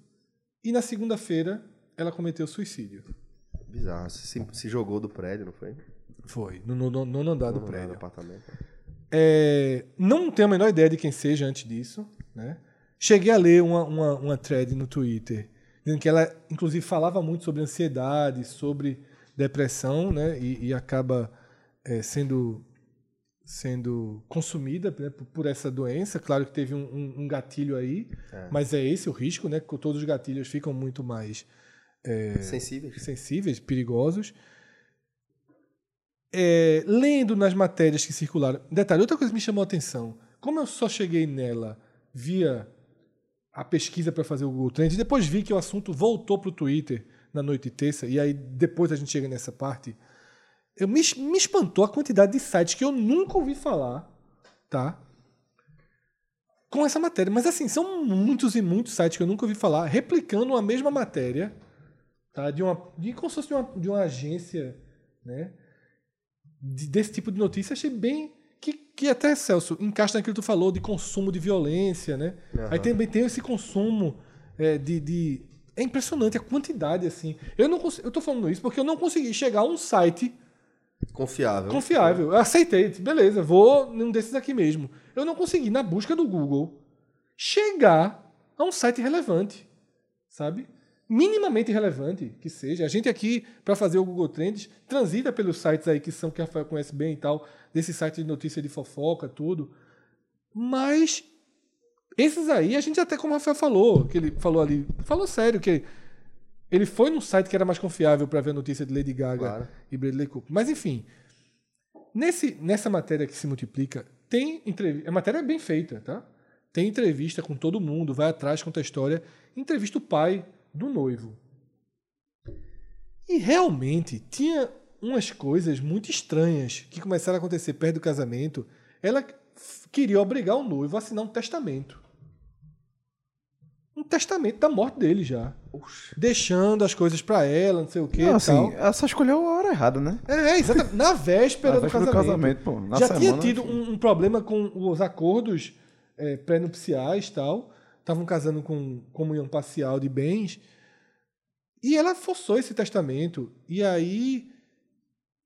E na segunda-feira ela cometeu suicídio. Bizarro. Se, se jogou do prédio, não foi? Foi, no nono no andar do No prédio. apartamento. É, não tenho a menor ideia de quem seja antes disso. Né? Cheguei a ler uma, uma, uma thread no Twitter, dizendo que ela, inclusive, falava muito sobre ansiedade, sobre depressão, né? e, e acaba é, sendo, sendo consumida né, por, essa doença. Claro que teve um, um- um gatilho aí, mas é esse o risco, né? que todos os gatilhos ficam muito mais Sensíveis. sensíveis, perigosos. É, lendo nas matérias que circularam. Detalhe, outra coisa que me chamou a atenção. Como eu só cheguei nela via a pesquisa para fazer o Google Trends, depois vi que o assunto voltou para o Twitter na noite de terça, e aí depois a gente chega nessa parte. Eu me, me espantou a quantidade de sites que eu nunca ouvi falar, tá? Com essa matéria. Mas assim, são muitos e muitos sites que eu nunca ouvi falar, replicando a mesma matéria tá? De uma, de como se fosse de uma, de uma agência, né? De- desse tipo de notícia, achei bem que, que até Celso encaixa naquilo que tu falou de consumo de violência, né? Aí também tem esse consumo é, de, de é impressionante a quantidade assim. Eu não cons- eu tô falando isso porque eu não consegui chegar a um site Confiável. confiável. Eu aceitei, beleza, vou num desses aqui mesmo. Eu não consegui, na busca do Google, chegar a um site relevante, sabe? Minimamente relevante que seja. A gente aqui, para fazer o Google Trends, transita pelos sites aí que são que a Rafael conhece bem e tal, desses sites de notícia de fofoca, tudo. Mas esses aí, a gente até como o Rafael falou, que ele falou ali, falou sério, que ele foi num site que era mais confiável para ver a notícia de Lady Gaga Claro. e Bradley Cooper. Mas enfim, nesse, nessa matéria que se multiplica, tem entrevista. A matéria é bem feita, tá? Tem entrevista com todo mundo, vai atrás, conta a história. Entrevista o pai do noivo. E realmente tinha umas coisas muito estranhas que começaram a acontecer perto do casamento. Ela queria obrigar o noivo a assinar um testamento. testamento da morte dele já. Deixando as coisas pra ela, não sei o que Não, assim, tal. ela só escolheu a hora errada, né? É, exatamente. Na véspera, (laughs) Na do, véspera do casamento. casamento, pô. Já semana, tinha tido um, um problema com os acordos é, pré-nupciais e tal. Estavam casando com comunhão parcial de bens. E ela forçou esse testamento. E aí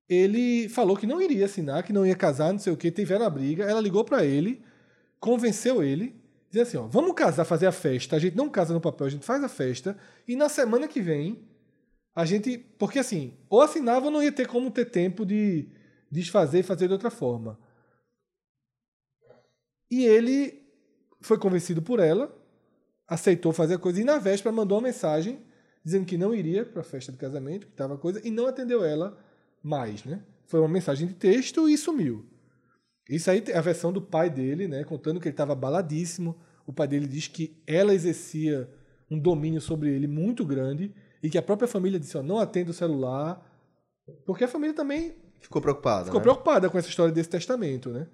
ele falou que não iria assinar, que não ia casar, não sei o que. Tiveram a briga. Ela ligou pra ele, convenceu ele. Dizia assim, ó, vamos casar, fazer a festa. A gente não casa no papel, a gente faz a festa. E na semana que vem, a gente... Porque assim, ou assinava ou não ia ter como ter tempo de desfazer e fazer de outra forma. E ele foi convencido por ela, aceitou fazer a coisa e na véspera mandou uma mensagem dizendo que não iria para a festa do casamento, que estava coisa, e não atendeu ela mais, né? Foi uma mensagem de texto e sumiu. Isso aí é a versão do pai dele, né? Contando que ele estava baladíssimo. O pai dele diz que ela exercia um domínio sobre ele muito grande e que a própria família disse: ó, não atenda o celular. Porque a família também Ficou preocupada. ficou né? preocupada com essa história desse testamento, né?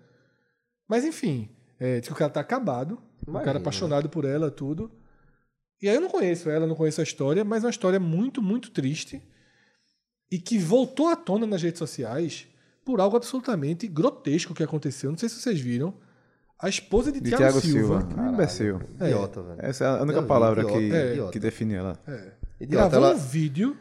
Mas enfim, é, diz que o cara tá acabado, cara Imagina. apaixonado por ela, tudo. E aí eu não conheço ela, não conheço a história, mas é uma história muito, muito triste e que voltou à tona nas redes sociais por algo absolutamente grotesco que aconteceu. Não sei se vocês viram. A esposa de, De Thiago, Thiago Silva, Silva. Um imbecil. Idiota, velho. Essa é a única palavra idiota, que, é. que define ela. Idiota. gravou Ela... um vídeo.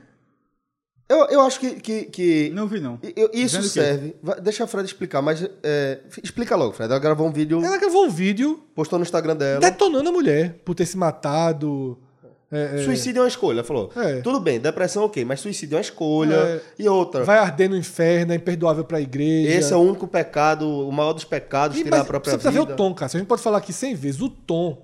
Eu, eu acho que. que, que- Não vi, não. eu- isso Dizendo o quê? serve. Vai- deixa a Fred explicar, mas. é, explica logo, Fred. Ela gravou um vídeo, Ela gravou um vídeo postou no Instagram dela. detonando a mulher por ter se matado. É, é, Suicídio é uma escolha, falou. É. Tudo bem, depressão ok, mas suicídio é uma escolha. É. E outra. vai arder no inferno, é imperdoável pra igreja. Esse é o único pecado, o maior dos pecados, E, tirar mas a própria você precisa vida. ver o tom, cara. A gente pode falar aqui 100 vezes. O tom.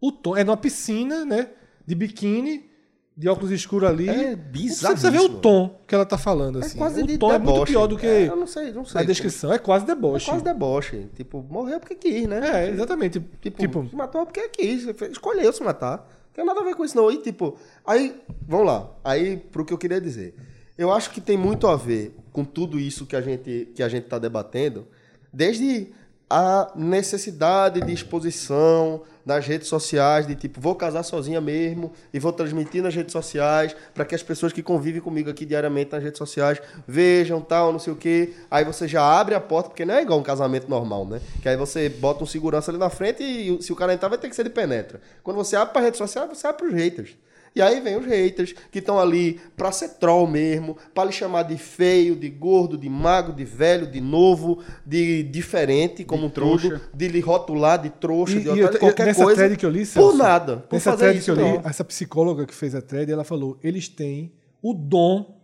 O tom é numa piscina, né? De biquíni, de óculos escuros ali. É Você bizarro. precisa ver o tom que ela tá falando, assim. quase o de tom é muito deboche. pior do que É, eu não sei, não sei. a descrição. É quase É deboche. quase deboche. Tipo, morreu porque quis, né? É, exatamente. Tipo, Tipo, se matou porque quis, escolheu se matar. Não tem nada a ver com isso, não. E tipo, aí, vamos lá. Aí, pro que eu queria dizer. Eu acho que tem muito a ver com tudo isso que a gente, que a gente tá debatendo, desde a necessidade de exposição nas redes sociais, de tipo, vou casar sozinha mesmo e vou transmitir nas redes sociais para que as pessoas que convivem comigo aqui diariamente nas redes sociais vejam tal, não sei o quê. Aí você já abre a porta, porque não é igual um casamento normal, né? Que aí você bota um segurança ali na frente e se o cara entrar vai ter que ser de penetra. Quando você abre para rede social, você abre para os haters. E aí vem os haters que estão ali pra ser troll mesmo, pra lhe chamar de feio, de gordo, de magro, de velho, de novo, de diferente, como um tudo, trouxa. de lhe rotular de trouxa, E- de e otário, eu- de qualquer nessa coisa. thread que eu li, por Celso, nada. Por nessa fazer thread isso, que eu li, não. essa psicóloga que fez a thread, ela falou: eles têm o dom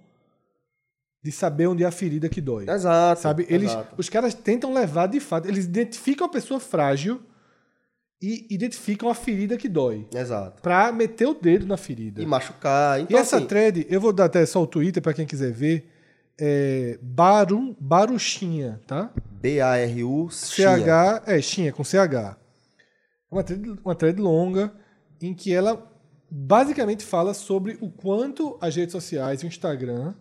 de saber onde é a ferida que dói. Exato. Sabe? Eles, exato. os caras tentam levar de fato, eles identificam a pessoa frágil e identificam a ferida que dói. Exato. Pra meter o dedo na ferida. E machucar. E Então, essa assim, thread, eu vou dar até só o Twitter pra quem quiser ver. É Baru, Baruchinha, tá? B-A-R-U, CH, é, Chinha, com CH. É uma thread, uma thread longa em que ela basicamente fala sobre o quanto as redes sociais e o Instagram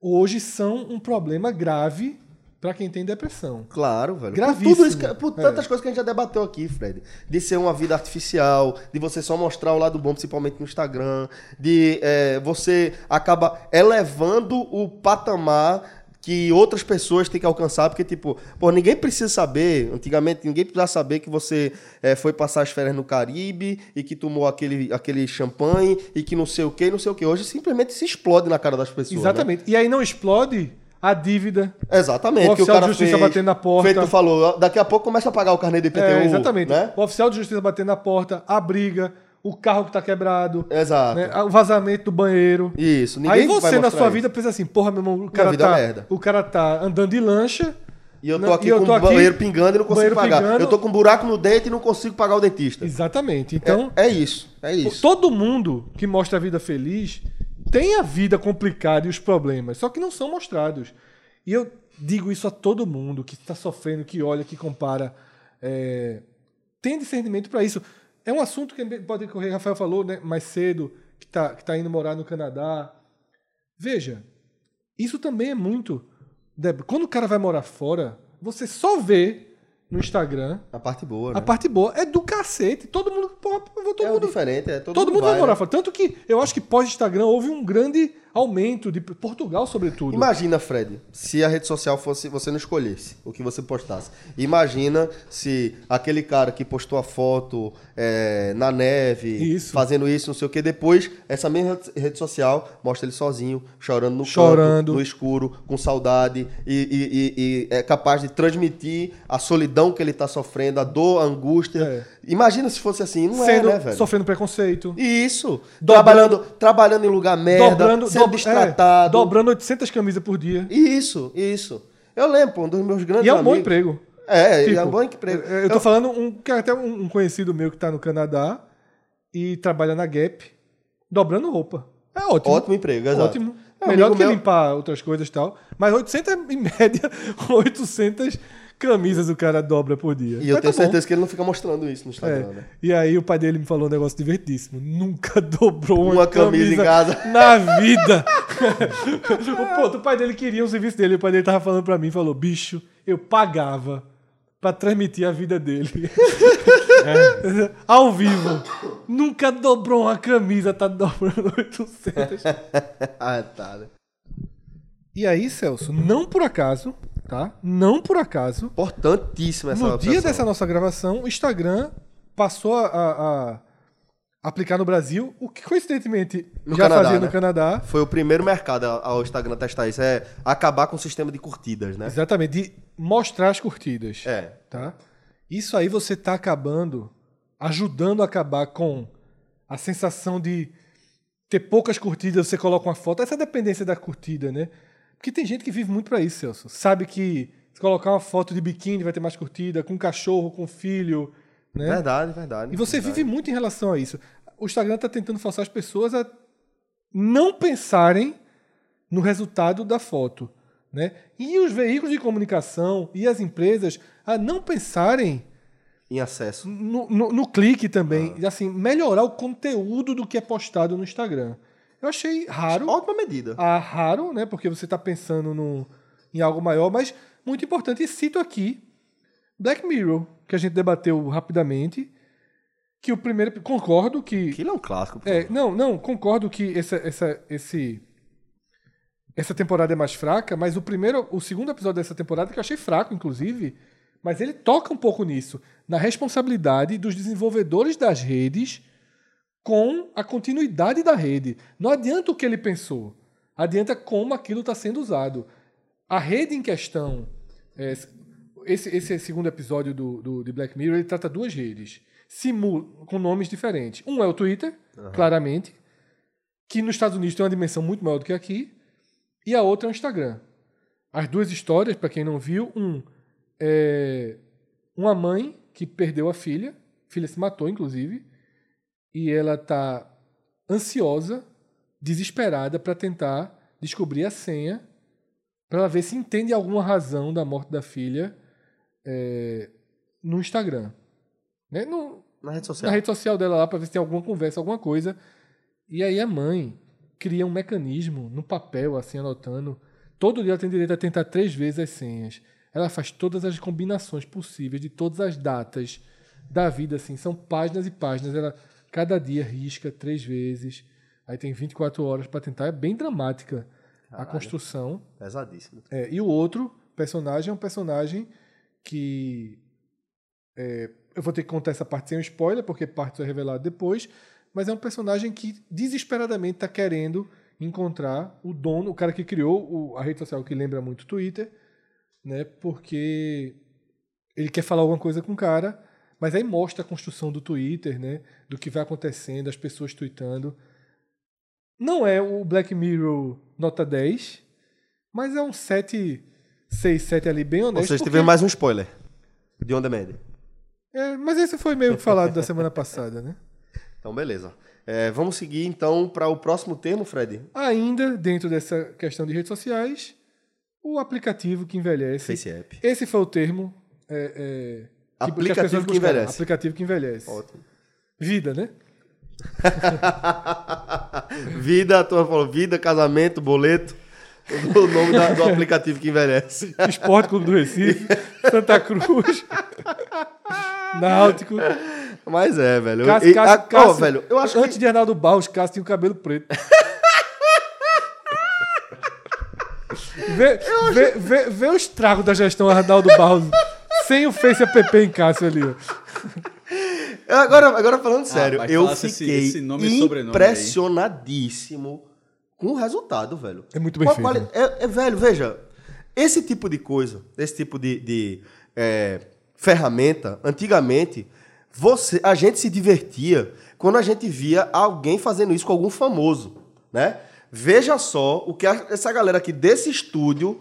hoje são um problema grave pra quem tem depressão. Claro, velho. Gravíssimo. Por, tudo isso que- por É. tantas coisas que a gente já debateu aqui, Fred. De ser uma vida artificial, de você só mostrar o lado bom, principalmente no Instagram, de é, você acaba elevando o patamar que outras pessoas têm que alcançar, porque, tipo, pô, ninguém precisa saber, antigamente, ninguém precisava saber que você é, foi passar as férias no Caribe e que tomou aquele, aquele champanhe e que não sei o que, não sei o que. Hoje simplesmente se explode na cara das pessoas. né? Exatamente. E aí não explode a dívida. Exatamente. O oficial de justiça fez, batendo na porta. Feito falou, daqui a pouco começa a pagar o carnê do IPTU. É, exatamente. Né? O oficial de justiça batendo na porta, a briga, o carro que tá quebrado, Exato. né, o vazamento do banheiro. Isso. Ninguém Aí vai você, na sua isso. vida, pensa assim, porra, meu irmão, o cara, é tá, merda. o cara tá andando de lancha. E eu tô né, aqui e eu com tô o aqui, banheiro pingando e não consigo pagar. pingando. Eu tô com um buraco no dente e não consigo pagar o dentista. Exatamente. Então, é, é isso. É isso. todo mundo que mostra a vida feliz tem a vida complicada e os problemas, só que não são mostrados. E eu digo isso a todo mundo que está sofrendo, que olha, que compara. É, tem discernimento para isso. É um assunto que pode que o Rafael falou né, mais cedo, que está que tá indo morar no Canadá. Veja, isso também é muito. Quando o cara vai morar fora, você só vê no Instagram. A parte boa, né? A parte boa é do cacete. Todo mundo. Porra, todo é mundo. diferente, é todo, Todo mundo vai vai, morar né? fora. Tanto que eu acho que pós-Instagram houve um grande aumento de Portugal, sobretudo. Imagina, Fred, se a rede social fosse você não escolhesse o que você postasse. Imagina se aquele cara que postou a foto é, na neve, Isso. fazendo isso, não sei o que, depois essa mesma rede social mostra ele sozinho, chorando no Chorando. canto, no escuro, com saudade e, e- e- e é capaz de transmitir a solidão que ele tá sofrendo, a dor, a angústia. É. Imagina se fosse assim, não Sendo, é, né, velho? sofrendo preconceito. Isso. Dobrando- Trabalhando, trabalhando em lugar merda, dobrando, sendo destratado. é, dobrando 800 camisas por dia. Isso, isso. Eu lembro, um dos meus grandes E é um bom amigos. emprego. É, Tipo, é um bom emprego. Eu tô falando um, que é até um, conhecido meu que tá no Canadá e trabalha na Gap, dobrando roupa. É ótimo. Ótimo emprego, exato. Ótimo. É, Melhor do que meu- limpar outras coisas e tal. Mas 800 é, em média, (laughs) 800 camisas o cara dobra por dia. E eu Mas tenho tá bom. certeza que ele não fica mostrando isso no Instagram, É. né? E aí o pai dele me falou um negócio divertidíssimo. Nunca (laughs) dobrou uma, Uma camisa em casa. na vida. (laughs) o, pô, o pai dele queria o serviço dele. O pai dele tava falando pra mim, falou, bicho, eu pagava pra transmitir a vida dele. É. (laughs) Ao vivo. Nunca dobrou uma camisa, tá dobrando 800. ah, tá, né? E aí, Celso, não por acaso, tá? Não por acaso, Importantíssima essa no dia dessa nossa gravação, o Instagram passou a, a- a aplicar no Brasil o que coincidentemente No já Canadá, fazia né? no Canadá. Foi o primeiro mercado ao Instagram testar isso. É acabar com o sistema de curtidas, né? Exatamente, de mostrar as curtidas. É. Tá? Isso aí você tá acabando, ajudando a acabar com a sensação de ter poucas curtidas, você coloca uma foto, essa dependência da curtida, né? Porque tem gente que vive muito pra isso, Celso. Sabe que se colocar uma foto de biquíni vai ter mais curtida, com cachorro, com filho, né? Verdade, verdade. E você verdade. vive muito em relação a isso. O Instagram está tentando forçar as pessoas a não pensarem no resultado da foto. Né? E os veículos de comunicação e as empresas a não pensarem Em acesso. no, no- no clique também. E, assim, melhorar o conteúdo do que é postado no Instagram. Eu achei raro. Ótima medida. Ah, raro, né? Porque você está pensando no, em algo maior, mas muito importante. E cito aqui Black Mirror, que a gente debateu rapidamente. Que o primeiro. Concordo que. Aquilo é um clássico. É, não, não, concordo que essa, essa, esse, essa temporada é mais fraca, mas o primeiro, o segundo episódio dessa temporada, que eu achei fraco, inclusive, mas ele toca um pouco nisso, na responsabilidade dos desenvolvedores das redes com a continuidade da rede. Não adianta o que ele pensou, adianta como aquilo está sendo usado. A rede em questão, é, esse, esse segundo episódio do, do, de Black Mirror, ele trata duas redes, com nomes diferentes. Um é o Twitter, claramente, que nos Estados Unidos tem uma dimensão muito maior do que aqui, e a outra é o Instagram. As duas histórias, para quem não viu, um é uma mãe que perdeu a filha, a filha se matou, inclusive, e ela tá ansiosa, desesperada para tentar descobrir a senha para ela ver se entende alguma razão da morte da filha é, no Instagram. Né? No, Na rede social. na rede social dela lá para ver se tem alguma conversa, alguma coisa. E aí a mãe cria um mecanismo no papel, assim, anotando. Todo dia ela tem direito a tentar três vezes as senhas. Ela faz todas as combinações possíveis de todas as datas da vida, assim. São páginas e páginas. Ela cada dia risca três vezes. Aí tem 24 horas para tentar. É bem dramática a construção. Pesadíssimo. É, e o outro personagem é um personagem que. é, eu vou ter que contar essa parte sem um spoiler, porque parte é revelado depois. Mas é um personagem que desesperadamente está querendo encontrar o dono, o cara que criou o- a rede social que lembra muito o Twitter, né? Porque ele quer falar alguma coisa com o cara, mas aí mostra a construção do Twitter, né? Do que vai acontecendo, as pessoas tweetando. Não é o Black Mirror nota 10, mas é um 7, 6, 7 ali bem honesto. Vocês porque- tiveram mais um spoiler. De On Demand. É, mas esse foi meio falado da semana passada, né? (laughs) Então, beleza. É, vamos seguir, então, para o próximo termo, Fred. Ainda dentro dessa questão de redes sociais, o aplicativo que envelhece. Face App. Esse foi o termo. é, que- as Aplicativo que buscaram. envelhece. Aplicativo que envelhece. Ótimo. Vida, né? (laughs) vida, a turma falou vida, casamento, boleto. o nome da- do aplicativo que envelhece. (laughs) Esporte Clube do Recife, Santa Cruz, (laughs) Náutico. Mas é, velho. Cássio, E- Cássio, velho, eu acho antes que... de Arnaldo Barros, Cássio tinha o cabelo preto. vê, vê, vê, vê o estrago da gestão Arnaldo Barros sem o Face app em Cássio ali. ó. Agora, agora falando sério, mas eu falasse esse- fiquei esse nome impressionadíssimo com o resultado, velho. É muito bem a feito, quali- É, é, velho, veja, esse tipo de coisa, esse tipo de, de, é, ferramenta, antigamente, você, a gente se divertia quando a gente via alguém fazendo isso com algum famoso, né? Veja só o que a- essa galera aqui desse estúdio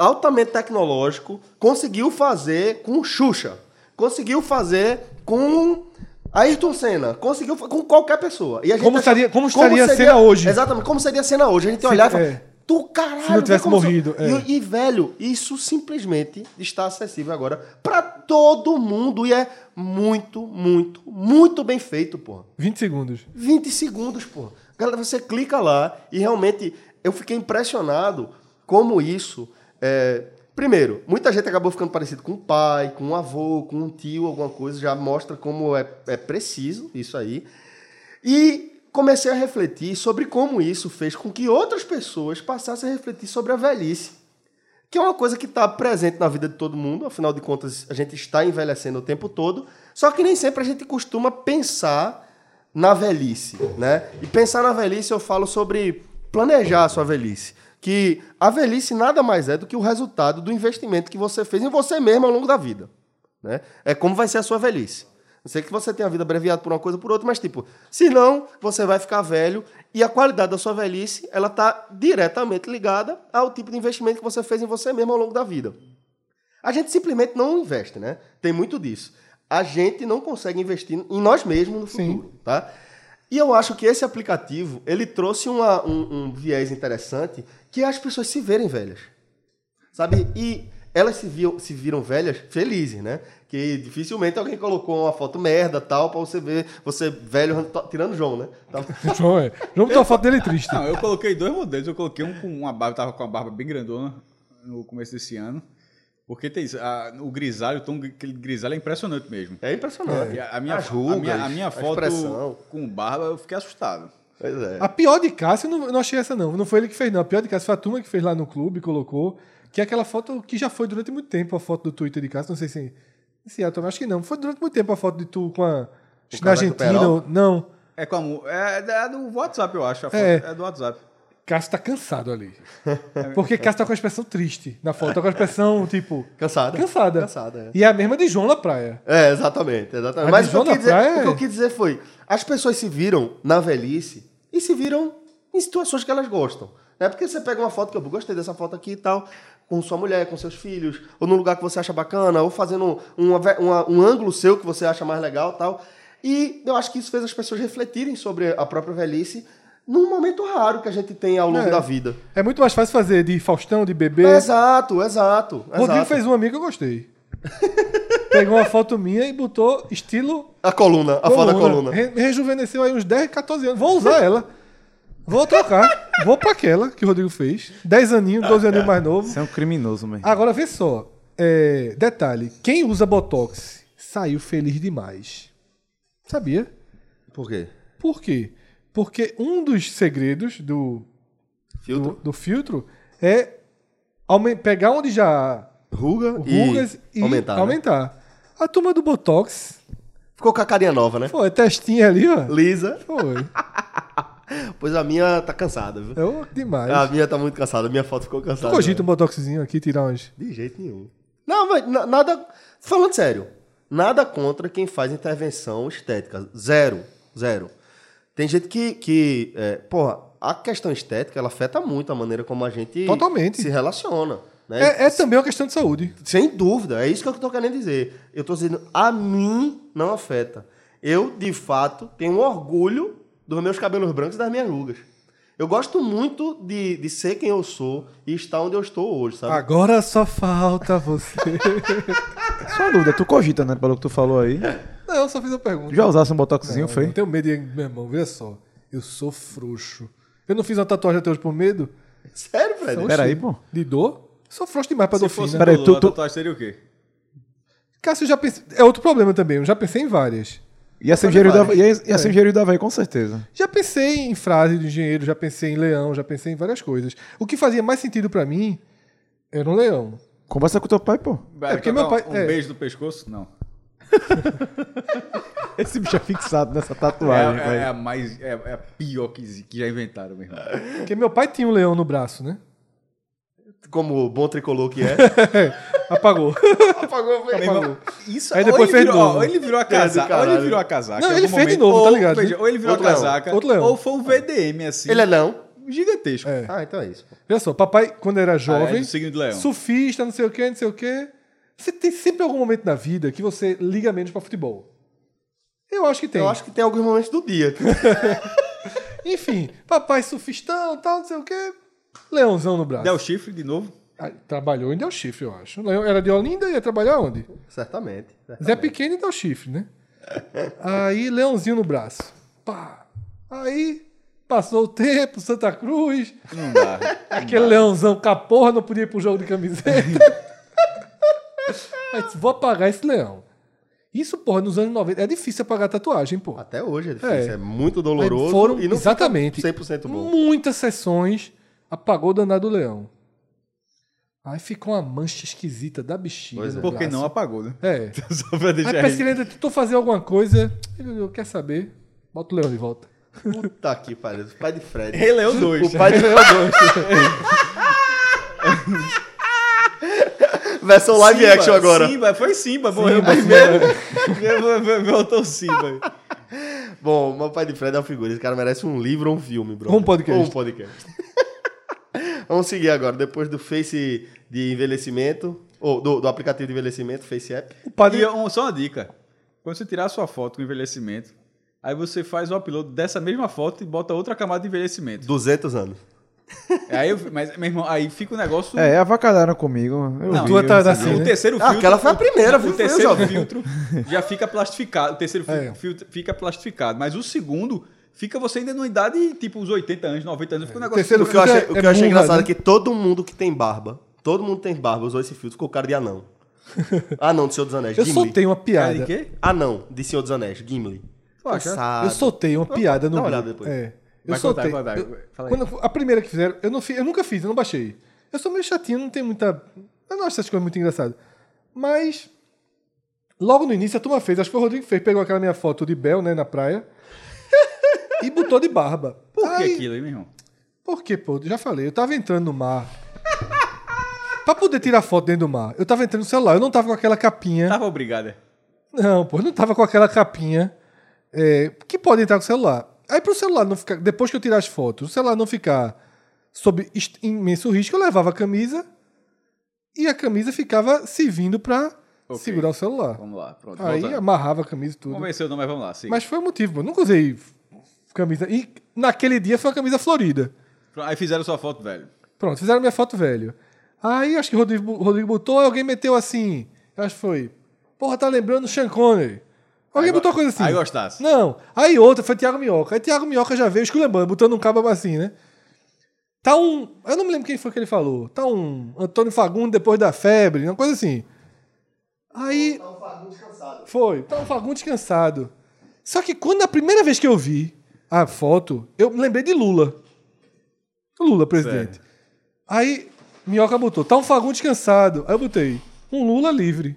altamente tecnológico conseguiu fazer com Xuxa, conseguiu fazer com Ayrton Senna, conseguiu com qualquer pessoa. E a gente Como achava- estaria- como estaria a cena hoje? Exatamente, como seria a cena hoje. A gente olhava e é. tu caralho, Se não tivesse como morrido, é. E, e, velho, isso simplesmente está acessível agora pra todo mundo e é muito, muito, muito bem feito, porra. 20 segundos. 20 segundos, pô. Galera, você clica lá e realmente eu fiquei impressionado como isso. É, Primeiro, muita gente acabou ficando parecido com um pai, com um avô, com um tio, alguma coisa, já mostra como é, é preciso isso aí. E comecei a refletir sobre como isso fez com que outras pessoas passassem a refletir sobre a velhice. Que é uma coisa que está presente na vida de todo mundo, afinal de contas, a gente está envelhecendo o tempo todo, só que nem sempre a gente costuma pensar na velhice, né? E pensar na velhice eu falo sobre planejar a sua velhice. Que a velhice nada mais é do que o resultado do investimento que você fez em você mesmo ao longo da vida. Né? É como vai ser a sua velhice. Não sei que você tenha a vida abreviada por uma coisa ou por outra, mas tipo, se não, você vai ficar velho e a qualidade da sua velhice, ela está diretamente ligada ao tipo de investimento que você fez em você mesmo ao longo da vida. A gente simplesmente não investe, né? Tem muito disso. A gente não consegue investir em nós mesmos no futuro, tá? E eu acho que esse aplicativo, ele trouxe uma- um, um viés interessante, que é as pessoas se verem velhas. Sabe? E elas se, viam, se viram velhas felizes, né? Que dificilmente alguém colocou uma foto merda tal, pra você ver você velho tirando João, né? Tá- (laughs) João, é. João botou a foto dele triste. Não, eu coloquei dois modelos. Eu coloquei um com uma barba, tava com a barba bem grandona no começo desse ano. Porque tem isso, a- o grisalho, o tom aquele grisalho é impressionante mesmo. É impressionante. E a, a minha, As a rugas, minha, a minha a foto expressão. com barba, eu fiquei assustado. Pois é. A pior de Cássio, eu não, eu não achei essa não. Não foi ele que fez, não. A pior de Cássio foi a turma que fez lá no clube, colocou. Que é aquela foto que já foi durante muito tempo, a foto do Twitter de Cássio. Não sei se... Se é, acho que não. Foi durante muito tempo a foto de tu com a... Na Argentina. Ou- Não. É como. É, é do WhatsApp, eu acho. A foto É. é, do WhatsApp. Cássio tá cansado ali. (laughs) Porque Cássio tá com a expressão triste na foto. Tá com a expressão, tipo... Cansada. Cansada. Cansada, é. E é a mesma de João na praia. É, exatamente, exatamente. A Mas o que, eu quis dizer, praia o que eu é- quis dizer foi, as pessoas se viram na velhice e se viram em situações que elas gostam. Né? Porque você pega uma foto que eu gostei dessa foto aqui e tal, com sua mulher, com seus filhos, ou num lugar que você acha bacana, ou fazendo uma uma- um ângulo seu que você acha mais legal tal. E eu acho que isso fez as pessoas refletirem sobre a própria velhice num momento raro que a gente tem ao longo É. da vida. É muito mais fácil fazer de Faustão, de bebê. Exato, exato. Rodrigo exato. fez um amigo que eu gostei. (laughs) Pegou uma foto minha e botou estilo A coluna, a foto da coluna. Re- rejuvenesceu aí uns 10, 14 anos. Vou usar ela. Vou trocar. Vou pra aquela que o Rodrigo fez. 10 aninhos, 12 aninhos mais novo. Você é um criminoso, mesmo. Agora vê só. É, detalhe: quem usa Botox saiu feliz demais. Sabia? Por quê? Por quê? Porque um dos segredos do, Filtro? do, do filtro é pegar onde já Ruga rugas e, aumentar. né? aumentar. A turma do Botox Ficou com a carinha nova, né? foi testinha ali, ó. Lisa. Foi. (laughs) Pois a minha tá cansada, viu? Eu, demais. A minha tá muito cansada, a minha foto ficou Tu cansada. cogita um né? botoxzinho aqui, tirar umas. De jeito nenhum. Não, mas na- nada. Falando sério, nada contra quem faz intervenção estética. Zero. Zero. Tem gente que. que é, porra, a questão estética ela afeta muito a maneira como a gente Totalmente. se relaciona. Né? É, é também uma questão de saúde. Sem dúvida, é isso que eu tô querendo dizer. Eu tô dizendo, a mim não afeta. Eu, de fato, tenho orgulho dos meus cabelos brancos e das minhas rugas. Eu gosto muito de, de ser quem eu sou e estar onde eu estou hoje, sabe? Agora só falta você. (laughs) Só uma dúvida, tu cogita, né? Pelo que tu falou aí. (laughs) não, eu só fiz uma pergunta. Já usasse um botoxzinho, Não, foi? Não tenho medo, de- meu irmão, veja só. Eu sou frouxo. Eu não fiz uma tatuagem até hoje por medo. Sério, Fred. Peraí, pô. De dor? Sou frouxo demais pra Se dor fina. Peraí, Lula, tu- a tu- tatuagem seria o quê? Cássio, eu já pensei. É outro problema também. Eu já pensei em várias. Ia ser engenheiro da, ia, ia ser engenheiro da Havaí, com certeza. Já pensei em frase de engenheiro, já pensei em leão, já pensei em várias coisas. O que fazia mais sentido pra mim era um leão. Conversa com teu pai, pô. Vai porque meu pai- Um é. beijo no pescoço? Não. (laughs) Esse bicho é fixado nessa É, tatuagem, é- velho. é a mais. É, é a pior que, que já inventaram, meu irmão. Porque meu pai tinha um leão no braço, né? Como bom tricolor que é. (laughs) Apagou. Apagou, Meu irmão, isso, Aí depois fez novo. ou ele virou a Que é casaca, ou ele virou a casaca. Não, ele fez de novo, tá ou, ligado, veja, né? ou ele virou Outro a leão. casaca, Outro leão. ou foi um VDM, assim, Ele é não? gigantesco. É. Ah, então é isso. pô. Olha só, papai, quando era Ah, é jovem, do leão. surfista, não sei o quê, não sei o quê. Você tem sempre algum momento na vida que você liga menos pra futebol. Eu acho que tem. Eu acho que tem alguns momentos do dia. (laughs) Enfim, papai surfistão, tal, não sei o quê. Leãozão no braço. Del Chifre, de novo. Ah, Trabalhou em Del Chifre, eu acho. Leão era de Olinda e ia trabalhar onde? Certamente. Zé certamente. Pequeno e Del Chifre, né? Aí, leãozinho no braço. Pá. Aí, passou o tempo, Santa Cruz. Não dá. Aquele leãozão com a porra não podia ir pro jogo de camiseta. (laughs) Aí disse, vou apagar esse leão. Isso, porra, nos anos 90. É difícil apagar tatuagem, porra. Até hoje é difícil. É. É, muito doloroso Aí foram- e não exatamente. fica 100% bom. Muitas sessões apagou o danado leão. Aí ficou uma mancha esquisita da bexiga. Pois é. no Porque braço. não apagou, né? É. (laughs) Só pra Aí deixar aí. ele ainda tentou fazer alguma coisa. Ele olhou, quer saber? Bota o leão de volta. Puta que pariu. O pai de Fred. Rei Leão 2. O pai de (laughs) (laughs) Versão live action agora. Simba, foi Simba, morreu primeiro. (laughs) Voltou Simba. Bom, meu pai de Fred é uma figura. Esse cara merece um livro ou um filme, bro. Ou um podcast. Ou um podcast. (laughs) Vamos seguir agora. Depois do Face de envelhecimento, ou do, do aplicativo de envelhecimento, Face App. O padre. E um- só uma dica. Quando você tirar a sua foto com envelhecimento, aí você faz o upload dessa mesma foto e bota outra camada de envelhecimento. 200 anos. Aí eu, mas, meu irmão, aí fica o negócio... É, avacalharam comigo. Eu Não, vi, tua tá eu assim, o terceiro Ah, filtro... aquela foi a primeira, o viu? terceiro Foi, jovem. filtro já fica plastificado. O terceiro É. filtro fica plastificado. Mas o segundo fica você ainda numa idade, tipo, uns 80 anos, 90 anos. Fica um negócio... terceiro O que eu achei, filtro o é que eu achei murra, engraçado né? é que todo mundo que tem barba, todo mundo tem barba, usou esse filtro, ficou cara de anão. (laughs) Anão de Senhor dos Anéis, Eu Gimli. soltei uma Cara, piada. de quê? Anão de Senhor dos Anéis, Gimli. Cansado. Eu soltei uma piada no dá uma olhada depois. É. Eu Vai soltei. contar, contar. eu- quando, a primeira que fizeram, eu, não eu nunca fiz, eu não baixei. Eu sou meio chatinho, não tem muita. Eu não acho essas coisas muito engraçadas. Mas. Logo no início a turma fez, acho que foi o Rodrigo que fez, pegou aquela minha foto de Bel, né, na praia. (laughs) e botou de barba. Por que aquilo aí, meu irmão? Por quê, pô? Já falei, eu tava entrando no mar. pra poder tirar foto dentro do mar, eu tava entrando no celular, eu não tava com aquela capinha. Tava obrigada. Não, pô, eu não tava com aquela capinha é, que pode entrar com o celular. Aí pro celular não ficar. Depois que eu tirar as fotos, o celular não ficar sob imenso risco, eu levava a camisa e a camisa ficava servindo pra Ok. segurar o celular. Vamos lá, pronto. Aí amarrava a camisa e tudo. Vamos vencer o nome, mas vamos lá. Siga. Mas foi o motivo, pô. Nunca usei camisa. E naquele dia foi uma camisa florida. Aí fizeram sua foto, velho. Pronto, fizeram minha foto velho. Aí acho que o Rodrigo, Rodrigo botou, alguém meteu assim. Acho que foi. Porra, tá lembrando o Sean Connery. Alguém botou coisa assim. aí gostasse. Não. Aí outra foi Thiago Minhoca. Aí Thiago Minhoca já veio esculambando, botando um cabo assim, né? Tá um. Eu não me lembro quem foi que ele falou. Tá um Antônio Fagundes depois da febre, uma coisa assim. Aí. Foi. Tá um Fagundes cansado. Só que quando a primeira vez que eu vi a foto, eu me lembrei de Lula. Lula, presidente. Aí, Minhoca botou, tá um Fagundes cansado. Aí eu botei, um Lula livre.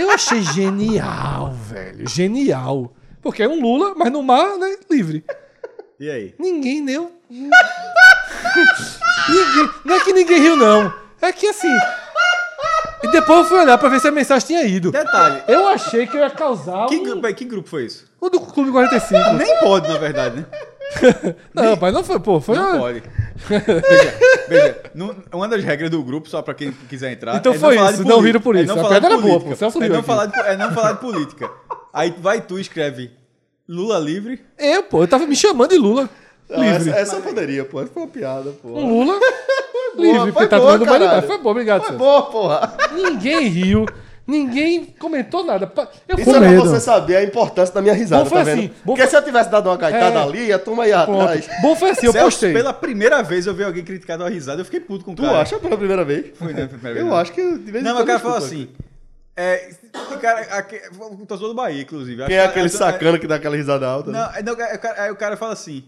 Eu achei genial, velho. Genial. Porque é um Lula, mas no mar, né, livre. E aí? Ninguém deu. ninguém... Não é que ninguém riu, não. É que assim. E depois eu fui olhar pra ver se a mensagem tinha ido. Detalhe. Eu achei que eu ia causar Que, um... grupo, que grupo foi isso? o do Clube 45. Nem pode, na verdade, né? (laughs) Não, mas não foi, pô. Foi Não uma- pode. Veja, veja não- uma das regras do grupo, só pra quem quiser entrar. Então é foi falar isso, não riram por É isso. não A piada era boa, pô, Celso é, não aqui. falar de, é não falar de política. Aí vai tu escreve Lula livre. Eu, pô, eu tava me chamando de Lula. Não, livre. essa, essa poderia, pô. Essa foi uma piada, pô. Um Lula (laughs) livre, porque tá tomando banho. Foi bom, obrigado, Foi boa, porra. Ninguém riu. Ninguém comentou nada. Eu Isso fui é pra medo. você saber a importância da minha risada, Bom foi tá vendo? assim, bom Porque foi- se eu tivesse dado uma gaitada É. ali, a turma ia atrás. Pronto. Bom foi assim, eu Celso, postei. Pela primeira vez eu vi alguém criticar uma risada, eu fiquei puto com o Tu cara. acha pela primeira vez? Foi, né, pela primeira Eu vez, né? acho que de vez em Não, mas o cara eu falou assim. É, o cara, o torcedor do Bahia, inclusive. Quem é aquele sacana que dá aquela risada alta? né? Não, é, não, é, o cara- aí o cara fala assim.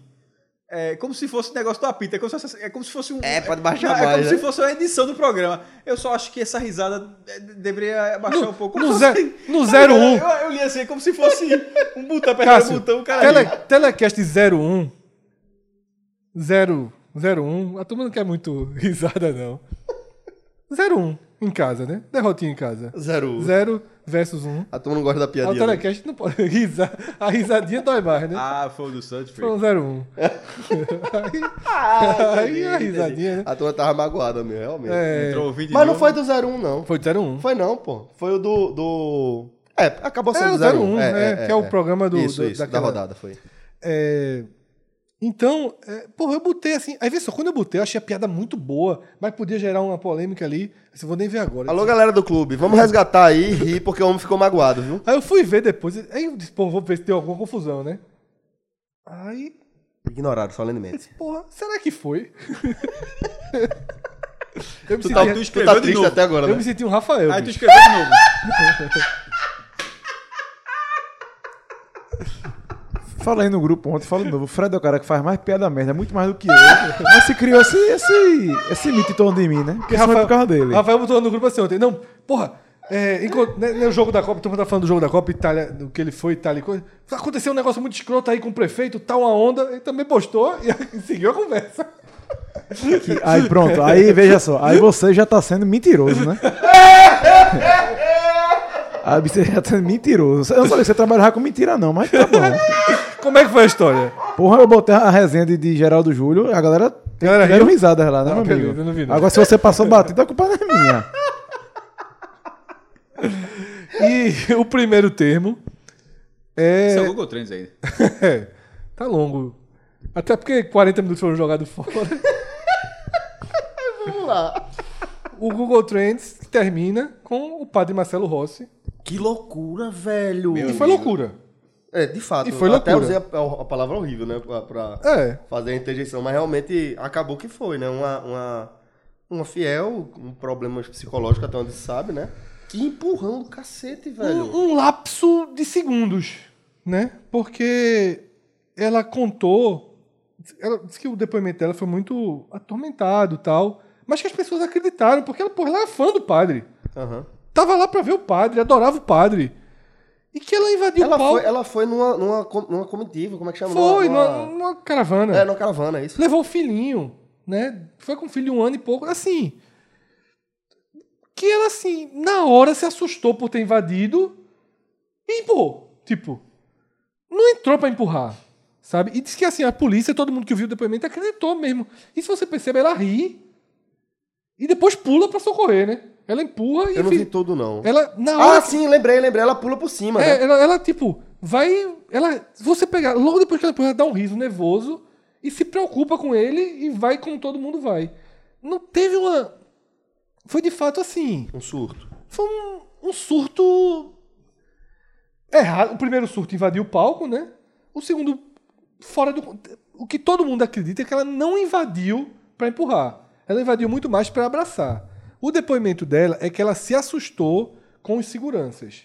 É como se fosse um negócio do apito, é como se fosse, é como se fosse um. É, pode baixar não, É mais, como né? se fosse uma edição do programa. Eu só acho que essa risada é, deveria baixar um pouco. no Como ze- se- no Tá ligado? 01. Eu, eu li assim, como se fosse (laughs) um botão, apertando o botão, o cara. tele. Telecast 01. 0, 01. A turma não quer muito (laughs) risada, não. 01 em casa, né? Derrotinha em casa. Zero. 0 versus 1. A turma não gosta da Ah, o piadinha. né? Telecast não pode (laughs) risar. A risadinha dói mais, né? Ah, foi o do Santos, Foi um foi. 01. (laughs) Ah, Aí a risadinha, né? A turma tava magoada mesmo, realmente. É, Entrou o vídeo Mas não foi do 01, não. foi do 01. Foi não, pô. Foi o do. do... É, acabou É, sendo o 01. 01, é, que é o programa do- Isso, do- isso, daquela- da rodada, foi. É, Então, é, porra, eu botei assim. Aí vê só, quando eu botei, eu achei a piada muito boa, mas podia gerar uma polêmica ali. Assim, vou nem ver agora. Alô, galera do clube, vamos resgatar aí e rir, porque o homem ficou magoado, viu? Aí eu fui ver depois. Aí eu disse, pô, vou ver se tem alguma confusão, né? Aí, Ignorado, solenemente. porra, será que foi? (laughs) eu me Tu senti, tá, tu tu escreveu tá de triste novo. até agora, eu né? me senti um Rafael. Aí tu bicho. escreveu de novo. (laughs) Falei no grupo ontem, falo de novo. O Fred é o cara que faz mais piada merda, muito mais do que eu. Mas se criou esse, esse, esse mito em torno de mim, né? Porque isso foi por causa dele. Rafael botou no grupo assim ontem. Não, porra, é, enquanto, né, no jogo da Copa, todo mundo tá falando do jogo da Copa, Itália, do que ele foi, Itália e coisa. Aconteceu um negócio muito escroto aí com o prefeito, tá uma onda, ele também postou e (laughs) seguiu a conversa. Que- aí pronto, aí veja só. Aí você já tá sendo mentiroso, né? (laughs) Já tá sendo mentiroso. Eu não falei que você trabalhava com mentira, não, mas tá bom. (laughs) Como é que foi a história? Porra, eu botei a resenha de, de Geraldo Júlio, a galera Galera deram riu? risada lá, né, Ah, meu amigo? eu não vi, não. Agora, se você passou batido, a culpa não é minha. (laughs) E o primeiro termo é. Esse é o Google Trends aí. (laughs) É, tá longo. Até porque 40 minutos foram jogados fora. Vamos lá. O Google Trends termina com o padre Marcelo Rossi. Que loucura, velho. E foi loucura. É, de fato. E foi eu Até loucura. usei a, a palavra horrível, né? Pra, pra É. fazer a interjeição, mas realmente acabou que foi, né? Uma, uma, uma fiel, um problemas psicológicos até onde se sabe, né? Que empurrão do cacete, velho. Um, um lapso de segundos, né? Porque ela contou. Ela disse que o depoimento dela foi muito atormentado e tal. Mas que as pessoas acreditaram, porque ela, porra, ela era fã do padre. Aham. Tava lá pra ver o padre, adorava o padre. E que ela invadiu Ela o palco. foi, ela foi numa, numa, numa comitiva, como é que chama? Foi, Numa- numa, caravana. É, numa caravana, é isso. Levou o filhinho, né? Foi com o filho um ano e pouco. Assim. Que ela, assim, na hora se assustou por ter invadido e empurrou. Tipo, não entrou pra empurrar, sabe? E disse que, assim, a polícia, todo mundo que viu o depoimento acreditou mesmo. E se você percebe, ela ri e depois pula pra socorrer, né? Ela empurra e. Eu não vi tudo, não. Ela, na hora. Ah, sim, lembrei, lembrei. Ela pula por cima, É, né? ela, ela, tipo, vai. Ela, você pegar, logo depois que ela empurra, ela dá um riso nervoso e se preocupa com ele e vai como todo mundo vai. Não teve uma. Foi de fato assim. Um surto. Foi um, um surto. Errado. O primeiro surto invadiu o palco, né? O segundo, fora do. O que todo mundo acredita é que ela não invadiu pra empurrar. Ela invadiu muito mais pra abraçar. O depoimento dela é que ela se assustou com os seguranças.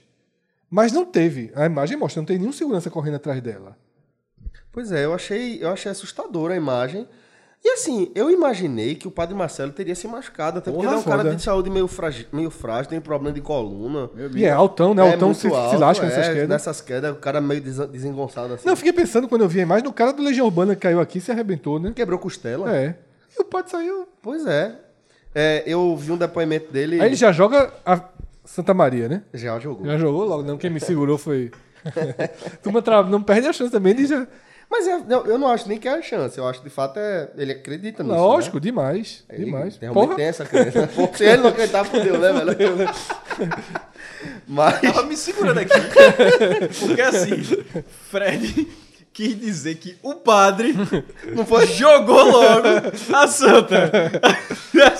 Mas não teve. A imagem mostra, não tem nenhum segurança correndo atrás dela. Pois é, eu achei, eu achei assustadora a imagem. E assim, eu imaginei que o padre Marcelo teria se machucado, até porque Porra, ele é um cara foda. de saúde meio frágil, meio frágil tem problema de coluna. E é altão, né? Altão muito se, se alto, lasca é, nessas quedas. Nessas quedas, o cara meio desen- desengonçado assim. Não, eu fiquei pensando quando eu vi a imagem do cara do Legião Urbana que caiu aqui e se arrebentou, né? Quebrou costela. É. E o padre saiu. Pois é. É, Eu vi um depoimento dele. Aí ele já joga a Santa Maria, né? já jogou. Já jogou logo, não. Quem me segurou foi. (laughs) Turma tra- não perde a chance também de já. Mas é- eu, eu não acho nem que é a chance. Eu acho de fato é. Ele acredita nisso. Lógico, Né? demais. Ele demais. Realmente Porra. tem essa crença. Pô, Se ele não acreditar, fodeu, né, velho? (laughs) Mas. Tava me segurando aqui. (laughs) Porque assim, Fred quis dizer que o padre Não foi? jogou logo a santa.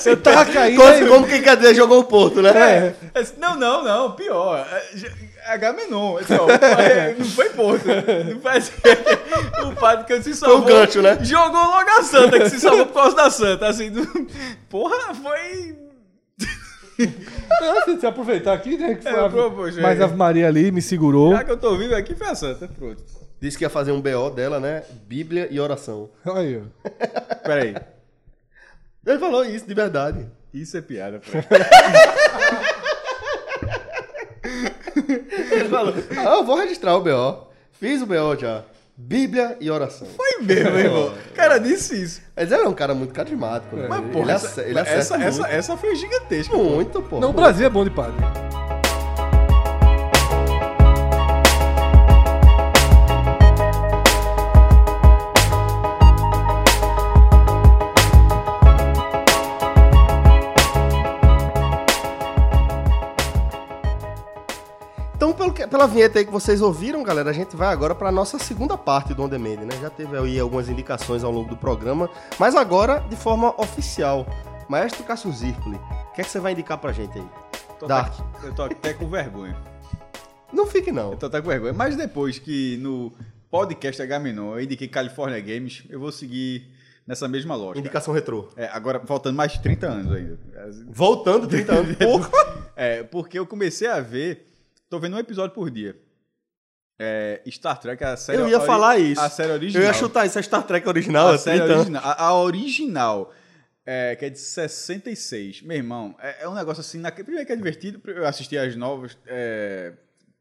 Eu tava caindo Como, aí. como quem quer dizer jogou o Porto, né? É. Disse, Não, não, não, pior. É, disse, (laughs) ó, é, Não foi Porto. Não foi assim. O padre que se salvou. gancho, né? Jogou logo a santa, que se salvou por causa da santa. Assim, porra, foi. Não, se você aproveitar aqui, né? Que É, foi a- pô, poxa, Mas é. a Maria ali me segurou. Já que eu tô vivo aqui, foi a santa. Pronto. Disse que ia fazer um BO dela, né? Bíblia e oração. Olha aí, ó. (laughs) Peraí. Ele falou isso, de verdade. Isso é piada, pô. (laughs) Ele falou, ah, eu vou registrar o BO. Fiz o BO já. Bíblia e oração. Foi mesmo, irmão. O (laughs) cara disse isso. Mas ele é um cara muito carismático, né? Mas, ele, porra, ace- essa, ele acerta essa, essa, essa foi gigantesca. Muito, pô. Não, o Brasil é bom de padre. Pela vinheta aí que vocês ouviram, galera, a gente vai agora para nossa segunda parte do On Demand, né? Já teve aí algumas indicações ao longo do programa, mas agora de forma oficial. Maestro Cássio Zirpoli, o que é que você vai indicar pra gente aí? Tô Dark. até- eu tô até com vergonha. Não fique não. Eu tô até com vergonha. Mas depois que no podcast Agamenon eu indiquei California Games, eu vou seguir nessa mesma lógica. Indicação retrô. É, agora, faltando mais de 30 anos ainda. Voltando 30 anos. (laughs) É, porque eu comecei a ver. Tô vendo um episódio por dia. É, Star Trek, a série. Eu ia falar isso. A série Eu original. ia chutar isso, é Star Trek original, a é série 30 anos. original. A, a original. é, que é de 66. Meu irmão, é, é um negócio assim. Na, primeiro que é divertido, eu assisti as novas é,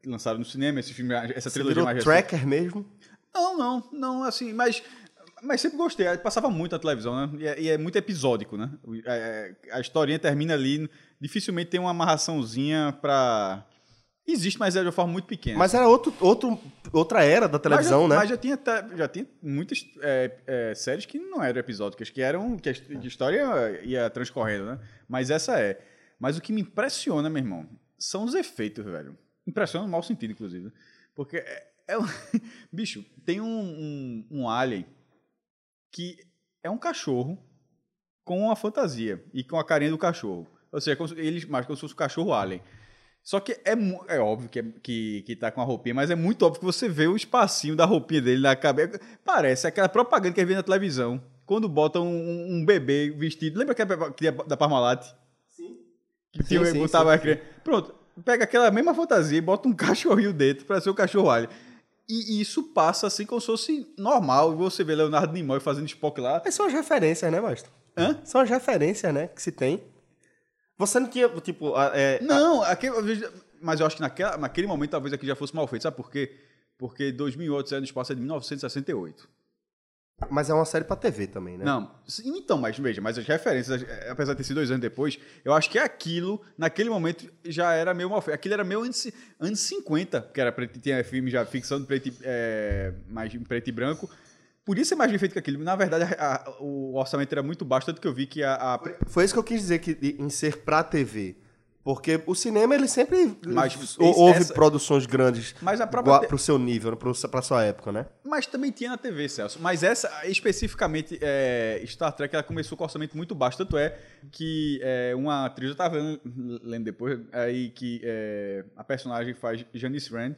no cinema, esse filme, essa Você trilogia mais recente. tracker mesmo? Não, não, não, assim, mas. Mas sempre gostei, passava muito na televisão, né? E é, e é muito episódico, né? O- é- é- a historinha termina ali, dificilmente tem uma amarraçãozinha pra. Existe, mas é de uma forma muito pequena. Mas era outro, outro, outra era da televisão, mas já, né? Mas já tinha, já tinha muitas é, é, séries que não eram episódicas, que eram. que a história ia transcorrendo, né? Mas essa é. Mas o que me impressiona, meu irmão, são os efeitos, velho. Impressiona no mau sentido, inclusive. Porque é. é (laughs) bicho, tem um, um, um alien que é um cachorro com uma fantasia e com a carinha do cachorro. Ou seja, eles mais como se fosse um cachorro alien. Só que é, é óbvio que, é, que, que tá com a roupinha, mas é muito óbvio que você vê o espacinho da roupinha dele na cabeça. Parece aquela propaganda que a gente vê na televisão. Quando botam um, um bebê vestido. Lembra aquela que tinha da Parmalat? Sim. Que tinha, Sim, sim, botava sim. a criança. Pronto. Pega aquela mesma fantasia e bota um (laughs) cachorrinho dentro pra ser o cachorro alien. E, e isso passa assim como se fosse normal. E você vê Leonardo Nimoy fazendo Spock lá. Mas são as referências, né, Maestro? Hã? São as referências, né, que se tem. Você não tinha, tipo, a- é, Não, aquele, mas eu acho que naquela, naquele momento talvez aqui já fosse mal feito. Sabe por quê? Porque 2008 Série no Espaço é de 1968. mas é uma série pra TV também, né? Não, então, mas veja, mas as referências, eh, apesar de ter sido dois anos depois, eu acho que aquilo, naquele momento, já era meio mal feito. Aquilo era meio anos, anos 50, que era preto, tinha filme já ficção de preto, é, mais em preto e branco. Podia ser mais bem feito que aquilo. Na verdade, a- a- o orçamento era muito baixo, tanto que eu vi que a- a Foi isso que eu quis dizer que, em ser pra TV. Porque o cinema, ele sempre Mas esse- houve essa- produções grandes Mas a própria igual, te- pro seu nível, pro, pra sua época, né? Mas também tinha na TV, Celso. Mas essa, especificamente, é, Star Trek, ela começou com orçamento muito baixo. Tanto é que é, uma atriz, eu tava lendo, lendo depois, aí que é, a personagem faz Janice Rand,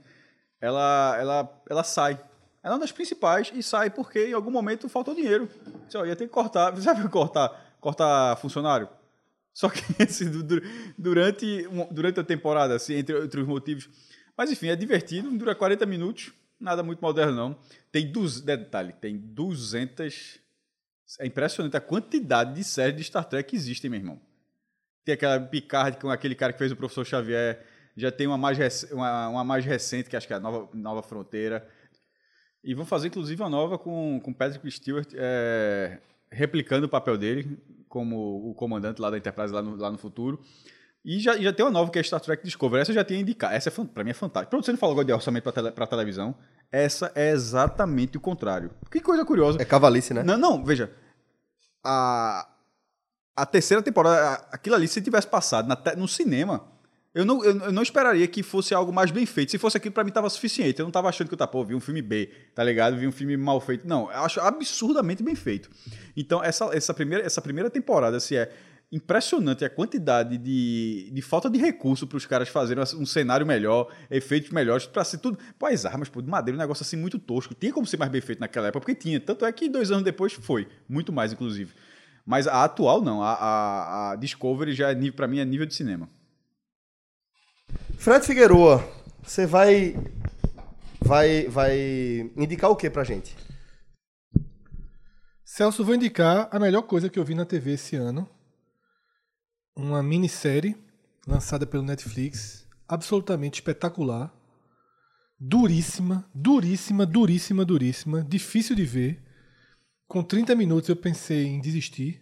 ela, ela, ela sai. Ela é uma das principais e sai porque em algum momento faltou dinheiro. Disse, ia ter que cortar. Sabe cortar, cortar funcionário? Só que (laughs) assim, du- du- durante, durante a temporada, assim, entre outros motivos. Mas enfim, é divertido, dura 40 minutos, nada muito moderno não. Tem duz, detalhe, tem 200 é impressionante a quantidade de séries de Star Trek que existem, meu irmão. Tem aquela Picard com aquele cara que fez o Professor Xavier, já tem uma mais, rec- uma, uma mais recente, que acho que é a Nova, Nova Fronteira. E vão fazer, inclusive, uma nova com, com Patrick Stewart é, replicando o papel dele como o comandante lá da Enterprise lá no, lá no futuro. E já, já tem uma nova que é Star Trek Discovery. Essa eu já tinha indicado. Essa, é, pra mim, é fantástica. Pronto, você não falou agora de orçamento pra, tele, pra televisão. Essa é exatamente o contrário. Que coisa curiosa. É cavalice, né? Não, não, veja. A, a terceira temporada, aquilo ali, se tivesse passado na no cinema, Eu não, eu, não esperaria que fosse algo mais bem feito. Se fosse aquilo, pra mim tava suficiente. Eu não tava achando que eu tava, pô, vi um filme B, tá ligado? Vi um filme mal feito. Não, eu acho absurdamente bem feito. Então, essa, essa, primeira, essa primeira temporada, se é impressionante a quantidade de, de falta de recurso para os caras fazerem um cenário melhor, efeitos melhores, para ser tudo. Pô, as armas, pô, de madeira, um negócio assim muito tosco. Tinha como ser mais bem feito naquela época, porque tinha. Tanto é que dois anos depois foi. Muito mais, inclusive. Mas a atual, não. A, a, a Discovery já é pra mim, é nível de cinema. Fred Figueroa, você vai. Vai, vai indicar o que pra gente? Celso, vou indicar a melhor coisa que eu vi na TV esse ano. Uma minissérie lançada pelo Netflix, absolutamente espetacular. Duríssima, duríssima, duríssima, duríssima. Difícil de ver. Com 30 minutos eu pensei em desistir.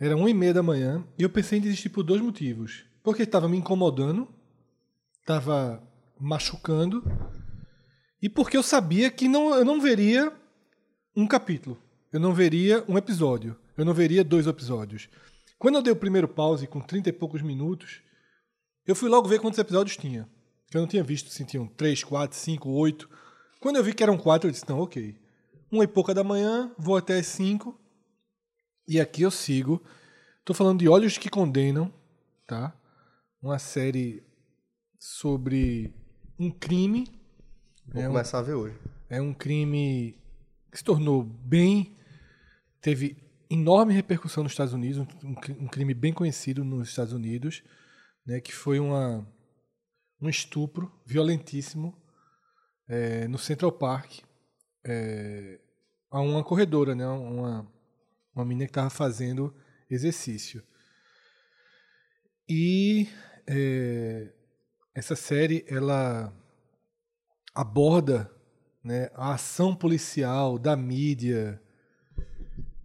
Era uma e meia da manhã e eu pensei em desistir por dois motivos. Porque estava me incomodando, estava machucando e porque eu sabia que não, eu não veria um capítulo, eu não veria um episódio, eu não veria dois episódios. Quando eu dei o primeiro pause com 30 e poucos minutos, eu fui logo ver quantos episódios tinha. Eu não tinha visto se tinham 3, 4, 5, 8. Quando eu vi que eram 4, eu disse: não, ok. Uma e pouca da manhã, vou até as 5. E aqui eu sigo. Estou falando de Olhos que Condenam, tá? Uma série sobre um crime. Vou É um- começar a ver hoje. É um crime que se tornou bem. teve enorme repercussão nos Estados Unidos, um, um crime bem conhecido nos Estados Unidos, né, que foi uma, um estupro violentíssimo é, no Central Park é, a uma corredora, né, uma, uma menina que estava fazendo exercício. E é, essa série ela aborda né, a ação policial da mídia,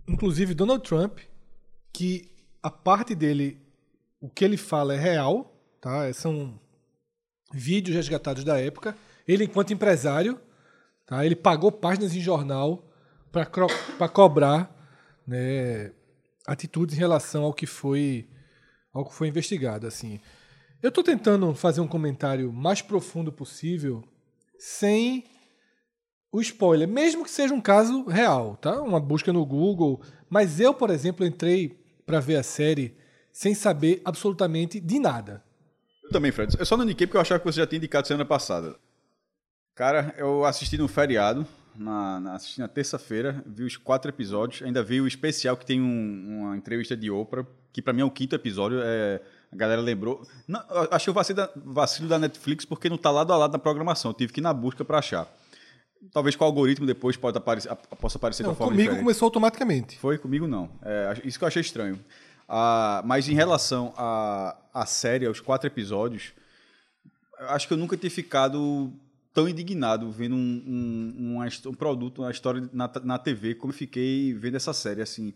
inclusive Donald Trump, que a parte dele, o que ele fala é real, tá? São vídeos resgatados da época. Ele, enquanto empresário, tá? Ele pagou páginas em jornal para cobrar, né, atitudes em relação ao que foi ao que foi investigado, assim. Eu estou tentando fazer um comentário mais profundo possível, sem o spoiler, mesmo que seja um caso real, tá? Uma busca no Google. Mas eu, por exemplo, entrei para ver a série sem saber absolutamente de nada. Eu também, Fred. Eu só não indiquei porque eu achava que você já tinha indicado semana passada. Cara, eu assisti no feriado, na, na- assisti na terça-feira, vi os quatro episódios, ainda vi o especial que tem um- uma entrevista de Oprah, que pra mim é o quinto episódio, é, a galera lembrou. Não, achei o vacilo da, vacilo da Netflix porque não tá lado a lado na programação, eu tive que ir na busca pra achar. Talvez com o algoritmo depois pode aparecer, possa aparecer de Não, uma forma comigo diferente. começou automaticamente. Foi comigo não. É, isso que eu achei estranho. Ah, mas em relação à à série, aos quatro episódios, eu acho que eu nunca tinha ficado tão indignado vendo um, um, his- um produto, uma história na, na TV, como eu fiquei vendo essa série, assim.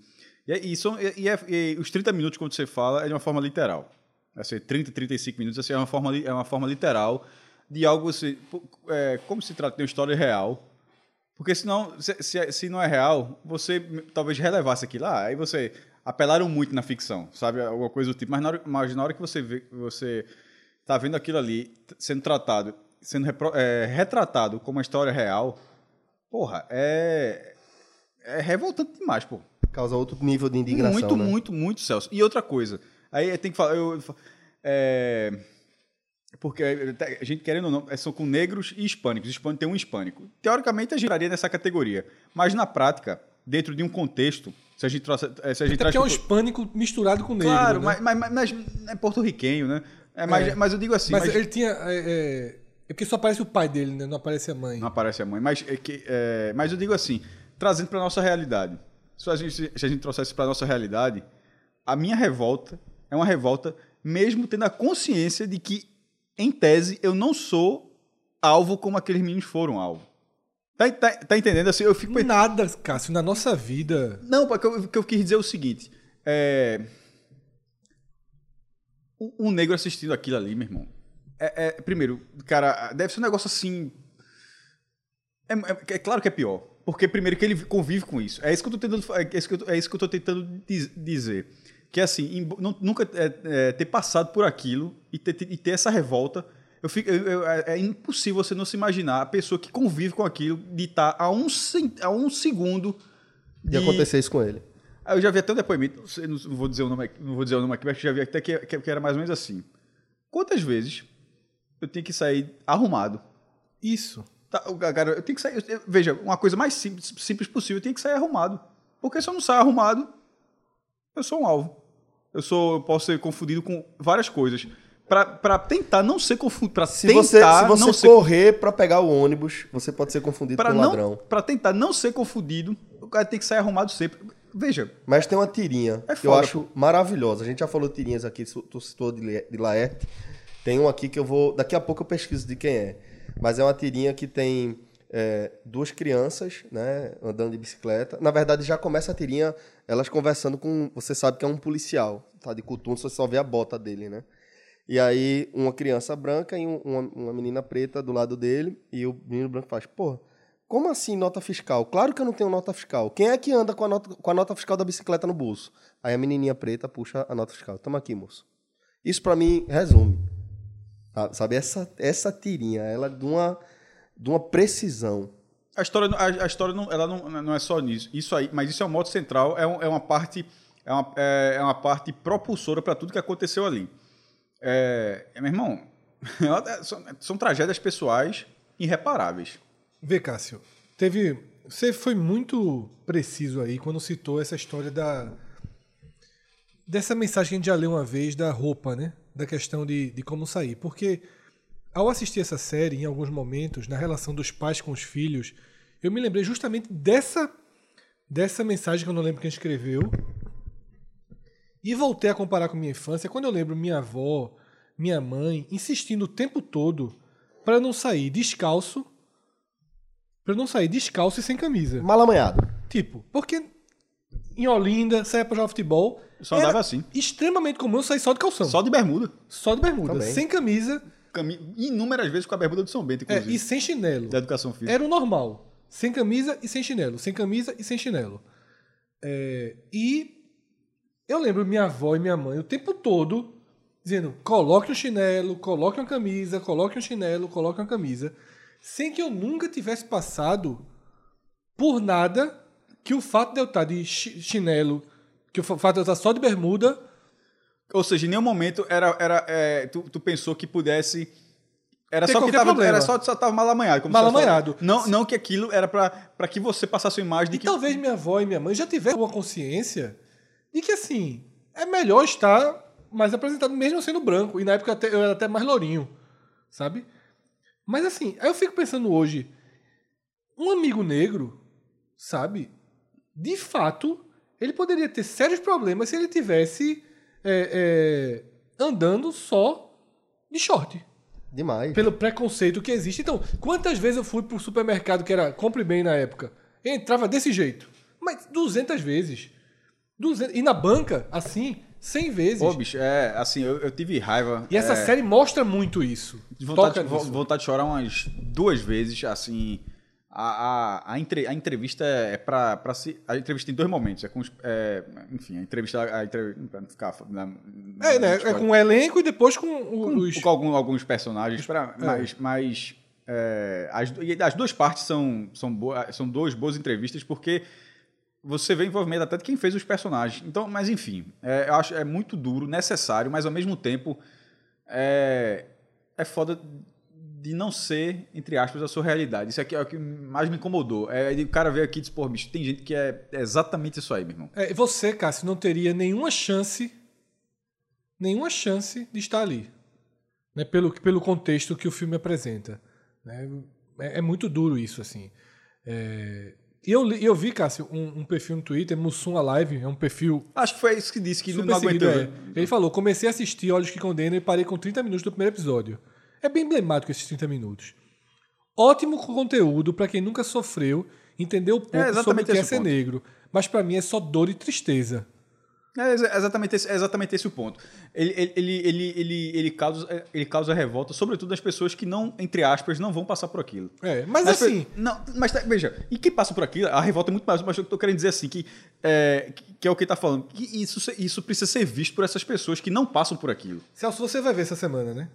E, é- e, são- e- e é- e os 30 minutos, quando você fala, é de uma forma literal. Assim, 30, 35 minutos, assim, é uma forma, é uma forma literal de algo, assim, é, como se trata de uma história real, porque senão, se, se, se não é real, você talvez relevasse aquilo lá. Aí você apelaram muito na ficção, sabe? Alguma coisa do tipo. Mas na hora, mas na hora que você vê, você tá vendo aquilo ali sendo tratado, sendo repro- é, retratado como uma história real, porra, é. É revoltante demais, pô. Causa outro nível de indignação. Muito, né? muito, muito, Celso. E outra coisa, aí tem que falar. Eu, é, porque a gente, querendo ou não, é, são com negros e hispânicos. Hispânico tem um hispânico. Teoricamente, a gente estaria nessa categoria. Mas na prática, dentro de um contexto, se a gente trouxe. é, Se a gente Até traz é um pro- hispânico misturado com negro. Claro, né? mas, mas, mas- é porto-riquenho, né? É, mas, É. mas eu digo assim. Mas mas- ele tinha. É, é, é porque só aparece o pai dele, né? Não aparece a mãe. Não aparece a mãe. Mas, é que, é, mas eu digo assim, trazendo para nossa realidade. Se a gente, se a gente trouxesse para nossa realidade, a minha revolta é uma revolta mesmo tendo a consciência de que, em tese, eu não sou alvo como aqueles meninos foram alvo. Tá, tá, tá entendendo? Assim, eu fico... Nada, Cássio, na nossa vida. Não, porque eu, o que eu quis dizer é o seguinte. É... Um, um negro assistindo aquilo ali, meu irmão. É, é- primeiro, cara, deve ser um negócio assim. É, é- é claro que é pior. Porque, primeiro, que ele convive com isso. É isso que eu tô tentando, é isso que eu, tô- é isso que eu tô tentando diz- dizer. Que assim, em- nu- nunca é, é, ter passado por aquilo e ter, e ter essa revolta, eu fico, eu- eu- é é impossível você não se imaginar a pessoa que convive com aquilo de estar a um, a um segundo De acontecer isso com ele. Ah, Eu já vi até um depoimento, não não vou dizer o nome aqui, não vou dizer o nome aqui, mas já vi até que, que, que era mais ou menos assim. Quantas vezes eu tenho que sair arrumado? Isso. Tá, cara, eu tenho que sair. eu- veja, uma coisa mais simples, simples possível, eu tenho que sair arrumado. Porque se eu não sair arrumado, eu sou um alvo. Eu sou, eu posso ser confundido com várias coisas. Pra, pra tentar não ser confundido. Pra Se tentar você, se você não ser correr pra pegar o ônibus, você pode ser confundido para com não, ladrão. para tentar não ser confundido, o cara tem que sair arrumado sempre. Veja, Mas tem uma tirinha É que eu acho maravilhosa. A gente já falou tirinhas aqui, tu citou de de Laerte. Tem um aqui que eu vou. Daqui a pouco eu pesquiso de quem é. Mas é uma tirinha que tem é, duas crianças, né? Andando de bicicleta. Na verdade, já começa a tirinha elas conversando com. Você sabe que é um policial, tá? De coturno, você só vê a bota dele, né? E aí, uma criança branca e um- uma, uma menina preta do lado dele. E o menino branco faz, pô, como assim nota fiscal? Claro que eu não tenho nota fiscal. Quem é que anda com a nota, com a nota fiscal da bicicleta no bolso? Aí a menininha preta puxa a nota fiscal. Toma aqui, moço. Isso pra mim resume. Sabe, Sabe, essa, essa tirinha, ela é de uma, de uma precisão. A história, não- a, a história não, ela não, não é só nisso. Isso aí, mas isso é um modo central, é, um- é uma parte é uma, é, é uma parte propulsora para tudo que aconteceu ali. É, é, meu irmão, (laughs) são, são tragédias pessoais irreparáveis. Vê, Cássio, teve. Você foi muito preciso aí quando citou essa história da. Dessa mensagem que a gente já leu uma vez da roupa, né? Da questão de, de como sair. Porque ao assistir essa série, em alguns momentos, na relação dos pais com os filhos, eu me lembrei justamente dessa, dessa mensagem que eu não lembro quem escreveu. E voltei a comparar com minha infância, quando eu lembro minha avó, minha mãe, insistindo o tempo todo para não sair descalço Pra eu não sair descalço e sem camisa. Mal amanhado. Tipo, porque em Olinda, saia pra jogar futebol. Só andava assim. Extremamente comum eu sair só de calção. Só de bermuda. Só de bermuda. Também. Sem camisa Cami- Inúmeras vezes com a bermuda do São Bento, é, inclusive. e sem chinelo. Da educação física. Era o normal. Sem camisa e sem chinelo. Sem camisa e sem chinelo. É, e eu lembro minha avó e minha mãe o tempo todo dizendo: coloque um chinelo, coloque uma camisa, coloque um chinelo, coloque uma camisa. Sem que eu nunca tivesse passado por nada que o fato de eu estar de chi- chinelo, que o fa- fato de eu estar só de bermuda, Ou seja, em nenhum momento era, era, é, tu, tu pensou que pudesse. Era só que tava, problema. era só, só tava mal amanhado. como amanhado. Não, não que aquilo era pra que você passasse a imagem de E que. talvez minha avó e minha mãe já tivessem uma consciência de que, assim, é melhor estar mais apresentado, mesmo sendo branco. E na época até- eu era até mais lourinho, sabe? Mas, assim, aí eu fico pensando hoje, um amigo negro, sabe? De fato, ele poderia ter sérios problemas se ele tivesse é, é, andando só de short Demais. pelo preconceito que existe. Então, quantas vezes eu fui pro supermercado que era compre bem na época? E entrava desse jeito. Mas 200 vezes. 200, e na banca, assim, 100 vezes. Pô, bicho, é, assim, eu, eu tive raiva. e essa é, série mostra muito isso. de vontade, Toca vontade de chorar umas duas vezes, assim. A, a, a, entre- a entrevista é pra, pra se. A entrevista tem dois momentos. É com os, é, enfim, a entrevista. A entrevista pra não ficar. Na, É, né? É com o elenco e depois com com, os... com algum- alguns personagens, pra, mas, mas é, as, as duas partes são, são, boa, são duas boas entrevistas, porque você vê o envolvimento até de quem fez os personagens. Então, mas enfim, é, eu acho é muito duro, necessário, mas ao mesmo tempo é, é foda de não ser, entre aspas, a sua realidade. Isso aqui é o que mais me incomodou. É o cara ver aqui e diz, pô, bicho, tem gente que é exatamente isso aí, meu irmão. É, você, Cássio, não teria nenhuma chance, nenhuma chance de estar ali, né? Pelo pelo contexto que o filme apresenta, né? É, é muito duro isso, assim. É, e eu, eu vi, Cássio, um, um perfil no Twitter, Mussum Alive, é um perfil Acho que foi isso que disse que não aguentou. É. Ele falou: comecei a assistir Olhos que Condenam e parei com 30 minutos do primeiro episódio. É bem emblemático esses 30 minutos. Ótimo conteúdo para quem nunca sofreu, entendeu um pouco exatamente sobre o que é ser ponto. negro. Mas para mim é só dor e tristeza. É exa- exatamente esse, é exatamente esse o ponto. Ele, ele, ele, ele, ele, causa, ele causa revolta, sobretudo das pessoas que não, entre aspas, não vão passar por aquilo. É, mas As pe- assim, Não, mas tá- veja, e quem passa por aquilo, a revolta é muito mais, mas eu tô querendo dizer assim, que é, que- é o que ele tá falando, que isso, isso precisa ser visto por essas pessoas que não passam por aquilo. Celso, você vai ver essa semana, né?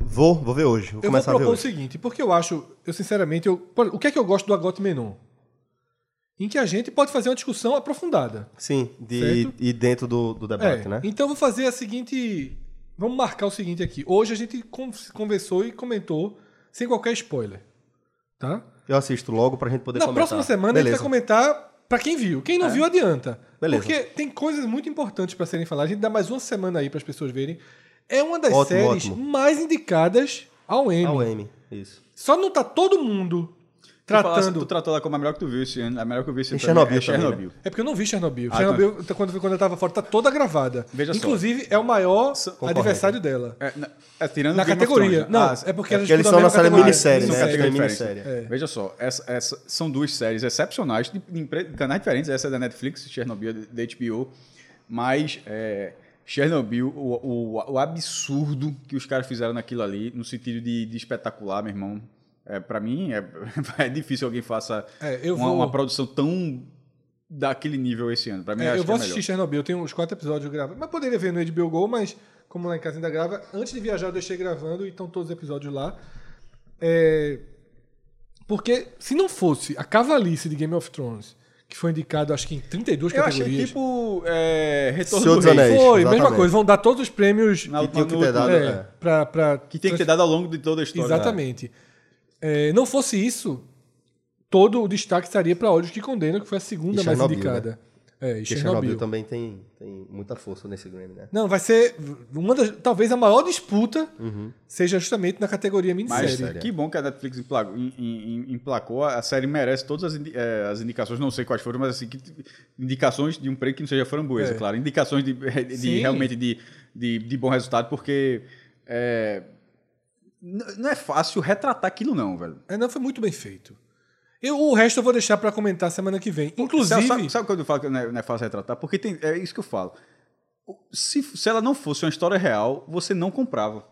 Vou, vou ver hoje. Vou Eu vou começar a ver propor o seguinte, porque eu acho, eu sinceramente, eu, o que é que eu gosto do Agote Menon? Em que a gente pode fazer uma discussão aprofundada. Sim, de, e dentro do, do debate, É, né? Então eu vou fazer a seguinte. Vamos marcar o seguinte aqui. Hoje a gente con- conversou e comentou sem qualquer spoiler. Tá? Eu assisto logo pra gente poder Na comentar. próxima semana Beleza. a gente vai comentar pra quem viu. Quem não viu, adianta. Beleza. Porque tem coisas muito importantes pra serem faladas. A gente dá mais uma semana aí para as pessoas verem. É uma das Ótimo, séries ótimo. mais indicadas ao Emmy. Ah, o M, isso. Só não tá todo mundo Tu falasse- tratando. Tu tratou ela como a melhor que tu viu esse ano, a melhor que eu vi esse ano Chernobyl é também, né? Chernobyl. É porque eu não vi Chernobyl. Ah, Chernobyl, quando, quando eu tava fora, tá toda gravada. Veja só. Inclusive, é o maior Concorrente. adversário dela. É, na- é, tirando Na categoria. Thrones. Não, Ah, é porque, É porque eles são na série minissérie, né? Acho que é minissérie. Veja só, essa, essa- são duas séries excepcionais, de, de empre- canais diferentes. Essa é da Netflix, Chernobyl da HBO. Mas é, Chernobyl, o, o, o absurdo que os caras fizeram naquilo ali, no sentido de, de espetacular, meu irmão. É, para mim, é, (laughs) é difícil alguém faça É, uma, vou- uma produção tão daquele nível esse ano. Para mim, É, acho eu vou é assistir. Chernobyl, eu tenho uns quatro episódios gravados. Mas poderia ver no HBO Go, mas como lá em casa ainda grava, antes de viajar eu deixei gravando e estão todos os episódios lá. É, Porque se não fosse a cavalice de Game of Thrones, que foi indicado acho que em 32 Eu achei categorias. tipo é, Retorno Senhor do dos Rei. Anéis. Foi, mesma exatamente. coisa. Vão dar todos os prêmios Na- Que tinha que ter dado. é, é. pra, pra- Que tem que ter dado ao longo de toda a história. Exatamente. É, não fosse isso, todo o destaque estaria para Olhos que Condenam, que foi a segunda mais indicada. É, e Chernobyl. Chernobyl também tem, tem muita força nesse Grammy, né? Não, vai ser uma das, talvez a maior disputa Uhum. seja justamente na categoria Mas minissérie. que bom que a Netflix emplacou, em- em- emplacou. A série merece todas as, indi- eh, as indicações, não sei quais foram, mas assim, que- indicações de um prêmio que não seja framboesa, É. claro. Indicações de, de realmente de, de, de bom resultado, porque é, não é fácil retratar aquilo, não, velho. É, não foi muito bem feito. Eu, o resto eu vou deixar para comentar semana que vem. Inclusive, Sabe, sabe quando eu falo que não é, não é fácil retratar? Porque tem, é isso que eu falo. Se, se ela não fosse uma história real, você não comprava.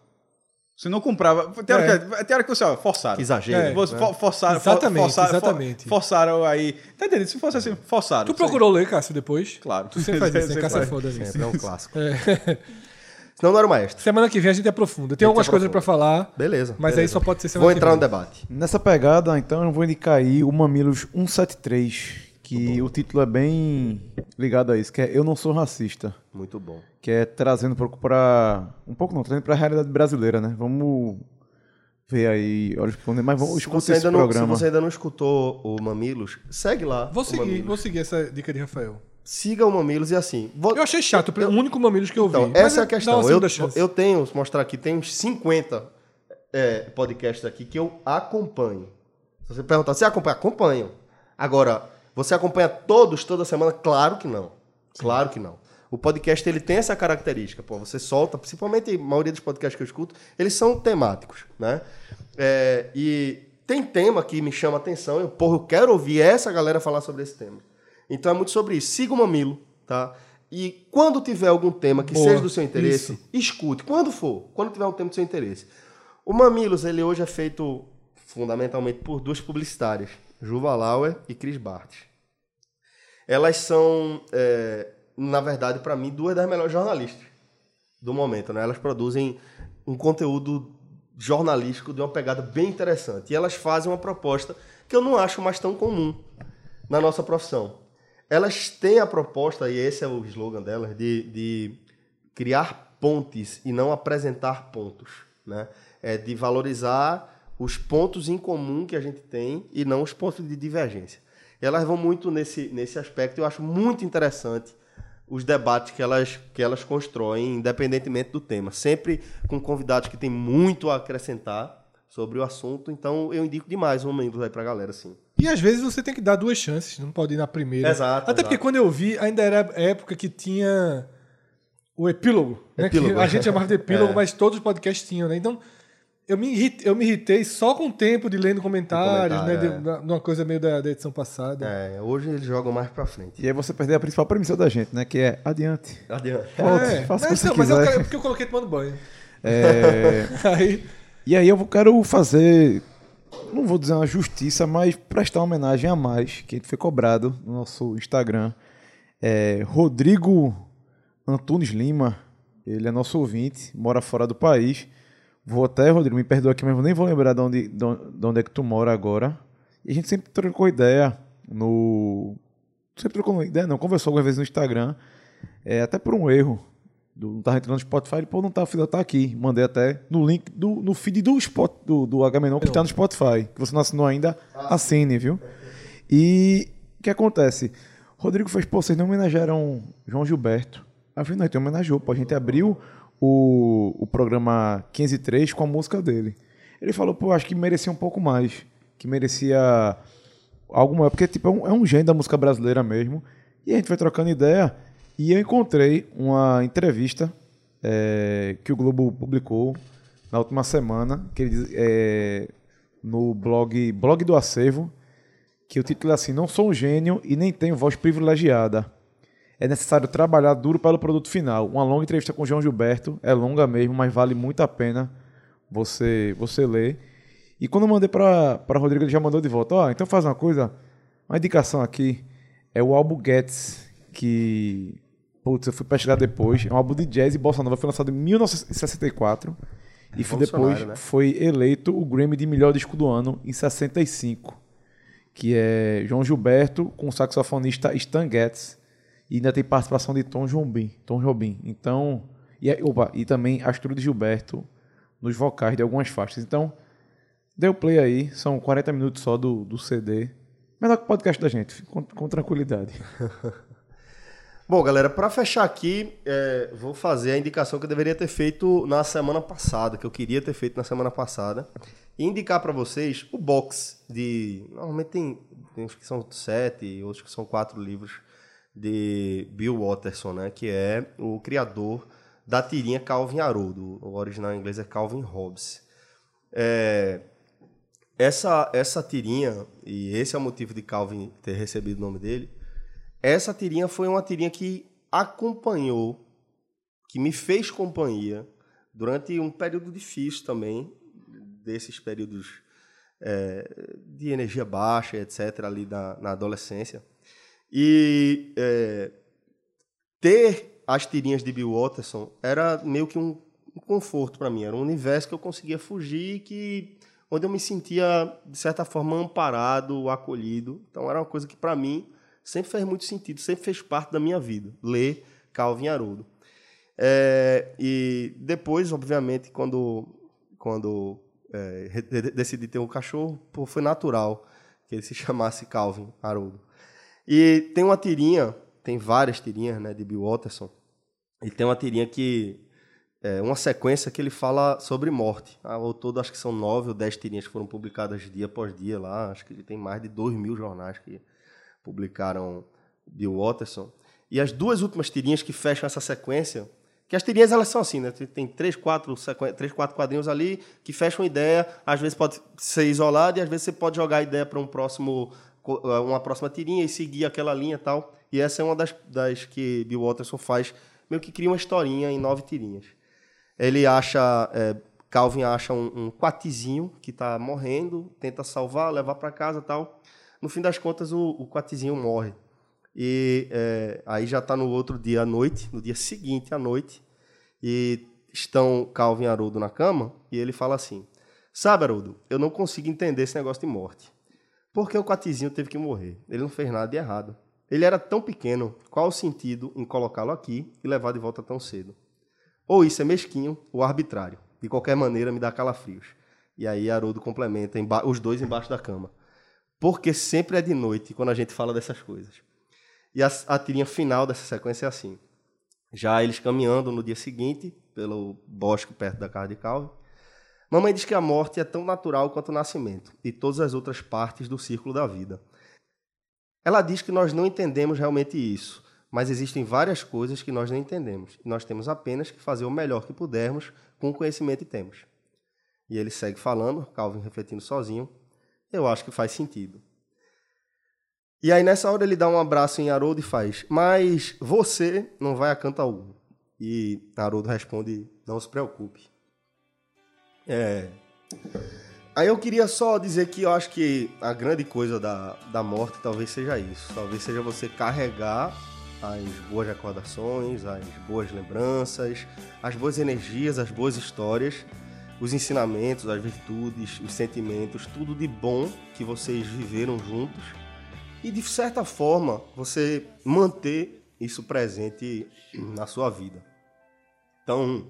Você não comprava. Tem hora, que, tem hora que você, ó, forçaram. Exagero. É. Né? for- forçaram, for- Exatamente, forçaram, for- exatamente. forçaram aí. Tá entendendo? Se fosse assim, forçaram. tu procurou ler, Cássio, depois? Claro. Tu sempre faz isso, né? (laughs) Cássio é foda nisso. Sempre é um clássico. Senão não era o maestro. Semana que vem a gente aprofunda. Tem algumas coisas para falar, Beleza. mas aí beleza. só pode ser semana Vou que entrar vem. no debate. Nessa pegada, então, eu vou indicar aí o Mamilos 173, que o título é bem ligado a isso, que é Eu Não Sou Racista, Muito bom. que é trazendo um pouco pra... Um pouco não, trazendo pra realidade brasileira, né? Vamos ver aí, olha que mas vamos Se escutar esse não, se programa. você ainda não escutou o Mamilos, segue lá. Vou seguir, vou seguir essa dica de Rafael. Siga o Mamilos e assim. Vou... Eu achei chato, o único Mamilos que eu vi. Então, Mas essa é a questão. Eu, eu tenho, vou mostrar aqui, tem uns 50 é, podcasts aqui que eu acompanho. Se você perguntar, você acompanha? Acompanho. Agora, você acompanha todos, toda semana? Claro que não. Claro que não. O podcast ele tem essa característica. Pô, você solta, principalmente a maioria dos podcasts que eu escuto, eles são temáticos, né? É, e tem tema que me chama a atenção. Eu, porra, eu quero ouvir essa galera falar sobre esse tema. Então é muito sobre isso. Siga o Mamilo, tá? E quando tiver algum tema que Boa, seja do seu interesse, isso. escute. Quando for, quando tiver um tema do seu interesse. O Mamilos, ele hoje é feito fundamentalmente por duas publicitárias, Juva Lauer e Cris Bartes. Elas são, é, na verdade, para mim, duas das melhores jornalistas do momento. Né? Elas produzem um conteúdo jornalístico de uma pegada bem interessante. E elas fazem uma proposta que eu não acho mais tão comum na nossa profissão. Elas têm a proposta, e esse é o slogan delas, de, de criar pontes e não apresentar pontos. Né? É de valorizar os pontos em comum que a gente tem e não os pontos de divergência. Elas vão muito nesse, nesse aspecto. Eu acho muito interessante os debates que elas, que elas constroem, independentemente do tema. Sempre com convidados que têm muito a acrescentar sobre o assunto. Então, eu indico demais um membro aí pra galera, sim. E às vezes você tem que dar duas chances, não pode ir na primeira. Exato, Até porque exato. quando eu vi, ainda era a época que tinha o epílogo, né? Epílogo. Que a gente chamava de epílogo, (laughs) É. mas todos os podcasts tinham, né? Então, Eu me, irritei, eu me irritei só com o tempo de lendo comentários, comentário, né? é. De, uma coisa meio da, da edição passada. É, hoje eles jogam mais pra frente. E aí você perdeu a principal premissa da gente, né? Que é adiante. Adiante. Volte, É, faça o que mas, você não, mas eu, porque eu coloquei tomando banho. É, (laughs) Aí, E aí eu quero fazer, não vou dizer uma justiça, mas prestar homenagem a mais, que foi cobrado no nosso Instagram. É, Rodrigo Antunes Lima, ele é nosso ouvinte, mora fora do país. Vou até, Rodrigo, me perdoa aqui, mas nem vou lembrar de onde de onde é que tu mora agora. E a gente sempre trocou ideia no... Sempre trocou ideia, não, conversou algumas vezes no Instagram, é, até por um erro do, não tava entrando no Spotify, ele, pô, não tá, filho, tá aqui. Mandei até no link do no feed do Spot, do, do Agamenon que tá no Spotify. Que você não assinou ainda, assine, viu? E o que acontece? Rodrigo fez, pô, vocês não homenagearam João Gilberto. Aí eu falei, então homenageou, pô, a gente abriu o, o programa 503 com a música dele. Ele falou, pô, acho que merecia um pouco mais. Que merecia algo maior, porque tipo, é, um, é um gênio da música brasileira mesmo. E a gente foi trocando ideia e eu encontrei uma entrevista é, que o Globo publicou na última semana, que ele diz, é, no blog, blog do Acervo, que o título é assim: Não sou um gênio e nem tenho voz privilegiada. É necessário trabalhar duro pelo produto final. Uma longa entrevista com o João Gilberto, é longa mesmo, mas vale muito a pena você você ler. E quando eu mandei para Rodrigo, ele já mandou de volta. Ó, então faz uma coisa, uma indicação aqui. É o Gets, que. Putz, eu fui pesquisar depois. É um álbum de jazz e bossa nova. Foi lançado em 1964. E foi depois né? foi eleito o Grammy de melhor disco do ano em 65. Que é João Gilberto com o saxofonista Stan Getz. E ainda tem participação de Tom Jobim. Tom Jobim. Então. E, é- opa, e também Astrude Gilberto nos vocais de algumas faixas. Então, dê o play aí. São 40 minutos só do, do CD. Melhor que o podcast da gente, com, com tranquilidade. (laughs) Bom, galera, para fechar aqui, é, vou fazer a indicação que eu deveria ter feito na semana passada, que eu queria ter feito na semana passada, e indicar para vocês o box de. Normalmente tem, tem uns que são sete, outros que são quatro livros de Bill Watterson, né? Que é o criador da tirinha Calvin Haroldo. O original em inglês é Calvin Hobbes. É, essa, essa tirinha, e esse é o motivo de Calvin ter recebido o nome dele, essa tirinha foi uma tirinha que acompanhou, que me fez companhia durante um período difícil também, desses períodos é, de energia baixa, etc., ali na, na adolescência. E é, ter as tirinhas de Bill Watterson era meio que um, um conforto para mim, era um universo que eu conseguia fugir, que onde eu me sentia de certa forma amparado, acolhido. Então era uma coisa que para mim sempre fez muito sentido, sempre fez parte da minha vida, ler Calvin Haroldo. É, e depois, obviamente, quando, quando é, decidi ter um cachorro, pô, foi natural que ele se (laughs) chamasse Calvin Haroldo. E tem uma tirinha, tem várias tirinhas né, de Bill Watterson, e tem uma tirinha que é uma sequência que ele fala sobre morte. Ao todo, acho que são nove ou dez tirinhas que foram publicadas dia após dia lá. Acho que ele tem mais de dois mil jornais que publicaram Bill Watterson. E as duas últimas tirinhas que fecham essa sequência, que as tirinhas elas são assim, né? Tem três, quatro, três, quatro quadrinhos ali que fecham ideia. Às vezes pode ser isolado e às vezes você pode jogar a ideia para um próximo, eh, uma próxima tirinha e seguir aquela linha e tal. E essa é uma das, das que Bill Watterson faz, meio que cria uma historinha em nove tirinhas. Ele acha, é, Calvin acha um, um quatizinho que está morrendo, tenta salvar, levar para casa tal. No fim das contas, o, o quatizinho morre. E é, aí já está no outro dia à noite, no dia seguinte à noite, e estão Calvin e Haroldo na cama, e ele fala assim, sabe, Haroldo, eu não consigo entender esse negócio de morte. Por que o quatizinho teve que morrer? Ele não fez nada de errado. Ele era tão pequeno, qual o sentido em colocá-lo aqui e levar de volta tão cedo? Ou isso é mesquinho ou arbitrário. De qualquer maneira, me dá calafrios. E aí Haroldo complementa os dois embaixo da cama. Porque sempre é de noite quando a gente fala dessas coisas. E a, a tirinha final dessa sequência é assim. Já eles caminhando no dia seguinte, pelo bosque perto da casa de Calvin, mamãe diz que a morte é tão natural quanto o nascimento e todas as outras partes do círculo da vida. Ela diz que nós não entendemos realmente isso, mas existem várias coisas que nós não entendemos e nós temos apenas que fazer o melhor que pudermos com o conhecimento que temos. E ele segue falando, Calvin refletindo sozinho. Eu acho que faz sentido. E aí nessa hora ele dá um abraço em Haroldo e faz: Mas você não vai a Cantaú. E Haroldo responde: Não se preocupe. É. Aí eu queria só dizer que eu acho que a grande coisa da, da morte talvez seja isso. Talvez seja você carregar as boas recordações, as boas lembranças, as boas energias, as boas histórias, os ensinamentos, as virtudes, os sentimentos, tudo de bom que vocês viveram juntos e de certa forma você manter isso presente na sua vida. Então,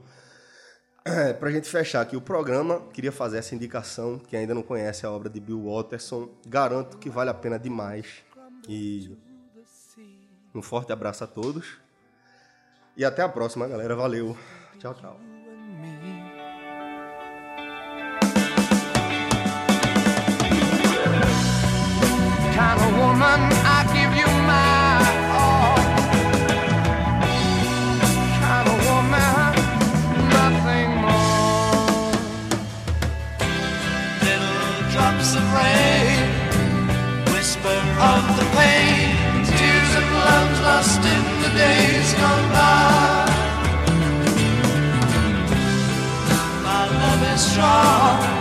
é, para a gente fechar aqui o programa, queria fazer essa indicação. Quem ainda não conhece a obra de Bill Watterson, garanto que vale a pena demais. E um forte abraço a todos. E até a próxima, galera. Valeu. Tchau, tchau. strong.